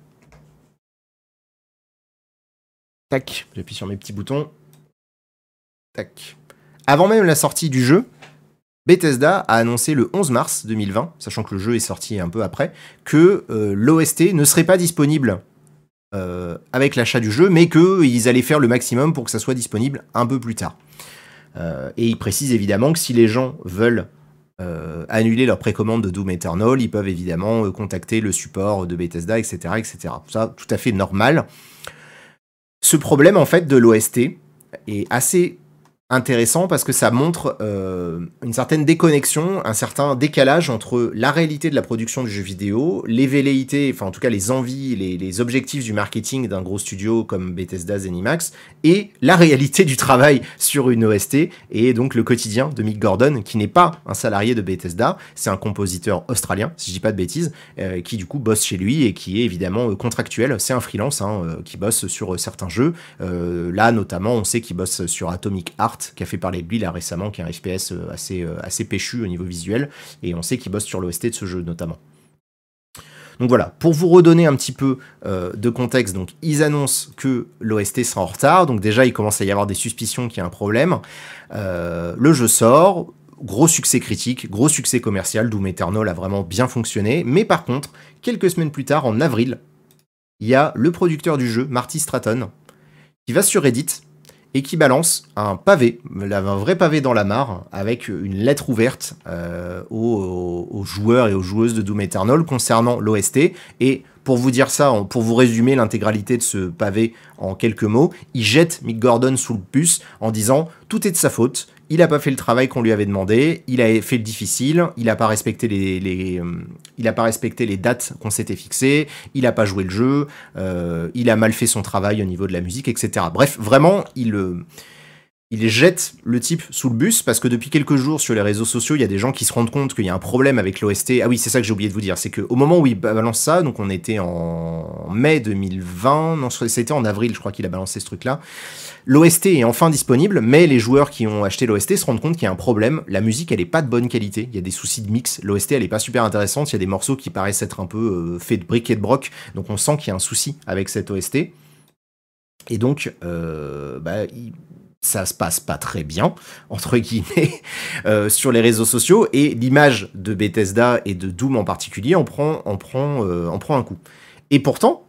Tac, j'appuie sur mes petits boutons. Tac. Avant même la sortie du jeu, Bethesda a annoncé le 11 mars 2020, sachant que le jeu est sorti un peu après, que euh, l'OST ne serait pas disponible euh, avec l'achat du jeu, mais qu'ils allaient faire le maximum pour que ça soit disponible un peu plus tard. Euh, et ils précisent évidemment que si les gens veulent annuler leur précommande de Doom Eternal, ils peuvent évidemment contacter le support de Bethesda, etc., etc. Ça, tout à fait normal. Ce problème, en fait, de l'OST est assez intéressant parce que ça montre euh, une certaine déconnexion, un certain décalage entre la réalité de la production du jeu vidéo, les velléités, enfin en tout cas les envies, les, objectifs du marketing d'un gros studio comme Bethesda Zenimax, et la réalité du travail sur une OST, et donc le quotidien de Mick Gordon, qui n'est pas un salarié de Bethesda, c'est un compositeur australien, si je dis pas de bêtises, euh, qui du coup bosse chez lui et qui est évidemment euh, contractuel, c'est un freelance hein, qui bosse sur certains jeux, là notamment on sait qu'il bosse sur Atomic Heart, qui a fait parler de lui là récemment, qui est un FPS euh, assez, euh, assez péchu au niveau visuel, et on sait qu'il bosse sur l'OST de ce jeu notamment. Donc voilà, pour vous redonner un petit peu euh, de contexte, donc ils annoncent que l'OST sera en retard, donc déjà il commence à y avoir des suspicions qu'il y a un problème. le jeu sort, gros succès critique, gros succès commercial, Doom Eternal a vraiment bien fonctionné, mais par contre, quelques semaines plus tard, en avril, il y a le producteur du jeu, Marty Stratton, qui va sur Reddit et qui balance un pavé, un vrai pavé dans la mare, avec une lettre ouverte euh, aux, joueurs et aux joueuses de Doom Eternal concernant l'OST. Et pour vous dire ça, pour vous résumer l'intégralité de ce pavé en quelques mots, il jette Mick Gordon sous le bus en disant tout est de sa faute, il n'a pas fait le travail qu'on lui avait demandé, il a fait le difficile, il n'a pas respecté les, euh, pas respecté les dates qu'on s'était fixées, il n'a pas joué le jeu, euh, il a mal fait son travail au niveau de la musique, etc. Bref, vraiment, il, euh, il jette le type sous le bus parce que depuis quelques jours sur les réseaux sociaux, il y a des gens qui se rendent compte qu'il y a un problème avec l'OST. Ah oui, c'est ça que j'ai oublié de vous dire, c'est qu'au moment où il balance ça, donc on était en mai 2020, non, c'était en avril, je crois qu'il a balancé ce truc-là. L'OST est enfin disponible, mais les joueurs qui ont acheté l'OST se rendent compte qu'il y a un problème. La musique, elle est pas de bonne qualité. Il y a des soucis de mix. L'OST, elle est pas super intéressante. Il y a des morceaux qui paraissent être un peu euh, faits de briques et de broc. Donc on sent qu'il y a un souci avec cette OST. Et donc, euh, bah, ça se passe pas très bien, entre guillemets, euh, sur les réseaux sociaux. Et l'image de Bethesda et de Doom en particulier en prend, en prend, en prend un coup. Et pourtant,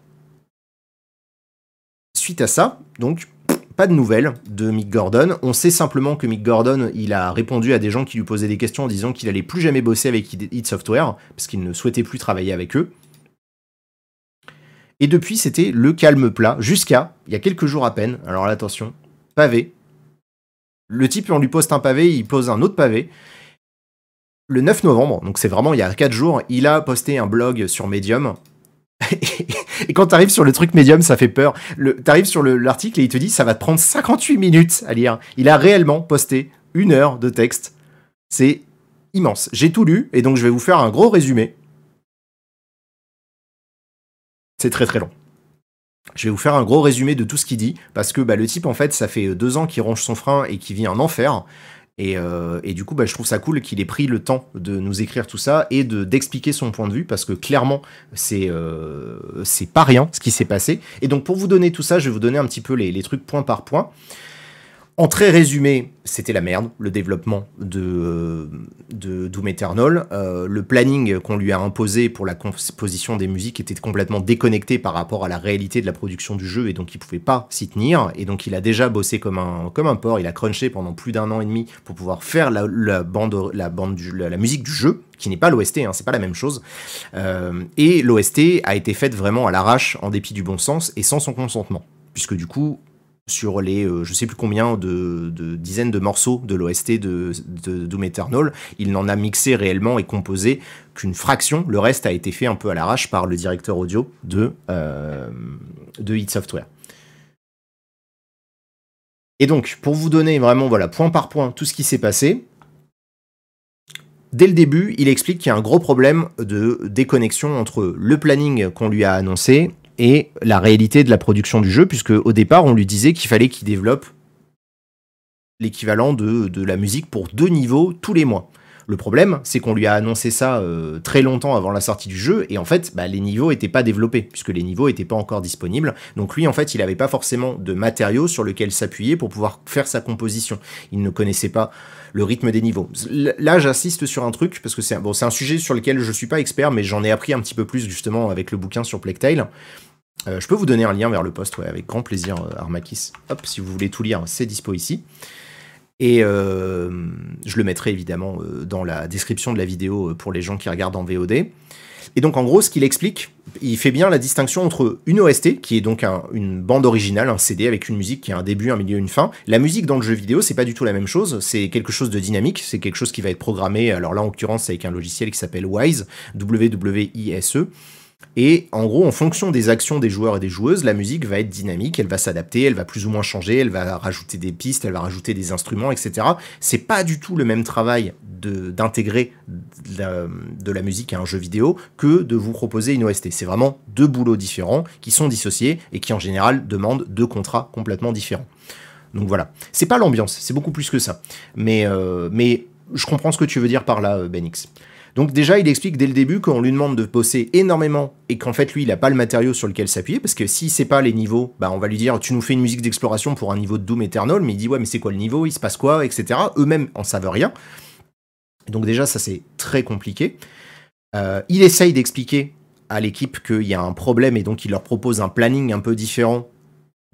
suite à ça, donc pas de nouvelles de Mick Gordon. On sait simplement que Mick Gordon, il a répondu à des gens qui lui posaient des questions en disant qu'il allait plus jamais bosser avec id Software parce qu'il ne souhaitait plus travailler avec eux. Et depuis, c'était le calme plat jusqu'à il y a quelques jours à peine. Alors attention, pavé. Le type, on lui poste un pavé, il pose un autre pavé. Le 9 novembre, donc c'est vraiment il y a 4 jours, il a posté un blog sur Medium et quand t'arrives sur le truc médium, ça fait peur. T'arrives sur l'article et il te dit ça va te prendre 58 minutes à lire. Il a réellement posté une heure de texte. C'est immense. J'ai tout lu et donc je vais vous faire un gros résumé. C'est très très long. Je vais vous faire un gros résumé de tout ce qu'il dit, parce que bah, le type, en fait, ça fait deux ans qu'il ronge son frein et qu'il vit un enfer. Euh, et, du coup, bah, je trouve ça cool qu'il ait pris le temps de nous écrire tout ça et de d'expliquer son point de vue, parce que clairement, c'est euh, c'est pas rien ce qui s'est passé. Et donc, pour vous donner tout ça, je vais vous donner un petit peu les trucs point par point. En très résumé, c'était la merde, le développement de, euh, Doom Eternal. Euh, le planning qu'on lui a imposé pour la composition des musiques était complètement déconnecté par rapport à la réalité de la production du jeu et donc il pouvait pas s'y tenir. Et donc il a déjà bossé comme un, porc, il a crunché pendant plus d'un an et demi pour pouvoir faire la, bande, la, bande la, musique du jeu, qui n'est pas l'OST, hein, c'est pas la même chose. Euh, et l'OST a été faite vraiment à l'arrache, en dépit du bon sens et sans son consentement. Puisque du coup, sur les euh, je sais plus combien de, dizaines de morceaux de l'OST de, Doom Eternal. Il n'en a mixé réellement et composé qu'une fraction. Le reste a été fait un peu à l'arrache par le directeur audio de, euh, de Hit Software. Et donc, pour vous donner vraiment, voilà, point par point, tout ce qui s'est passé, Dès le début, il explique qu'il y a un gros problème de déconnexion entre le planning qu'on lui a annoncé et la réalité de la production du jeu, puisque au départ, on lui disait qu'il fallait qu'il développe l'équivalent de, de, la musique pour deux niveaux tous les mois. Le problème, c'est qu'on lui a annoncé ça euh, très longtemps avant la sortie du jeu, et en fait, bah, les niveaux n'étaient pas développés, puisque les niveaux n'étaient pas encore disponibles. Donc lui, en fait, il n'avait pas forcément de matériaux sur lesquels s'appuyer pour pouvoir faire sa composition. Il ne connaissait pas le rythme des niveaux. Là, j'insiste sur un truc, parce que c'est un sujet sur lequel je suis pas expert, mais j'en ai appris un petit peu plus justement avec le bouquin sur Plague euh, je peux vous donner un lien vers le poste, avec grand plaisir, euh, Armakis. Hop, si vous voulez tout lire, c'est dispo ici. Et euh, je le mettrai évidemment dans la description de la vidéo pour les gens qui regardent en VOD. Et donc en gros, ce qu'il explique, il fait bien la distinction entre une OST, qui est donc une bande originale, un CD avec une musique qui a un début, un milieu, une fin. La musique dans le jeu vidéo, c'est pas du tout la même chose, c'est quelque chose de dynamique, c'est quelque chose qui va être programmé, alors là en l'occurrence avec un logiciel qui s'appelle Wise, W-W-I-S-E. Et en gros, en fonction des actions des joueurs et des joueuses, la musique va être dynamique, elle va s'adapter, elle va plus ou moins changer, elle va rajouter des pistes, elle va rajouter des instruments, etc. C'est pas du tout le même travail d'intégrer de, de, la musique à un jeu vidéo que de vous proposer une OST. C'est vraiment deux boulots différents qui sont dissociés et qui en général demandent deux contrats complètement différents. Donc voilà. C'est pas l'ambiance, c'est beaucoup plus que ça. Mais, euh, je comprends ce que tu veux dire par là, Benix. Donc déjà, il explique dès le début qu'on lui demande de bosser énormément et qu'en fait, lui, il n'a pas le matériau sur lequel s'appuyer, parce que s'il sait pas les niveaux, bah, on va lui dire, tu nous fais une musique d'exploration pour un niveau de Doom Eternal, mais il dit, ouais, mais c'est quoi le niveau, il se passe quoi, etc. Eux-mêmes en savent rien. Donc déjà, ça c'est très compliqué. Euh, il essaye d'expliquer à l'équipe qu'il y a un problème et donc il leur propose un planning un peu différent,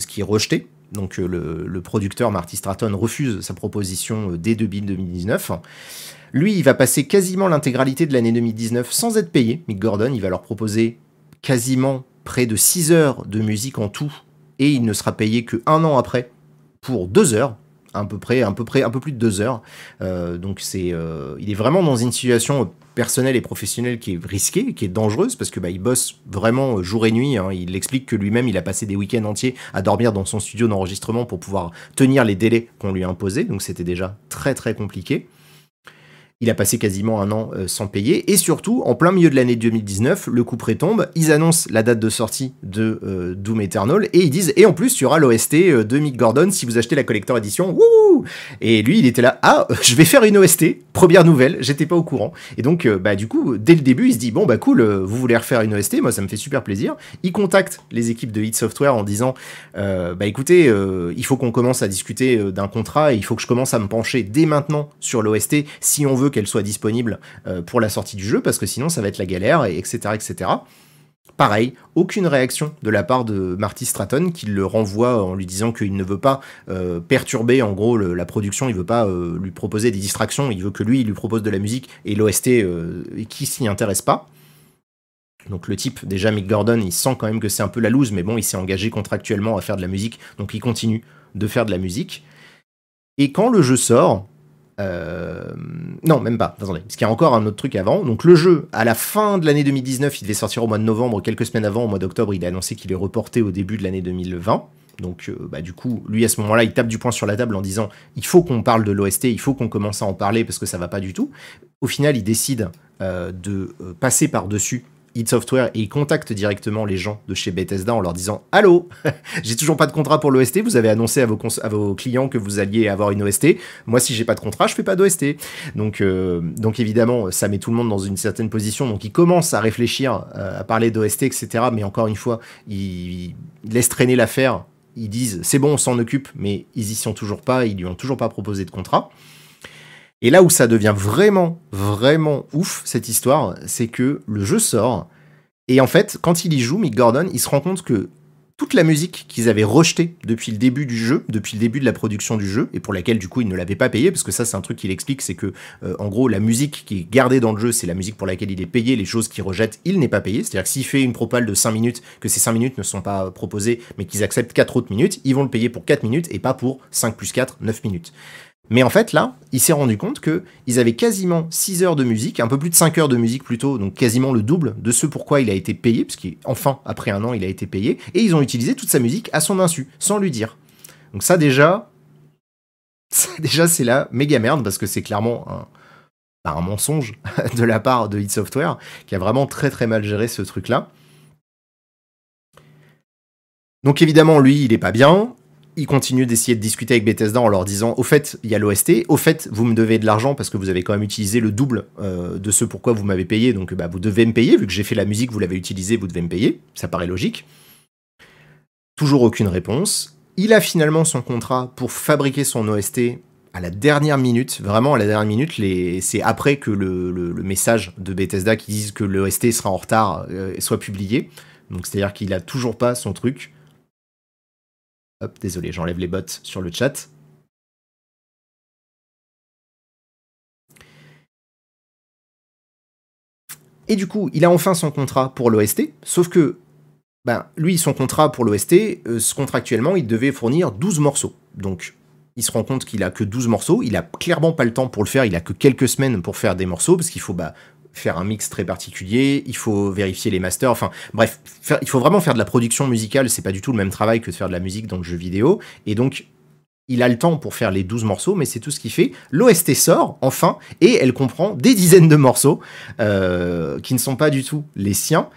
ce qui est rejeté. Donc euh, le, producteur Marty Stratton refuse sa proposition euh, dès 2019. Lui, il va passer quasiment l'intégralité de l'année 2019 sans être payé. Mick Gordon, il va leur proposer quasiment près de 6 heures de musique en tout, et il ne sera payé que un an après pour 2 heures, à peu près, un peu plus de 2 heures. Euh, donc euh, il est vraiment dans une situation personnelle et professionnelle qui est risquée, qui est dangereuse parce que bah, il bosse vraiment jour et nuit. Hein. Il explique que lui-même, il a passé des week-ends entiers à dormir dans son studio d'enregistrement pour pouvoir tenir les délais qu'on lui a imposés. Donc c'était déjà très très compliqué. Il a passé quasiment un an euh, sans payer. Et surtout, en plein milieu de l'année 2019, le coup prétombe. Ils annoncent la date de sortie de euh, Doom Eternal et ils disent Et en plus, il y aura l'OST euh, de Mick Gordon si vous achetez la collector edition. Wouh et lui, il était là Ah, je vais faire une OST. Première nouvelle, j'étais pas au courant. Et donc, bah, du coup, dès le début, il se dit Bon, bah cool, vous voulez refaire une OST Moi, ça me fait super plaisir. Il contacte les équipes de Hit Software en disant Bah écoutez, il faut qu'on commence à discuter d'un contrat et il faut que je commence à me pencher dès maintenant sur l'OST si on veut qu'elle soit disponible euh, pour la sortie du jeu, parce que sinon ça va être la galère, et etc. etc. Pareil, aucune réaction de la part de Marty Stratton qui le renvoie en lui disant qu'il ne veut pas euh, perturber en gros la production, il veut pas euh, lui proposer des distractions, il veut que lui il lui propose de la musique et l'OST qui s'y intéresse pas. Donc le type, déjà Mick Gordon, il sent quand même que c'est un peu la loose, mais bon, il s'est engagé contractuellement à faire de la musique, donc il continue de faire de la musique. Et quand le jeu sort, Euh, non, même pas. Parce qu'il y a encore un autre truc avant. Donc le jeu, à la fin de l'année 2019, il devait sortir au mois de novembre. Quelques semaines avant, au mois d'octobre, il a annoncé qu'il est reporté au début de l'année 2020. Donc, euh, bah, du coup, lui, à ce moment-là, il tape du poing sur la table en disant il faut qu'on parle de l'OST, il faut qu'on commence à en parler parce que ça va pas du tout. Au final, il décide euh, de euh, passer par-dessus id Software et il contacte directement les gens de chez Bethesda en leur disant Allô, j'ai toujours pas de contrat pour l'OST, vous avez annoncé à vos, clients que vous alliez avoir une OST. Moi, si j'ai pas de contrat, je fais pas d'OST. Donc, donc évidemment, ça met tout le monde dans une certaine position. Donc, il commence à réfléchir, à parler d'OST, etc. Mais encore une fois, il laisse traîner l'affaire ils disent c'est bon, on s'en occupe, mais ils y sont toujours pas, ils lui ont toujours pas proposé de contrat. Et là où ça devient vraiment, vraiment ouf, cette histoire, c'est que le jeu sort, et en fait, quand il y joue, Mick Gordon, il se rend compte que toute la musique qu'ils avaient rejetée depuis le début du jeu, depuis le début de la production du jeu, et pour laquelle du coup ils ne l'avaient pas payé, parce que ça c'est un truc qu'il explique, c'est que euh, en gros la musique qui est gardée dans le jeu, c'est la musique pour laquelle il est payé, les choses qu'il rejette, il n'est pas payé. C'est-à-dire que s'il fait une propale de 5 minutes, que ces 5 minutes ne sont pas proposées, mais qu'ils acceptent 4 autres minutes, ils vont le payer pour 4 minutes et pas pour 5 plus 4, 9 minutes. Mais en fait, là, il s'est rendu compte que ils avaient quasiment 6 heures de musique, un peu plus de 5 heures de musique plutôt, donc quasiment le double de ce pourquoi il a été payé, parce qu'enfin, après un an, il a été payé, et ils ont utilisé toute sa musique à son insu, sans lui dire. Donc ça déjà, déjà c'est la méga merde, parce que c'est clairement un, bah, un mensonge de la part de Hit Software, qui a vraiment très très mal géré ce truc-là. Donc évidemment, lui, il est pas bien il continue d'essayer de discuter avec Bethesda en leur disant au fait il y a l'OST, au fait vous me devez de l'argent parce que vous avez quand même utilisé le double euh, de ce pourquoi vous m'avez payé, donc bah, vous devez me payer vu que j'ai fait la musique, vous l'avez utilisé, vous devez me payer, ça paraît logique. Toujours aucune réponse. Il a finalement son contrat pour fabriquer son OST à la dernière minute, vraiment à la dernière minute, c'est après que le, message de Bethesda qui dit que l'OST sera en retard euh, soit publié. Donc c'est-à-dire qu'il a toujours pas son truc. Désolé, j'enlève les bots sur le chat. Et du coup, il a enfin son contrat pour l'OST, sauf que, ben, lui, son contrat pour l'OST, euh, contractuellement, il devait fournir 12 morceaux. Donc, il se rend compte qu'il a que 12 morceaux, il a clairement pas le temps pour le faire, il a que quelques semaines pour faire des morceaux, parce qu'il faut bah, faire un mix très particulier, il faut vérifier les masters, enfin bref, il faut vraiment faire de la production musicale, c'est pas du tout le même travail que de faire de la musique dans le jeu vidéo, et donc il a le temps pour faire les 12 morceaux, mais c'est tout ce qu'il fait. L'OST sort, enfin, et elle comprend des dizaines de morceaux euh, qui ne sont pas du tout les siens.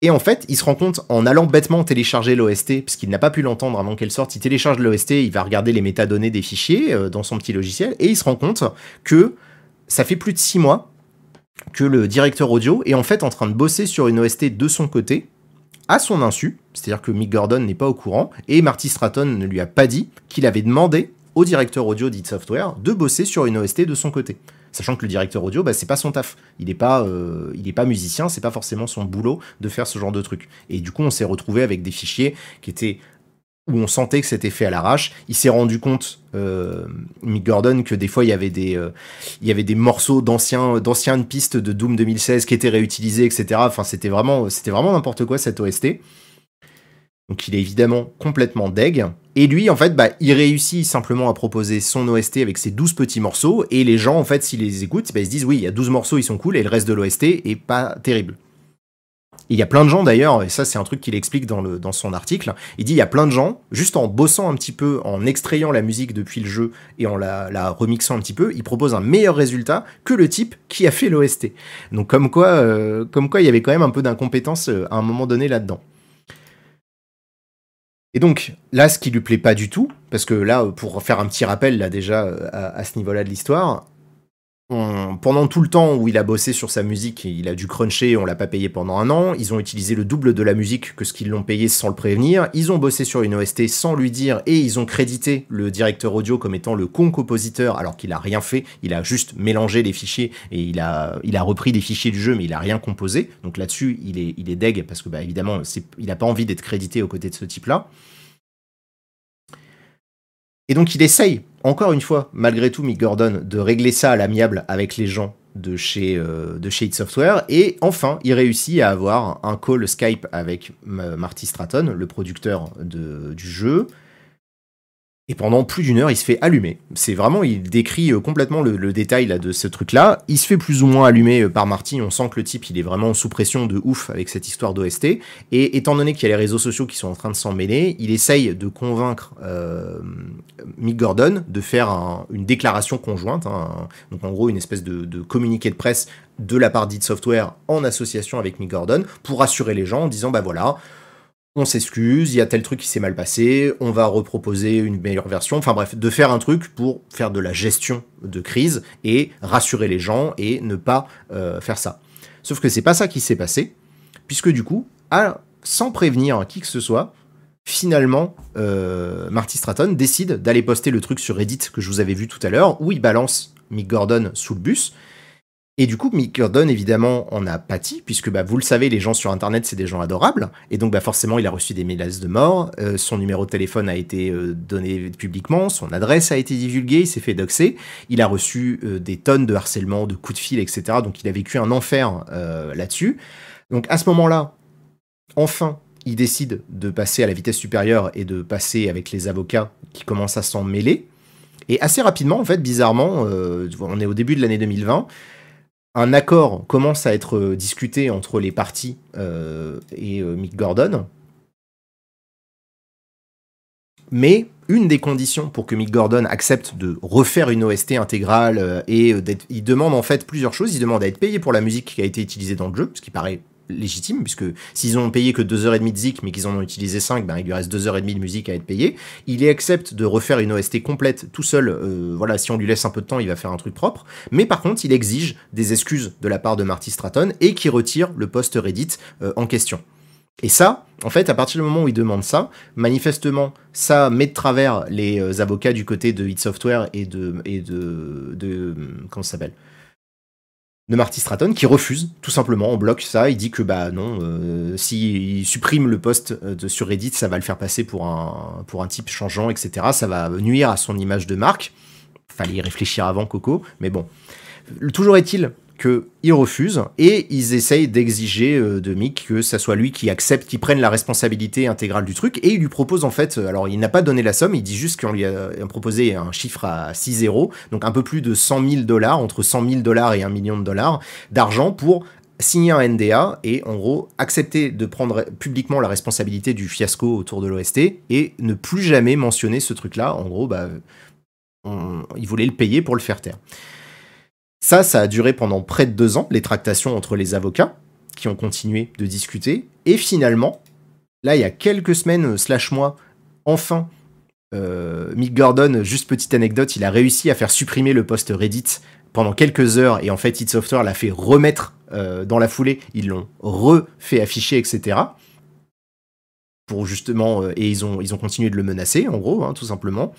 Et en fait, il se rend compte en allant bêtement télécharger l'OST, puisqu'il n'a pas pu l'entendre avant qu'elle sorte, il télécharge l'OST, il va regarder les métadonnées des fichiers euh, dans son petit logiciel, et il se rend compte que ça fait plus de 6 mois que le directeur audio est en fait en train de bosser sur une OST de son côté, à son insu, c'est-à-dire que Mick Gordon n'est pas au courant, et Marty Stratton ne lui a pas dit qu'il avait demandé au directeur audio d'Id Software de bosser sur une OST de son côté. Sachant que le directeur audio, bah, c'est pas son taf. Il n'est pas, euh, il est pas musicien, c'est pas forcément son boulot de faire ce genre de truc. Et du coup, on s'est retrouvé avec des fichiers qui étaient où on sentait que c'était fait à l'arrache. Il s'est rendu compte, euh, Mick Gordon, que des fois il y avait des, euh, il y avait des morceaux d'anciens, d'anciennes pistes de Doom 2016 qui étaient réutilisés, etc. Enfin, c'était vraiment, c'était vraiment n'importe quoi cette OST. Donc il est évidemment complètement deg. Et lui, en fait, bah, il réussit simplement à proposer son OST avec ses 12 petits morceaux. Et les gens, en fait, s'ils les écoutent, bah, ils se disent oui, il y a 12 morceaux, ils sont cool, et le reste de l'OST est pas terrible. Il y a plein de gens d'ailleurs, et ça c'est un truc qu'il explique dans, son article, il dit il y a plein de gens, juste en bossant un petit peu, en extrayant la musique depuis le jeu et en la, remixant un petit peu, il propose un meilleur résultat que le type qui a fait l'OST. Donc comme quoi, euh, comme quoi il y avait quand même un peu d'incompétence euh, à un moment donné là-dedans. Et donc là, ce qui lui plaît pas du tout, parce que là, pour faire un petit rappel là déjà euh, à ce niveau-là de l'histoire, pendant tout le temps où il a bossé sur sa musique, il a dû cruncher, on l'a pas payé pendant un an. Ils ont utilisé le double de la musique que ce qu'ils l'ont payé sans le prévenir. Ils ont bossé sur une OST sans lui dire et ils ont crédité le directeur audio comme étant le con-compositeur alors qu'il a rien fait. Il a juste mélangé les fichiers et il a, il a repris des fichiers du jeu mais il a rien composé. Donc là-dessus, il est, il est deg parce que bah, évidemment, il a pas envie d'être crédité aux côtés de ce type-là. Et donc il essaye, encore une fois, malgré tout, Mick Gordon, de régler ça à l'amiable avec les gens de chez, euh, de chez Software. Et enfin, il réussit à avoir un call Skype avec Marty Stratton, le producteur de, du jeu. Et pendant plus d'une heure, il se fait allumer. C'est vraiment, il décrit euh, complètement le, détail de ce truc-là. Il se fait plus ou moins allumer euh, par Marty. On sent que le type, il est vraiment sous pression de ouf avec cette histoire d'OST. Et étant donné qu'il y a les réseaux sociaux qui sont en train de s'en mêler, il essaye de convaincre euh, Mick Gordon de faire une déclaration conjointe. Hein. donc en gros, une espèce de, communiqué de presse de la part d'It Software en association avec Mick Gordon pour rassurer les gens en disant bah voilà on s'excuse, il y a tel truc qui s'est mal passé, on va reproposer une meilleure version. Enfin bref, de faire un truc pour faire de la gestion de crise et rassurer les gens et ne pas euh, faire ça. Sauf que c'est pas ça qui s'est passé, puisque du coup, sans prévenir qui que ce soit, finalement, euh, Marty Stratton décide d'aller poster le truc sur Reddit que je vous avais vu tout à l'heure, où il balance Mick Gordon sous le bus, et du coup, Mick Gordon, évidemment, en a pâti, puisque bah, vous le savez, les gens sur Internet, c'est des gens adorables. Et donc, bah, forcément, il a reçu des menaces de mort. Euh, son numéro de téléphone a été euh, donné publiquement. Son adresse a été divulguée. Il s'est fait doxer. Il a reçu euh, des tonnes de harcèlement, de coups de fil, etc. Donc, il a vécu un enfer là-dessus. Donc, à ce moment-là, enfin, il décide de passer à la vitesse supérieure et de passer avec les avocats qui commencent à s'en mêler. Et assez rapidement, en fait, bizarrement, on est au début de l'année 2020 un accord commence à être euh, discuté entre les partis euh, et euh, Mick Gordon. Mais une des conditions pour que Mick Gordon accepte de refaire une OST intégrale et il demande en fait plusieurs choses. Il demande à être payé pour la musique qui a été utilisée dans le jeu, ce qui paraît légitime, puisque s'ils ont payé que 2h30 de zik, mais qu'ils en ont utilisé 5, ben, il lui reste 2h30 de musique à être payé. Il accepte de refaire une OST complète tout seul. Euh, voilà, si on lui laisse un peu de temps, il va faire un truc propre. Mais par contre, il exige des excuses de la part de Marty Stratton et qui retire le post Reddit euh, en question. Et ça, en fait, à partir du moment où il demande ça, manifestement, ça met de travers les euh, avocats du côté de Hit Software et de, et de, de comment ça s'appelle? De Marty Stratton qui refuse tout simplement en bloc ça. Il dit que bah non, euh, s'il supprime le post euh, de, sur Reddit, ça va le faire passer pour un, pour un type changeant, etc. Ça va nuire à son image de marque. Fallait y réfléchir avant Coco, mais bon. Toujours est-il qu'ils refusent et ils essayent d'exiger euh, de Mick que ça soit lui qui accepte, qui prenne la responsabilité intégrale du truc et il lui propose en fait, euh, alors il n'a pas donné la somme, il dit juste qu'on lui a proposé un chiffre à 6 zéros, donc un peu plus de 100 000 dollars, entre 100 000 dollars et 1 million de dollars d'argent pour signer un NDA et en gros accepter de prendre publiquement la responsabilité du fiasco autour de l'OST et ne plus jamais mentionner ce truc-là. En gros, bah, il voulait le payer pour le faire taire. Ça, ça a duré pendant près de deux ans, les tractations entre les avocats, qui ont continué de discuter. Et finalement, là, il y a quelques semaines, euh, slash mois, enfin, euh, Mick Gordon, juste petite anecdote, il a réussi à faire supprimer le post Reddit pendant quelques heures, et en fait, It Software l'a fait remettre euh, dans la foulée, ils l'ont refait afficher, etc. Pour justement, et ils ont, ils ont continué de le menacer, en gros, hein, tout simplement.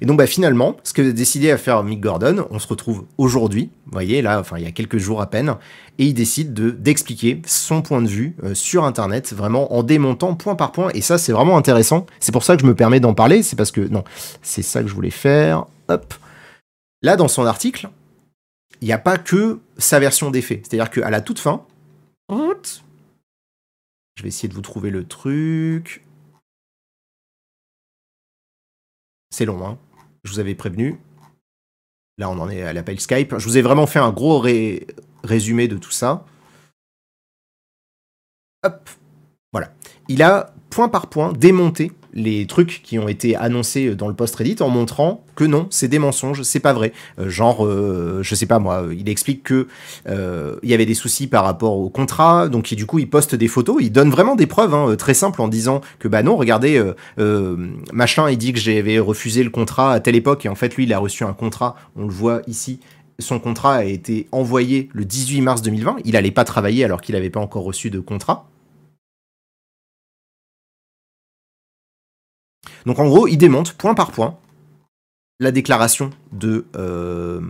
Et donc bah, finalement, ce que décidé à faire Mick Gordon, on se retrouve aujourd'hui, vous voyez là, enfin il y a quelques jours à peine, et il décide de d'expliquer son point de vue euh, sur Internet, vraiment en démontant point par point. Et ça c'est vraiment intéressant. C'est pour ça que je me permets d'en parler. C'est parce que non, c'est ça que je voulais faire. Hop. Là dans son article, il n'y a pas que sa version des faits. C'est-à-dire qu'à la toute fin, je vais essayer de vous trouver le truc. C'est long, hein je vous avais prévenu. Là, on en est à l'appel Skype. Je vous ai vraiment fait un gros résumé de tout ça. Hop, voilà. Il a point par point démonté les trucs qui ont été annoncés dans le post Reddit en montrant que non, c'est des mensonges, c'est pas vrai. Euh, genre, euh, je sais pas moi, il explique que euh, il y avait des soucis par rapport au contrat, donc du coup il poste des photos, il donne vraiment des preuves hein, très simples en disant que bah non, regardez, machin, il dit que j'avais refusé le contrat à telle époque et en fait lui il a reçu un contrat, on le voit ici. Son contrat a été envoyé le 18 mars 2020. Il n'allait pas travailler alors qu'il n'avait pas encore reçu de contrat. Donc en gros, il démonte point par point la déclaration de euh,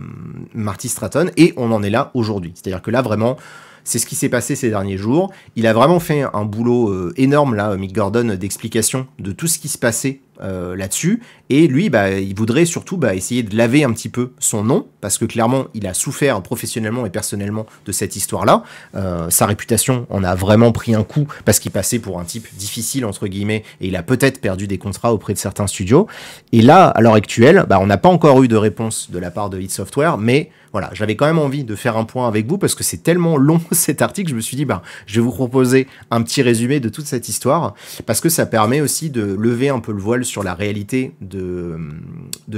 Marty Stratton et on en est là aujourd'hui. C'est-à-dire que là vraiment, c'est ce qui s'est passé ces derniers jours. Il a vraiment fait un boulot euh, énorme là, Mick Gordon, d'explication de tout ce qui se passait euh, là-dessus. Et lui, bah, il voudrait surtout bah, essayer de laver un petit peu son nom, parce que clairement, il a souffert professionnellement et personnellement de cette histoire-là. Euh, sa réputation en a vraiment pris un coup, parce qu'il passait pour un type difficile, entre guillemets, et il a peut-être perdu des contrats auprès de certains studios. Et là, à l'heure actuelle, bah, on n'a pas encore eu de réponse de la part de Hit Software, mais voilà, j'avais quand même envie de faire un point avec vous parce que c'est tellement long cet article, je me suis dit, bah, je vais vous proposer un petit résumé de toute cette histoire parce que ça permet aussi de lever un peu le voile sur la réalité de,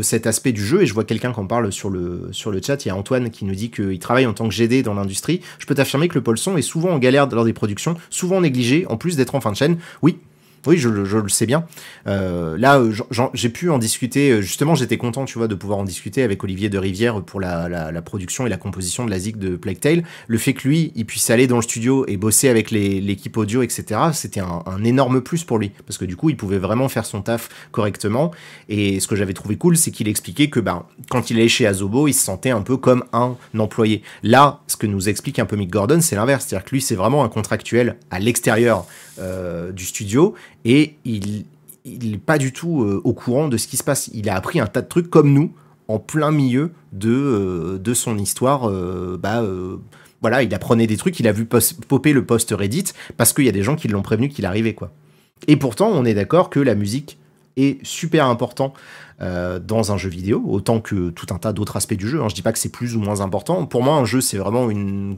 cet aspect du jeu. Et je vois quelqu'un qui en parle sur le, sur le chat. Il y a Antoine qui nous dit qu'il travaille en tant que GD dans l'industrie. Je peux t'affirmer que le pôle son est souvent en galère lors des productions, souvent négligé, en plus d'être en fin de chaîne. Oui, oui, je, le sais bien. Euh, là, euh, j'ai pu en discuter. Euh, justement, j'étais content, tu vois, de pouvoir en discuter avec Olivier de Rivière pour la, production et la composition de la zig de Plague Tale. Le fait que lui, il puisse aller dans le studio et bosser avec l'équipe audio, etc., c'était un, énorme plus pour lui. Parce que du coup, il pouvait vraiment faire son taf correctement. Et ce que j'avais trouvé cool, c'est qu'il expliquait que ben, quand il allait chez Azobo, il se sentait un peu comme un employé. Là, ce que nous explique un peu Mick Gordon, c'est l'inverse. C'est-à-dire que lui, c'est vraiment un contractuel à l'extérieur du studio et il n'est pas du tout euh, au courant de ce qui se passe. Il a appris un tas de trucs comme nous, en plein milieu de, euh, son histoire. Euh, bah, voilà, il apprenait des trucs, il a vu popper le post Reddit parce qu'il y a des gens qui l'ont prévenu qu'il arrivait. quoi. Et pourtant, on est d'accord que la musique est super important dans un jeu vidéo, autant que tout un tas d'autres aspects du jeu. Hein. Je dis pas que c'est plus ou moins important. Pour moi, un jeu, c'est vraiment une...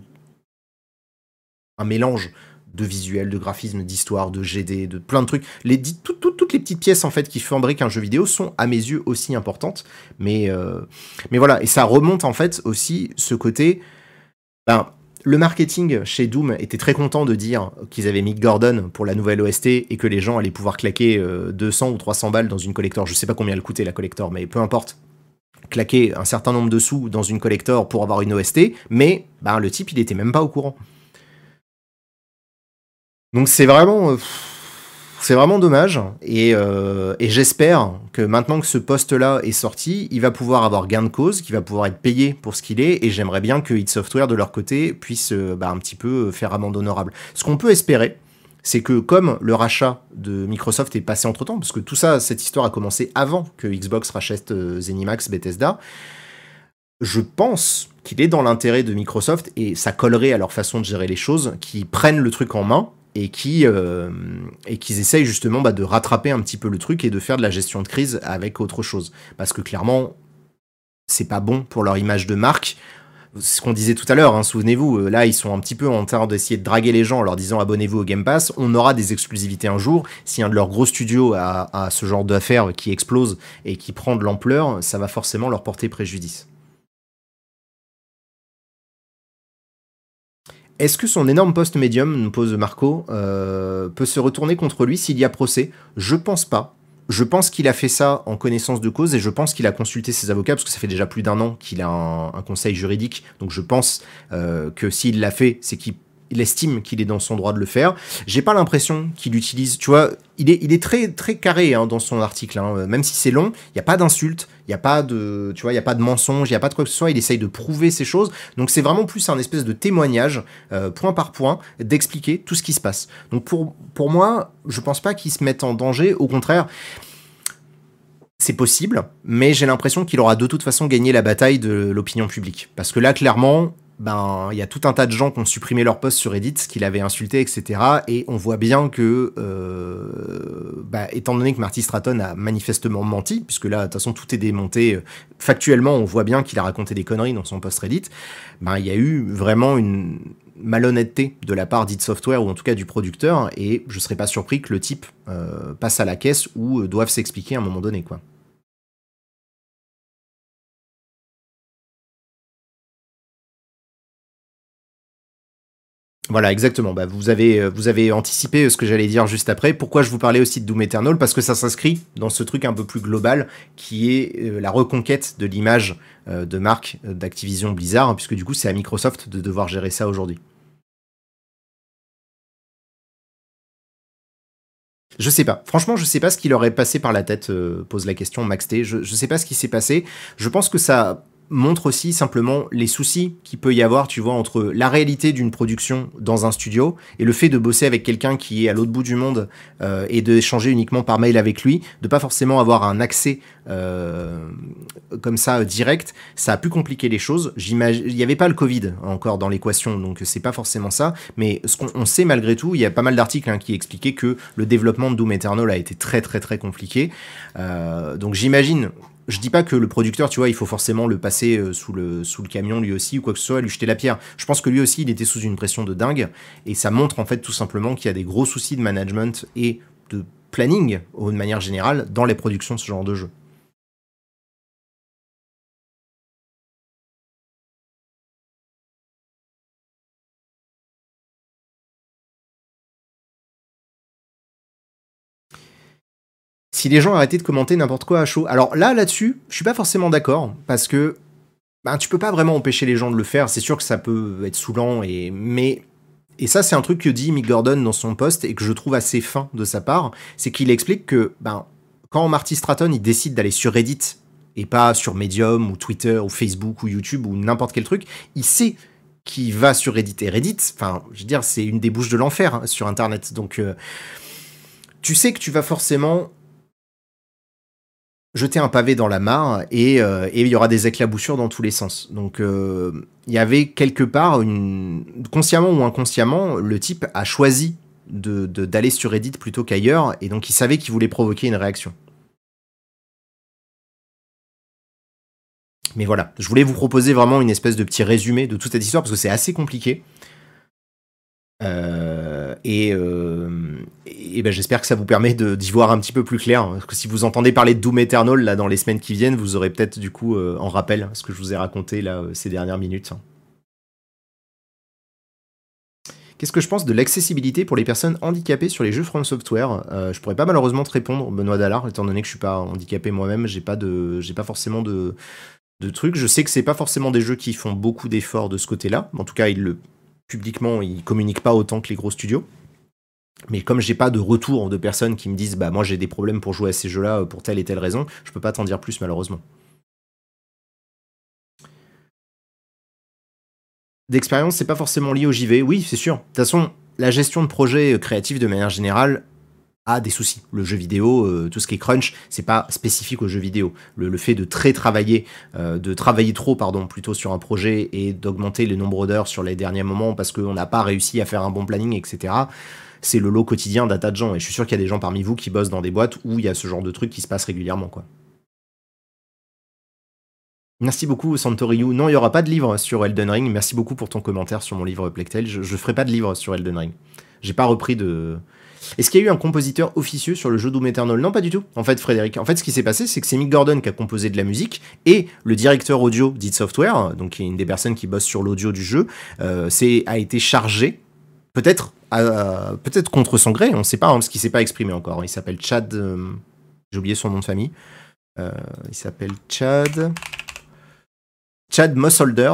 un mélange de visuel, de graphisme, d'histoire, de GD, de plein de trucs. Les, toutes les petites pièces en fait qui fabriquent un jeu vidéo sont à mes yeux aussi importantes. Mais, euh, voilà, et ça remonte en fait aussi ce côté. Ben, le marketing chez Doom était très content de dire qu'ils avaient mis Gordon pour la nouvelle OST et que les gens allaient pouvoir claquer 200 euh, ou 300 balles dans une collector. Je sais pas combien elle coûtait la collector, mais peu importe claquer un certain nombre de sous dans une collector pour avoir une OST, mais ben, le type il était même pas au courant. Donc c'est vraiment, euh, dommage. Euh, et, j'espère que maintenant que ce poste-là est sorti, il va pouvoir avoir gain de cause, qu'il va pouvoir être payé pour ce qu'il est. Et j'aimerais bien que Hit Software de leur côté puisse euh, bah, un petit peu faire amende honorable. Ce qu'on peut espérer, c'est que comme le rachat de Microsoft est passé entre temps, parce que tout ça, cette histoire a commencé avant que Xbox rachète Zenimax, Bethesda, je pense qu'il est dans l'intérêt de Microsoft et ça collerait à leur façon de gérer les choses, qui prennent le truc en main et qui euh, qu'ils essayent justement bah, de rattraper un petit peu le truc et de faire de la gestion de crise avec autre chose. Parce que clairement c'est pas bon pour leur image de marque. Ce qu'on disait tout à l'heure, hein, souvenez-vous, euh, là ils sont un petit peu en train d'essayer de draguer les gens en leur disant abonnez-vous au Game Pass, on aura des exclusivités un jour, si un de leurs gros studios a, a ce genre d'affaires qui explose et qui prend de l'ampleur, ça va forcément leur porter préjudice. Est-ce que son énorme poste médium, nous pose Marco, euh, peut se retourner contre lui s'il y a procès? Je pense pas. Je pense qu'il a fait ça en connaissance de cause et je pense qu'il a consulté ses avocats parce que ça fait déjà plus d'un an qu'il a un, conseil juridique. Donc je pense euh, que s'il l'a fait, c'est qu'il il estime qu'il est dans son droit de le faire. J'ai pas l'impression qu'il utilise, tu vois, il est, très, très carré hein, dans son article, hein. même si c'est long, il n'y a pas d'insulte, il n'y a pas de, tu vois, il y a pas de mensonge, il n'y a pas de quoi que ce soit, il essaye de prouver ces choses, donc c'est vraiment plus un espèce de témoignage, euh, point par point, d'expliquer tout ce qui se passe. Donc pour, pour moi, je pense pas qu'il se mette en danger, au contraire, c'est possible, mais j'ai l'impression qu'il aura de toute façon gagné la bataille de l'opinion publique. Parce que là, clairement, ben il y a tout un tas de gens qui ont supprimé leur post sur Reddit, qu'il avait insulté, etc. Et on voit bien que, euh, bah, étant donné que Marty Stratton a manifestement menti, puisque là, de toute façon, tout est démonté, euh, factuellement, on voit bien qu'il a raconté des conneries dans son post Reddit, ben il y a eu vraiment une malhonnêteté de la part d'It Software, ou en tout cas du producteur, et je serais pas surpris que le type euh, passe à la caisse ou doive s'expliquer à un moment donné, quoi. Voilà, exactement. Bah, vous, avez, euh, vous avez anticipé ce que j'allais dire juste après. Pourquoi je vous parlais aussi de Doom Eternal? Parce que ça s'inscrit dans ce truc un peu plus global qui est euh, la reconquête de l'image euh, de marque d'Activision Blizzard, hein, puisque du coup c'est à Microsoft de devoir gérer ça aujourd'hui. Je sais pas. Franchement, je sais pas ce qui leur est passé par la tête, pose la question Max T. Je, je sais pas ce qui s'est passé. Je pense que ça montre aussi simplement les soucis qu'il peut y avoir, tu vois, entre la réalité d'une production dans un studio et le fait de bosser avec quelqu'un qui est à l'autre bout du monde euh, et d'échanger uniquement par mail avec lui, de pas forcément avoir un accès euh, comme ça direct, ça a pu compliquer les choses. J'imagine, il n'y avait pas le Covid encore dans l'équation, donc c'est pas forcément ça. Mais ce qu'on sait malgré tout, il y a pas mal d'articles hein, qui expliquaient que le développement de Doom Eternal a été très très très compliqué. Euh, donc j'imagine je dis pas que le producteur, tu vois, il faut forcément le passer euh, sous le, sous le camion lui aussi ou quoi que ce soit, lui jeter la pierre. Je pense que lui aussi, il était sous une pression de dingue et ça montre en fait tout simplement qu'il y a des gros soucis de management et de planning de manière générale dans les productions de ce genre de jeu. Les gens arrêtaient de commenter n'importe quoi à chaud. Alors là, là-dessus, je suis pas forcément d'accord, parce que ben, tu peux pas vraiment empêcher les gens de le faire. C'est sûr que ça peut être saoulant, et... mais. Et ça, c'est un truc que dit Mick Gordon dans son post et que je trouve assez fin de sa part. C'est qu'il explique que ben, quand Marty Stratton il décide d'aller sur Reddit et pas sur Medium ou Twitter ou Facebook ou YouTube ou n'importe quel truc, il sait qu'il va sur Reddit. Et Reddit, enfin, je veux dire, c'est une des bouches de l'enfer hein, sur Internet. Donc, euh, tu sais que tu vas forcément jeter un pavé dans la mare euh, et, il y aura des éclaboussures dans tous les sens. Donc euh, il y avait quelque part, une... consciemment ou inconsciemment, le type a choisi d'aller de, d'aller sur Reddit plutôt qu'ailleurs et donc il savait qu'il voulait provoquer une réaction. Mais voilà, je voulais vous proposer vraiment une espèce de petit résumé de toute cette histoire parce que c'est assez compliqué. Euh, et, euh, et ben j'espère que ça vous permet d'y voir un petit peu plus clair. Parce que si vous entendez parler de Doom Eternal là dans les semaines qui viennent, vous aurez peut-être du coup euh, en rappel ce que je vous ai raconté là ces dernières minutes. Qu'est-ce que je pense de l'accessibilité pour les personnes handicapées sur les jeux From Software? Je pourrais pas malheureusement te répondre, Benoît Dallard, étant donné que je suis pas handicapé moi-même, j'ai pas pas forcément de, de trucs. Je sais que c'est pas forcément des jeux qui font beaucoup d'efforts de ce côté-là. En tout cas, ils le publiquement, ils communiquent pas autant que les gros studios. Mais comme j'ai pas de retour de personnes qui me disent bah moi j'ai des problèmes pour jouer à ces jeux-là euh, pour telle et telle raison, je peux pas t'en dire plus malheureusement. D'expérience, c'est pas forcément lié au JV, oui, c'est sûr. De toute façon, la gestion de projets créatifs de manière générale, a des soucis. Le jeu vidéo, euh, tout ce qui est crunch, c'est pas spécifique au jeu vidéo. Le, fait de très travailler, euh, de travailler trop, pardon, plutôt sur un projet et d'augmenter le nombre d'heures sur les derniers moments parce qu'on n'a pas réussi à faire un bon planning, etc. C'est le lot quotidien d'un tas de gens. Et je suis sûr qu'il y a des gens parmi vous qui bossent dans des boîtes où il y a ce genre de truc qui se passe régulièrement, quoi. Merci beaucoup Santoriu. Non, il n'y aura pas de livre sur Elden Ring. Merci beaucoup pour ton commentaire sur mon livre Plectel. Je, ne ferai pas de livre sur Elden Ring. J'ai pas repris de, est-ce qu'il y a eu un compositeur officieux sur le jeu Doom Eternal? Non, pas du tout. En fait, Frédéric, en fait, ce qui s'est passé, c'est que c'est Mick Gordon qui a composé de la musique et le directeur audio d'Id Software, donc qui est une des personnes qui bosse sur l'audio du jeu, euh, a été chargé, peut-être peut-être contre son gré, on ne sait pas, hein, parce qu'il s'est pas exprimé encore. Il s'appelle Chad, euh, j'ai oublié son nom de famille. Euh, il s'appelle Chad. Chad Mossholder.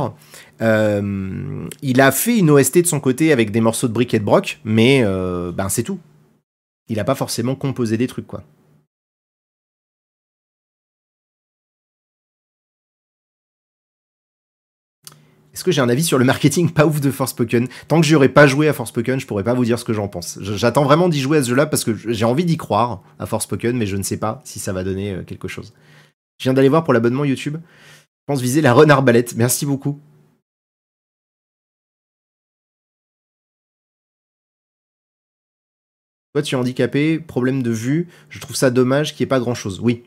il a fait une OST de son côté avec des morceaux de brick et de broc, mais ben c'est tout il n'a pas forcément composé des trucs, quoi. Est-ce que j'ai un avis sur le marketing pas ouf de Forspoken? Tant que j'y aurais pas joué à Forspoken, je pourrais pas vous dire ce que j'en pense. J'attends vraiment d'y jouer à ce jeu-là parce que j'ai envie d'y croire à Forspoken, mais je ne sais pas si ça va donner euh, quelque chose. Je viens d'aller voir pour l'abonnement YouTube. Je pense viser la run arbalète. Merci beaucoup. Toi, tu es handicapé, problème de vue. Je trouve ça dommage qu'il n'y ait pas grand-chose. Oui.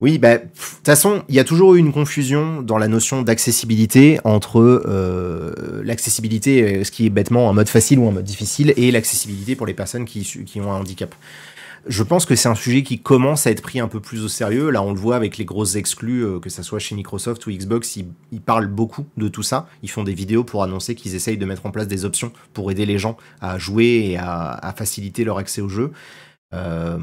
Oui, bah, de toute façon, il y a toujours eu une confusion dans la notion d'accessibilité entre euh, l'accessibilité, euh, ce qui est bêtement un mode facile ou un mode difficile, et l'accessibilité pour les personnes qui, qui ont un handicap. Je pense que c'est un sujet qui commence à être pris un peu plus au sérieux. Là, on le voit avec les grosses exclus, euh, que ce soit chez Microsoft ou Xbox, ils, parlent beaucoup de tout ça. Ils font des vidéos pour annoncer qu'ils essayent de mettre en place des options pour aider les gens à jouer et à, faciliter leur accès au jeu. Euh,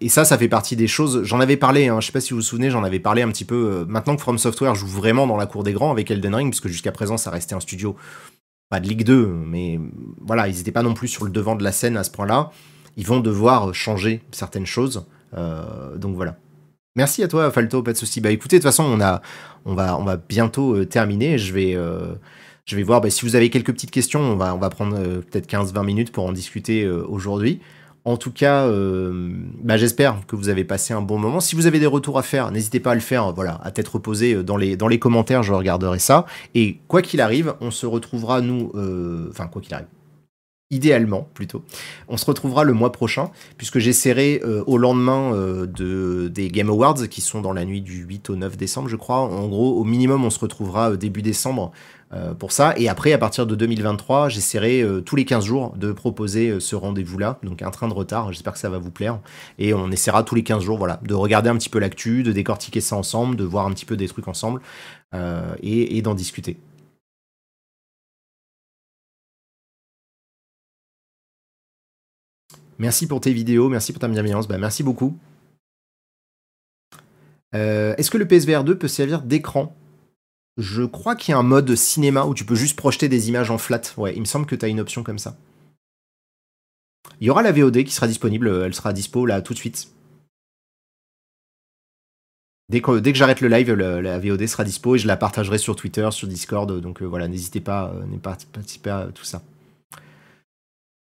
et ça, ça fait partie des choses. J'en avais parlé, hein, je sais pas si vous vous souvenez, j'en avais parlé un petit peu. Euh, maintenant que From Software joue vraiment dans la cour des grands avec Elden Ring, puisque jusqu'à présent, ça restait un studio, pas de Ligue 2, mais voilà, ils n'étaient pas non plus sur le devant de la scène à ce point-là ils vont devoir changer certaines choses. Euh, donc voilà. Merci à toi, Falto, pas de souci. Bah écoutez, de toute façon, on, a, on, va, on va bientôt euh, terminer. Je vais, euh, je vais voir bah, si vous avez quelques petites questions. On va, on va prendre peut-être 15-20 minutes pour en discuter aujourd'hui. En tout cas, bah, j'espère que vous avez passé un bon moment. Si vous avez des retours à faire, n'hésitez pas à le faire, voilà, à tête reposée dans les, dans les commentaires, je regarderai ça. Et quoi qu'il arrive, on se retrouvera, nous, enfin, quoi qu'il arrive, idéalement plutôt. On se retrouvera le mois prochain, puisque j'essaierai euh, au lendemain euh, de, des Game Awards, qui sont dans la nuit du 8 au 9 décembre, je crois. En gros, au minimum, on se retrouvera euh, début décembre pour ça. Et après, à partir de 2023, j'essaierai tous les 15 jours de proposer ce rendez-vous-là, donc un train de retard. J'espère que ça va vous plaire. Et on essaiera tous les 15 jours, voilà, de regarder un petit peu l'actu, de décortiquer ça ensemble, de voir un petit peu des trucs ensemble et d'en discuter. Merci pour tes vidéos, merci pour ta bienveillance, bah, merci beaucoup. Euh, est-ce que le PSVR 2 peut servir d'écran? Je crois qu'il y a un mode cinéma où tu peux juste projeter des images en flat. Ouais, il me semble que tu as une option comme ça. Il y aura la VOD qui sera disponible, elle sera dispo là tout de suite. Dès que, j'arrête le live, la VOD sera dispo et je la partagerai sur Twitter, sur Discord. Donc euh, voilà, n'hésitez pas, euh, à participer à tout ça.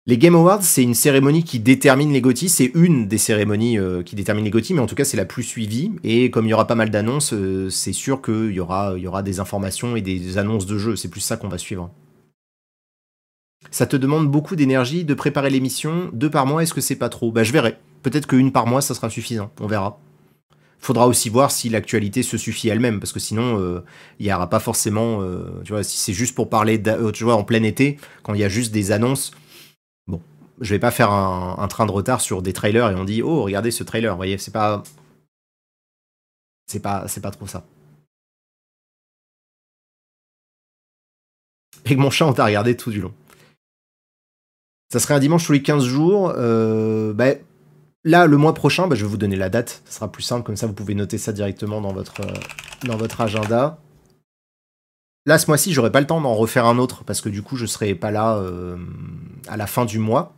Les Game Awards, c'est une cérémonie qui détermine les GOTY. C'est une des cérémonies euh, qui détermine les GOTY, mais en tout cas, c'est la plus suivie. Et comme il y aura pas mal d'annonces, euh, c'est sûr qu'il y aura, y aura des informations et des annonces de jeux. C'est plus ça qu'on va suivre. Ça te demande beaucoup d'énergie de préparer l'émission. Deux par mois, est-ce que c'est pas trop? Bah, je verrai. Peut-être qu'une par mois, ça sera suffisant. On verra. Faudra aussi voir si l'actualité se suffit elle-même, parce que sinon, euh, il n'y aura pas forcément. tu vois, si c'est juste pour parler, tu vois, en plein été, quand il y a juste des annonces je vais pas faire un, train de retard sur des trailers et on dit oh regardez ce trailer, vous voyez, c'est pas c'est pas c'est pas trop ça. Et que mon chat on t'a regardé tout du long. Ça serait un dimanche tous les 15 jours. Euh, bah, là, le mois prochain, bah, je vais vous donner la date. Ça sera plus simple, comme ça vous pouvez noter ça directement dans votre, euh, dans votre agenda. Là, ce mois-ci, j'aurai pas le temps d'en refaire un autre parce que du coup, je serai pas là euh, à la fin du mois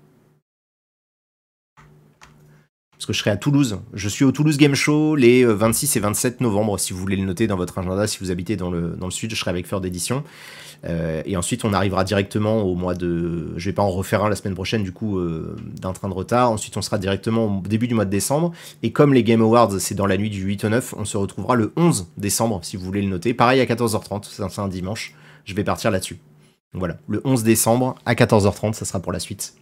parce que je serai à Toulouse. Je suis au Toulouse Game Show les 26 euh, et 27 novembre, si vous voulez le noter dans votre agenda, si vous habitez dans le, dans le sud, je serai avec Feur d'édition. Euh, et ensuite, on arrivera directement au mois de... Je vais pas en refaire un la semaine prochaine, du coup, euh, d'un train de retard. Ensuite, on sera directement au début du mois de décembre. Et comme les Game Awards, c'est dans la nuit du 8 au 9, on se retrouvera le 11 décembre, si vous voulez le noter. Pareil à 14h30, c'est un dimanche. Je vais partir là-dessus. Voilà, le 11 décembre à 14h30, ça sera pour la suite.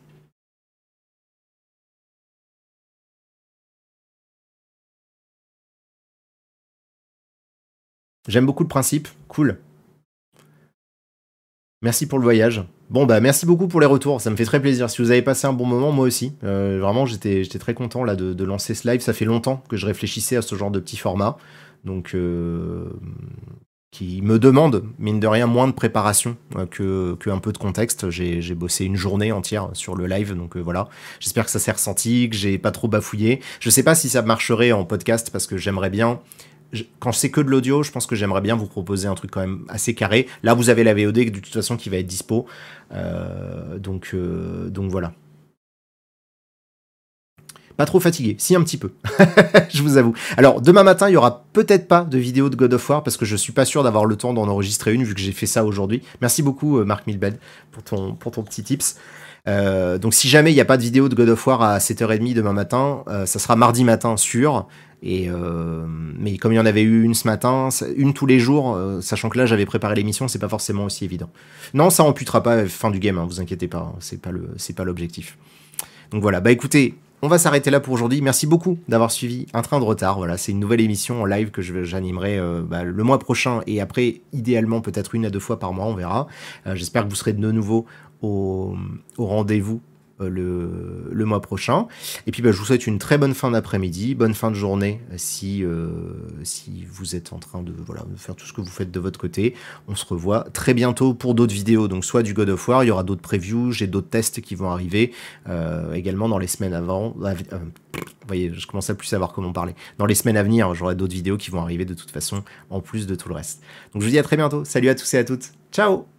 J'aime beaucoup le principe, cool. Merci pour le voyage. Bon bah merci beaucoup pour les retours, ça me fait très plaisir. Si vous avez passé un bon moment, moi aussi. Euh, vraiment, j'étais très content de, lancer ce live. Ça fait longtemps que je réfléchissais à ce genre de petit format, donc euh, qui me demande mine de rien moins de préparation euh, que, peu de contexte. J'ai bossé une journée entière sur le live, donc voilà. J'espère que ça s'est ressenti, que j'ai pas trop bafouillé. Je sais pas si ça marcherait en podcast parce que j'aimerais bien quand c'est que de l'audio, je pense que j'aimerais bien vous proposer un truc quand même assez carré. Là, vous avez la VOD de toute façon qui va être dispo. Euh, donc, euh, donc voilà. Pas trop fatigué, si un petit peu, je vous avoue. Alors demain matin, il y aura peut-être pas de vidéo de God of War parce que je suis pas sûr d'avoir le temps d'en enregistrer une vu que j'ai fait ça aujourd'hui. Merci beaucoup euh, Marc Milbed pour ton, pour ton petit tips. donc si jamais il n'y a pas de vidéo de God of War à 7h30 demain matin, ça sera mardi matin sûr. Euh, mais comme il y en avait eu une ce matin, une tous les jours, euh, sachant que là j'avais préparé l'émission, c'est pas forcément aussi évident. Non, ça amputera pas fin du game, hein, vous inquiétez pas, hein, c'est pas le c'est pas l'objectif. Donc voilà, bah écoutez, on va s'arrêter là pour aujourd'hui. Merci beaucoup d'avoir suivi Un train de retard. Voilà, c'est une nouvelle émission en live que j'animerai euh, bah, le mois prochain et après, idéalement, peut-être une à deux fois par mois, on verra. J'espère que vous serez de nouveau au, au rendez-vous euh, le, le, mois prochain. Et puis bah, je vous souhaite une très bonne fin d'après-midi, bonne fin de journée si, euh, si vous êtes en train de, de faire tout ce que vous faites de votre côté. On se revoit très bientôt pour d'autres vidéos, donc soit du God of War, il y aura d'autres previews, j'ai d'autres tests qui vont arriver euh, également dans les semaines avant. vous voyez, je commence à plus savoir comment parler. Dans les semaines à venir, j'aurai d'autres vidéos qui vont arriver de toute façon, en plus de tout le reste. Donc je vous dis à très bientôt. Salut à tous et à toutes. Ciao